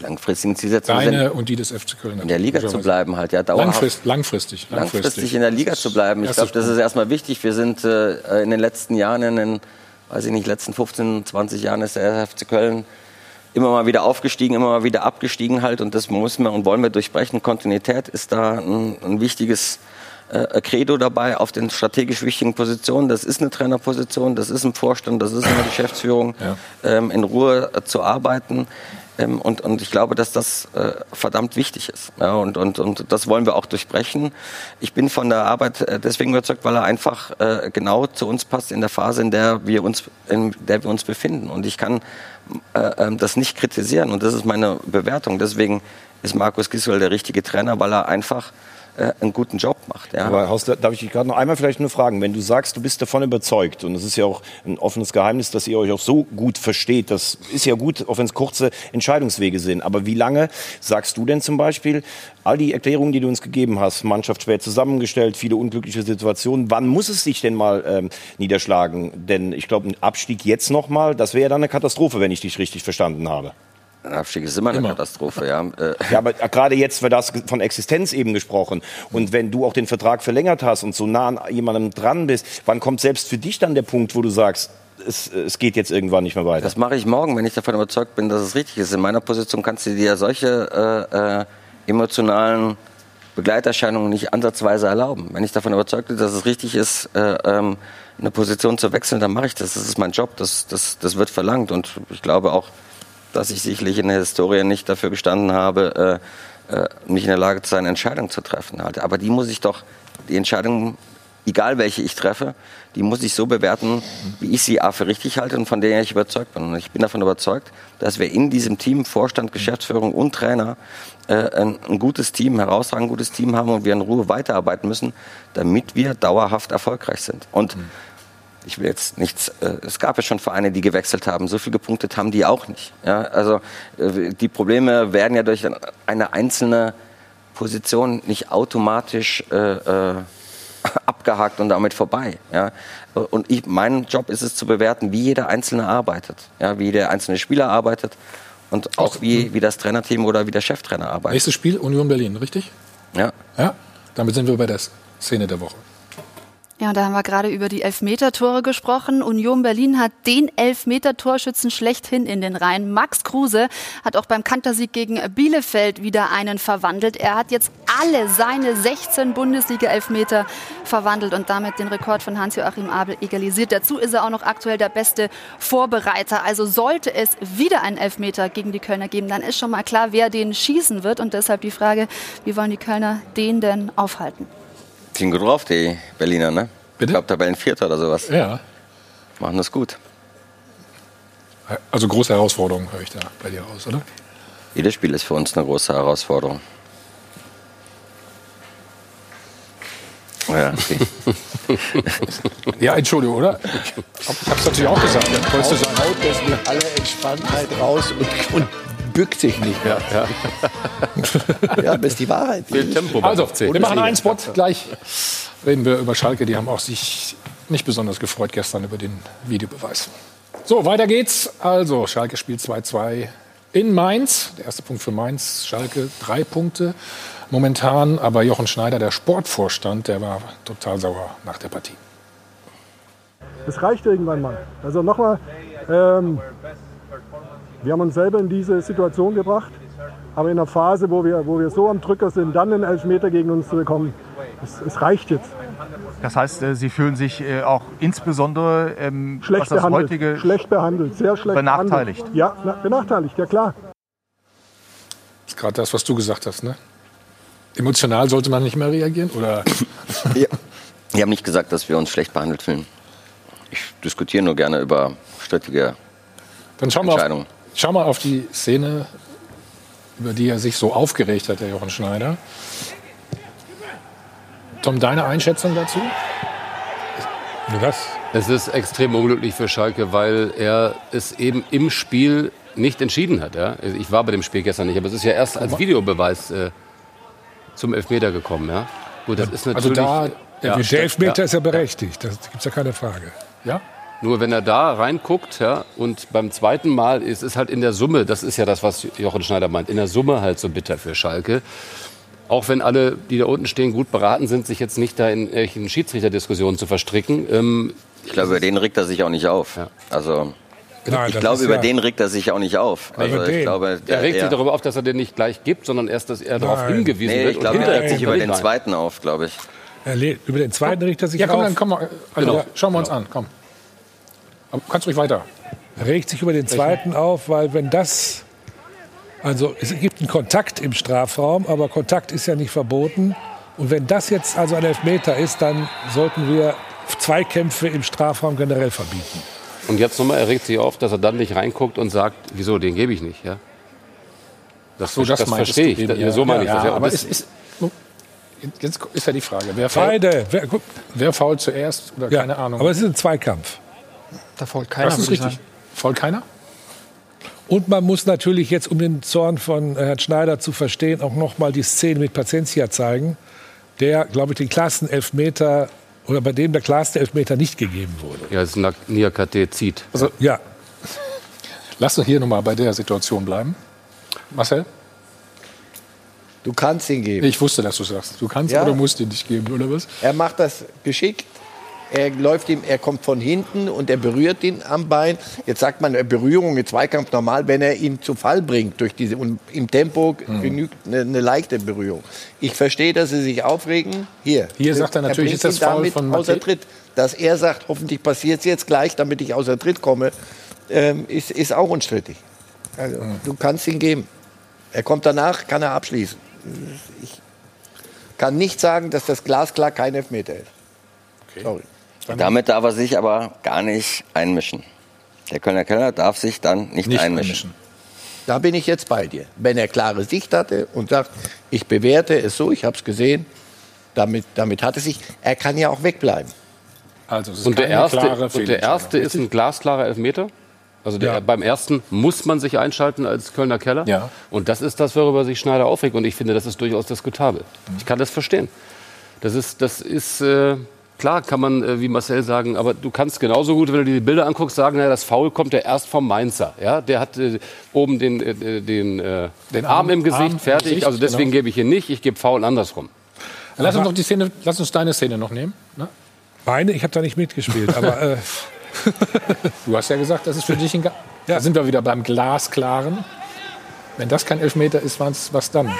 langfristigen Zielsetzungen Deine sind, und die des FC Köln. in der Liga zu bleiben, halt ja dauerhaft. Langfrist, langfristig, langfristig. langfristig in der Liga zu bleiben. Ich glaube, das ist erstmal wichtig. Wir sind äh, in den letzten Jahren, in den, weiß ich nicht, letzten 15, 20 Jahren ist der FC Köln immer mal wieder aufgestiegen, immer mal wieder abgestiegen halt. Und das müssen wir und wollen wir durchbrechen. Kontinuität ist da ein, ein wichtiges äh, Credo dabei auf den strategisch wichtigen Positionen. Das ist eine Trainerposition, das ist ein Vorstand, das ist eine *coughs* Geschäftsführung, ähm, in Ruhe äh, zu arbeiten. Ähm, und, und ich glaube, dass das äh, verdammt wichtig ist. Ja, und, und, und das wollen wir auch durchbrechen. Ich bin von der Arbeit äh, deswegen überzeugt, weil er einfach äh, genau zu uns passt in der Phase, in der wir uns, in der wir uns befinden. Und ich kann äh, ähm, das nicht kritisieren. Und das ist meine Bewertung. Deswegen ist Markus Gisdol der richtige Trainer, weil er einfach äh, einen guten Job macht. Ja. Aber Horst, darf ich dich gerade noch einmal vielleicht nur fragen, wenn du sagst, du bist davon überzeugt, und es ist ja auch ein offenes Geheimnis, dass ihr euch auch so gut versteht, das ist ja gut, auch wenn es kurze Entscheidungswege sind, aber wie lange sagst du denn zum Beispiel, all die Erklärungen, die du uns gegeben hast, Mannschaft schwer zusammengestellt, viele unglückliche Situationen, wann muss es sich denn mal ähm, niederschlagen? Denn ich glaube, ein Abstieg jetzt nochmal, das wäre ja dann eine Katastrophe, wenn ich dich richtig verstanden habe. Ein Abstieg ist immer eine Katastrophe, ja. Äh, Ja, aber gerade jetzt wird das von Existenz eben gesprochen. Und wenn du auch den Vertrag verlängert hast und so nah an jemandem dran bist, wann kommt selbst für dich dann der Punkt, wo du sagst, es, es geht jetzt irgendwann nicht mehr weiter? Das mache ich morgen, wenn ich davon überzeugt bin, dass es richtig ist. In meiner Position kannst du dir solche äh, äh, emotionalen Begleiterscheinungen nicht ansatzweise erlauben. Wenn ich davon überzeugt bin, dass es richtig ist, äh, ähm, eine Position zu wechseln, dann mache ich das. Das ist mein Job. Das, das, das wird verlangt. Und ich glaube auch, dass ich sicherlich in der Historie nicht dafür gestanden habe, äh, äh, nicht in der Lage zu sein, Entscheidungen zu treffen. Halt. Aber die muss ich doch, die Entscheidungen, egal welche ich treffe, die muss ich so bewerten, wie ich sie A für richtig halte und von der ich überzeugt bin. Und ich bin davon überzeugt, dass wir in diesem Team, Vorstand, Geschäftsführung und Trainer, äh, ein, ein gutes Team, herausragend gutes Team haben und wir in Ruhe weiterarbeiten müssen, damit wir dauerhaft erfolgreich sind. Und ich will jetzt nichts, äh, es gab ja schon Vereine, die gewechselt haben, so viel gepunktet haben die auch nicht. Ja, also äh, die Probleme werden ja durch eine einzelne Position nicht automatisch äh, äh, abgehakt und damit vorbei. Ja? Und ich, mein Job ist es zu bewerten, wie jeder Einzelne arbeitet, ja? wie der einzelne Spieler arbeitet und auch wie, wie das Trainerteam oder wie der Cheftrainer arbeitet. Nächstes Spiel Union Berlin, richtig? Ja. Ja, damit sind wir bei der Szene der Woche. Ja, da haben wir gerade über die Elfmeter-Tore gesprochen. Union Berlin hat den Elfmeter-Torschützen schlechthin in den Reihen. Max Kruse hat auch beim Kantersieg gegen Bielefeld wieder einen verwandelt. Er hat jetzt alle seine 16 Bundesliga-Elfmeter verwandelt und damit den Rekord von Hans-Joachim Abel egalisiert. Dazu ist er auch noch aktuell der beste Vorbereiter. Also sollte es wieder einen Elfmeter gegen die Kölner geben, dann ist schon mal klar, wer den schießen wird. Und deshalb die Frage, wie wollen die Kölner den denn aufhalten? Sind gut drauf, die Berliner, ne? Bitte? Ich glaube, Tabellenvierter oder sowas. Ja. Machen das gut. Also große Herausforderung höre ich da bei dir raus, oder? Jedes Spiel ist für uns eine große Herausforderung. Ja, okay. *laughs* ja, Entschuldigung, oder? Ich habe es natürlich auch gesagt. Ja. Wolltest du sagen? Haut das mit aller Entspanntheit raus und, und bückt sich nicht mehr. Ja, ja. *laughs* ja das ist die Wahrheit. Viel Tempo Also, wir machen einen Spot. Gleich reden wir über Schalke. Die haben auch sich nicht besonders gefreut gestern über den Videobeweis. So, weiter geht's. Also, Schalke spielt 2-2 in Mainz. Der erste Punkt für Mainz. Schalke drei Punkte momentan. Aber Jochen Schneider, der Sportvorstand, der war total sauer nach der Partie. Es reicht irgendwann mal. Also nochmal, ähm, wir haben uns selber in diese Situation gebracht. Aber in einer Phase, wo wir, wo wir so am Drücker sind, dann einen Elfmeter gegen uns zu bekommen, es, es reicht jetzt. Das heißt, äh, Sie fühlen sich äh, auch insbesondere, ähm, Schlecht was das behandelt, heutige schlecht behandelt, sehr schlecht benachteiligt. behandelt. Ja, na, benachteiligt, ja klar. Das ist gerade das, was du gesagt hast, ne? Emotional sollte man nicht mehr reagieren? Oder? *laughs* ja. Ich habe nicht gesagt, dass wir uns schlecht behandelt fühlen. Ich diskutiere nur gerne über strittige Dann schauen wir, Entscheidungen. auf, schau mal auf die Szene, über die er sich so aufgeregt hat, der Jochen Schneider. Tom, deine Einschätzung dazu? Was? Es ist extrem unglücklich für Schalke, weil er es eben im Spiel nicht entschieden hat. Ja? Ich war bei dem Spiel gestern nicht, aber es ist ja erst als Videobeweis äh, zum Elfmeter gekommen. Ja? Gut, das ist Also natürlich, da, ja, der Elfmeter ja. ist ja berechtigt, da gibt es ja keine Frage. Ja? Nur wenn er da reinguckt, ja, und beim zweiten Mal ist es halt in der Summe, das ist ja das, was Jochen Schneider meint, in der Summe halt so bitter für Schalke. Auch wenn alle, die da unten stehen, gut beraten sind, sich jetzt nicht da in irgendwelchen Schiedsrichterdiskussionen zu verstricken. Ähm, Ich glaube, über den regt er sich auch nicht auf. Also Nein, ich das glaube, über ja- den regt er sich auch nicht auf. Also ich glaube, er regt sich der- darüber auf, dass er den nicht gleich gibt, sondern erst, dass er darauf hingewiesen Nee, wird. ich und glaube, er regt sich kommt über er den zweiten auf, glaube ich. Er Über den zweiten regt er sich Ja, komm, auf. dann komm mal. Also, Genau. schauen wir uns an. Komm. Aber kannst ruhig weiter. Er regt sich über den zweiten auf, weil wenn das, also es gibt einen Kontakt im Strafraum, aber Kontakt ist ja nicht verboten. Und wenn das jetzt also ein Elfmeter ist, dann sollten wir Zweikämpfe im Strafraum generell verbieten. Und jetzt nochmal, er regt sich auf, dass er dann nicht reinguckt und sagt, wieso, den gebe ich nicht. Ja? Das, So, das das verstehe ich. eben, ja. So meine ich Ja, das. Ja. aber das- es ist, jetzt ist ja die Frage, wer fault, Beide. Wer, wer fault zuerst oder Ja, keine Ahnung. aber es ist ein Zweikampf. Da fault keiner. das ist richtig. sagen. Fault keiner? Und man muss natürlich jetzt, um den Zorn von Herrn Schneider zu verstehen, auch noch mal die Szene mit Paciencia zeigen, der, glaube ich, den klarsten Elfmeter oder bei dem der klarste Elfmeter nicht gegeben wurde. ja, es ist Niakate zieht. Also, ja. Lass uns hier nochmal bei der Situation bleiben. Marcel? Du kannst ihn geben. Ich wusste, dass du sagst. Du kannst Ja. oder musst ihn nicht geben, oder was? Er macht das geschickt. Er läuft ihm, er kommt von hinten und er berührt ihn am Bein. Jetzt sagt man, Berührung im Zweikampf normal, wenn er ihn zu Fall bringt durch diese und im Tempo Hm. genügt eine, eine leichte Berührung. Ich verstehe, dass sie sich aufregen. Hier. Hier sagt er natürlich, bringt ist das Foul von außer Mathe- Tritt. Dass er sagt, hoffentlich passiert es jetzt gleich, damit ich außer Tritt komme, ähm, ist, ist auch unstrittig. Also, Hm. Du kannst ihn geben. Er kommt danach, kann er abschließen. Ich kann nicht sagen, dass das glasklar kein Elfmeter ist. Sorry. Damit darf er sich aber gar nicht einmischen. Der Kölner Keller darf sich dann nicht, Nicht einmischen. Da bin ich jetzt bei dir. Wenn er klare Sicht hatte und sagt, ich bewerte es so, ich habe es gesehen, damit, damit hat es sich, er kann ja auch wegbleiben. Also es ist Und der erste, und der erste ist ein glasklarer Elfmeter. Also der, beim ersten muss man sich einschalten als Kölner Keller. Ja. Und das ist das, worüber sich Schneider aufregt. Und ich finde, das ist durchaus diskutabel. Ich kann das verstehen. Das ist, das ist äh, klar, kann man äh, wie Marcel sagen, aber du kannst genauso gut, wenn du dir die Bilder anguckst, sagen, naja, das Foul kommt ja erst vom Mainzer. Ja? Der hat äh, oben den, äh, den, äh, den Arm im Gesicht, Arm im fertig. Gesicht, also deswegen genau. gebe ich hier nicht, ich gebe Foul andersrum. Lass uns, noch die Szene, lass uns deine Szene noch nehmen. Ne? Meine, ich habe da nicht mitgespielt, aber äh, *laughs* Du hast ja gesagt, das ist für dich ein. Ga Da sind wir wieder beim Glasklaren. Wenn das kein Elfmeter ist, was dann?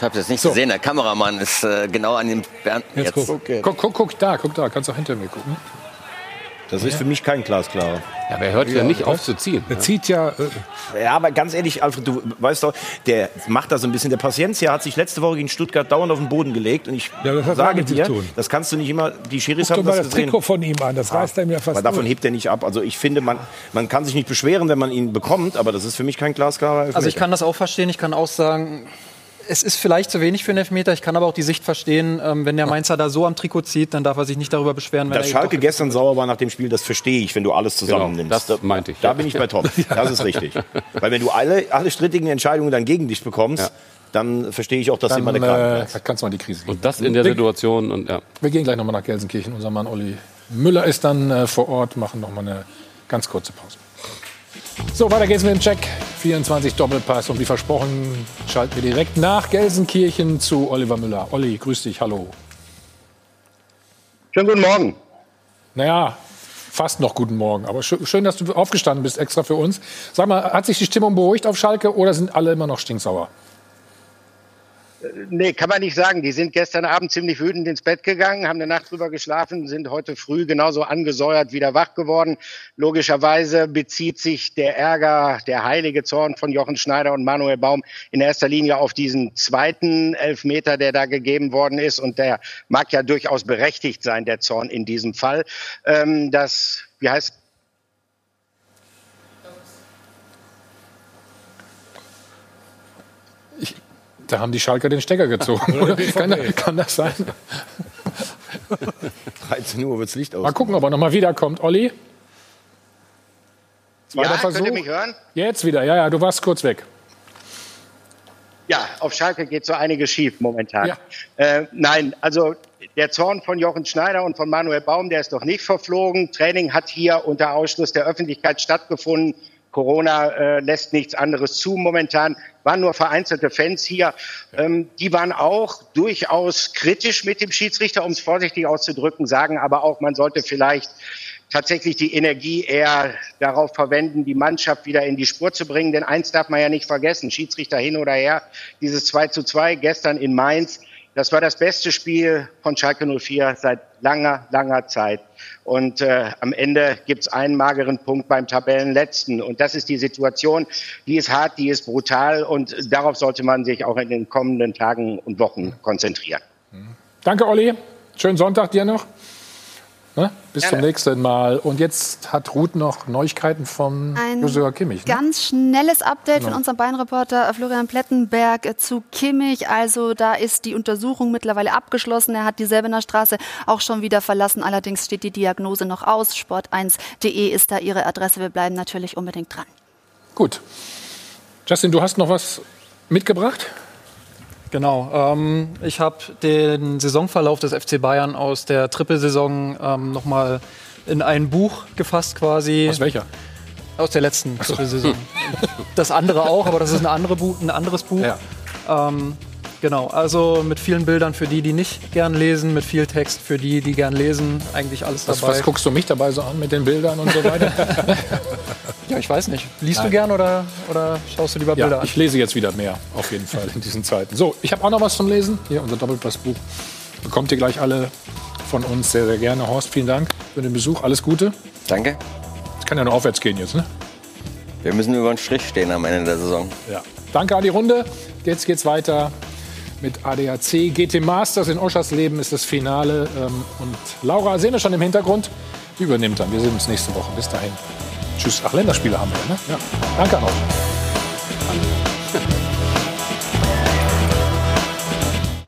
Ich habe es jetzt nicht gesehen. Der Kameramann ist äh, genau an dem Bernd. Jetzt guck. Guck, guck, guck da, guck da, kannst auch hinter mir gucken. Das ist für mich kein glasklarer. Ja, aber er hört ja, nicht auf zu ziehen. Er zieht ja. Äh ja, aber ganz ehrlich, Alfred, du weißt doch, der macht da so ein bisschen. Der Paciencia hat sich letzte Woche gegen Stuttgart dauernd auf den Boden gelegt. Und ich Ja, das sage dir, tun. das kannst du nicht immer. Die Schiris Guck haben doch mal das das gesehen. Trikot von ihm an, das reißt er mir fast Aber davon durch. hebt er nicht ab. Also ich finde, man, man kann sich nicht beschweren, wenn man ihn bekommt. Aber das ist für mich kein glasklarer Elfmeter. Also ich kann das auch verstehen. Ich kann auch sagen, es ist vielleicht zu wenig für einen Elfmeter. Ich kann aber auch die Sicht verstehen, ähm, wenn der Mainzer da so am Trikot zieht, dann darf er sich nicht darüber beschweren, wenn Dass er Schalke gestern sauer war nach dem Spiel, das verstehe ich, wenn du alles zusammennimmst. Genau, das meinte ich. Da bin ich bei Tom. *laughs* Das ist richtig. Weil wenn du alle, alle strittigen Entscheidungen dann gegen dich bekommst, dann verstehe ich auch, dass Dann, jemand äh, der da kannst du mal die Krise Und das in der Wir- Situation. Und, ja. Wir gehen gleich nochmal nach Gelsenkirchen. Unser Mann Olli Müller ist dann äh, vor Ort, machen nochmal eine ganz kurze Pause. So, weiter geht's mit dem Check. 24 Doppelpass. Und wie versprochen, schalten wir direkt nach Gelsenkirchen zu Oliver Müller. Olli, grüß dich, hallo. Schönen guten Morgen. Naja, fast noch guten Morgen. Aber schön, schön, dass du aufgestanden bist, extra für uns. Sag mal, hat sich die Stimmung beruhigt auf Schalke oder sind alle immer noch stinksauer? Nee, kann man nicht sagen. Die sind gestern Abend ziemlich wütend ins Bett gegangen, haben eine Nacht drüber geschlafen, sind heute früh genauso angesäuert wieder wach geworden. Logischerweise bezieht sich der Ärger, der heilige Zorn von Jochen Schneider und Manuel Baum in erster Linie auf diesen zweiten Elfmeter, der da gegeben worden ist. Und der mag ja durchaus berechtigt sein, der Zorn in diesem Fall. Ähm, das, wie heißt Da haben die Schalker den Stecker gezogen. oder? kann, kann das sein? 13 Uhr wird's Licht aus. Mal gucken, ob er nochmal wiederkommt. Olli? Zweiter Ja, könnt Versuch. ihr mich hören? Jetzt wieder. Ja, ja, du warst kurz weg. Ja, auf Schalke geht so einiges schief momentan. Äh, nein, also der Zorn von Jochen Schneider und von Manuel Baum, der ist doch nicht verflogen. Training hat hier unter Ausschluss der Öffentlichkeit stattgefunden. Corona äh, lässt nichts anderes zu momentan. Waren nur vereinzelte Fans hier. Ähm, die waren auch durchaus kritisch mit dem Schiedsrichter, um es vorsichtig auszudrücken, sagen aber auch, man sollte vielleicht tatsächlich die Energie eher darauf verwenden, die Mannschaft wieder in die Spur zu bringen. Denn eins darf man ja nicht vergessen, Schiedsrichter hin oder her, dieses 2 zu 2 gestern in Mainz, das war das beste Spiel von Schalke 04 seit langer, langer Zeit. Und äh, am Ende gibt's einen mageren Punkt beim Tabellenletzten. Und das ist die Situation, die ist hart, die ist brutal. Und darauf sollte man sich auch in den kommenden Tagen und Wochen konzentrieren. Danke, Olli. Schönen Sonntag dir noch. Ne? Bis Gerne. zum nächsten Mal. Und jetzt hat Ruth noch Neuigkeiten von Ein Joshua Kimmich. Ne? Ganz schnelles Update Genau. von unserem Beinreporter Florian Plettenberg zu Kimmich. Also da ist die Untersuchung mittlerweile abgeschlossen. Er hat die Selbener Straße auch schon wieder verlassen. Allerdings steht die Diagnose noch aus. Sport1.de ist da Ihre Adresse. Wir bleiben natürlich unbedingt dran. Gut. Justin, du hast noch was mitgebracht? Genau. Ähm, ich habe den Saisonverlauf des FC Bayern aus der Trippelsaison ähm, nochmal in ein Buch gefasst quasi. Aus welcher? Aus der letzten Trippelsaison. Das andere auch, aber das ist ein, andere Bu ein anderes Buch. Ähm, genau, also mit vielen Bildern für die, die nicht gern lesen, mit viel Text für die, die gern lesen. Eigentlich alles Was, dabei. was guckst du mich dabei so an mit den Bildern und so weiter? *laughs* ja, ich weiß nicht. Liest Nein. du gern oder, oder schaust du lieber Bilder ja, an? ich lese jetzt wieder mehr, auf jeden Fall in diesen Zeiten. So, ich habe auch noch was zum Lesen. Hier, unser Doppelpassbuch. Bekommt ihr gleich alle von uns sehr, sehr gerne. Horst, vielen Dank für den Besuch. Alles Gute. Danke. Es kann ja nur aufwärts gehen jetzt, ne? Wir müssen über den Strich stehen am Ende der Saison. Ja. Danke an die Runde. Jetzt geht's weiter mit ADAC. GT Masters in Oschersleben ist das Finale. Ähm, Und Laura sehen wir schon im Hintergrund. Die übernimmt dann. Wir sehen uns nächste Woche. Bis dahin. Tschüss. Ach, Länderspiele haben wir, ne? Ja. Danke an euch.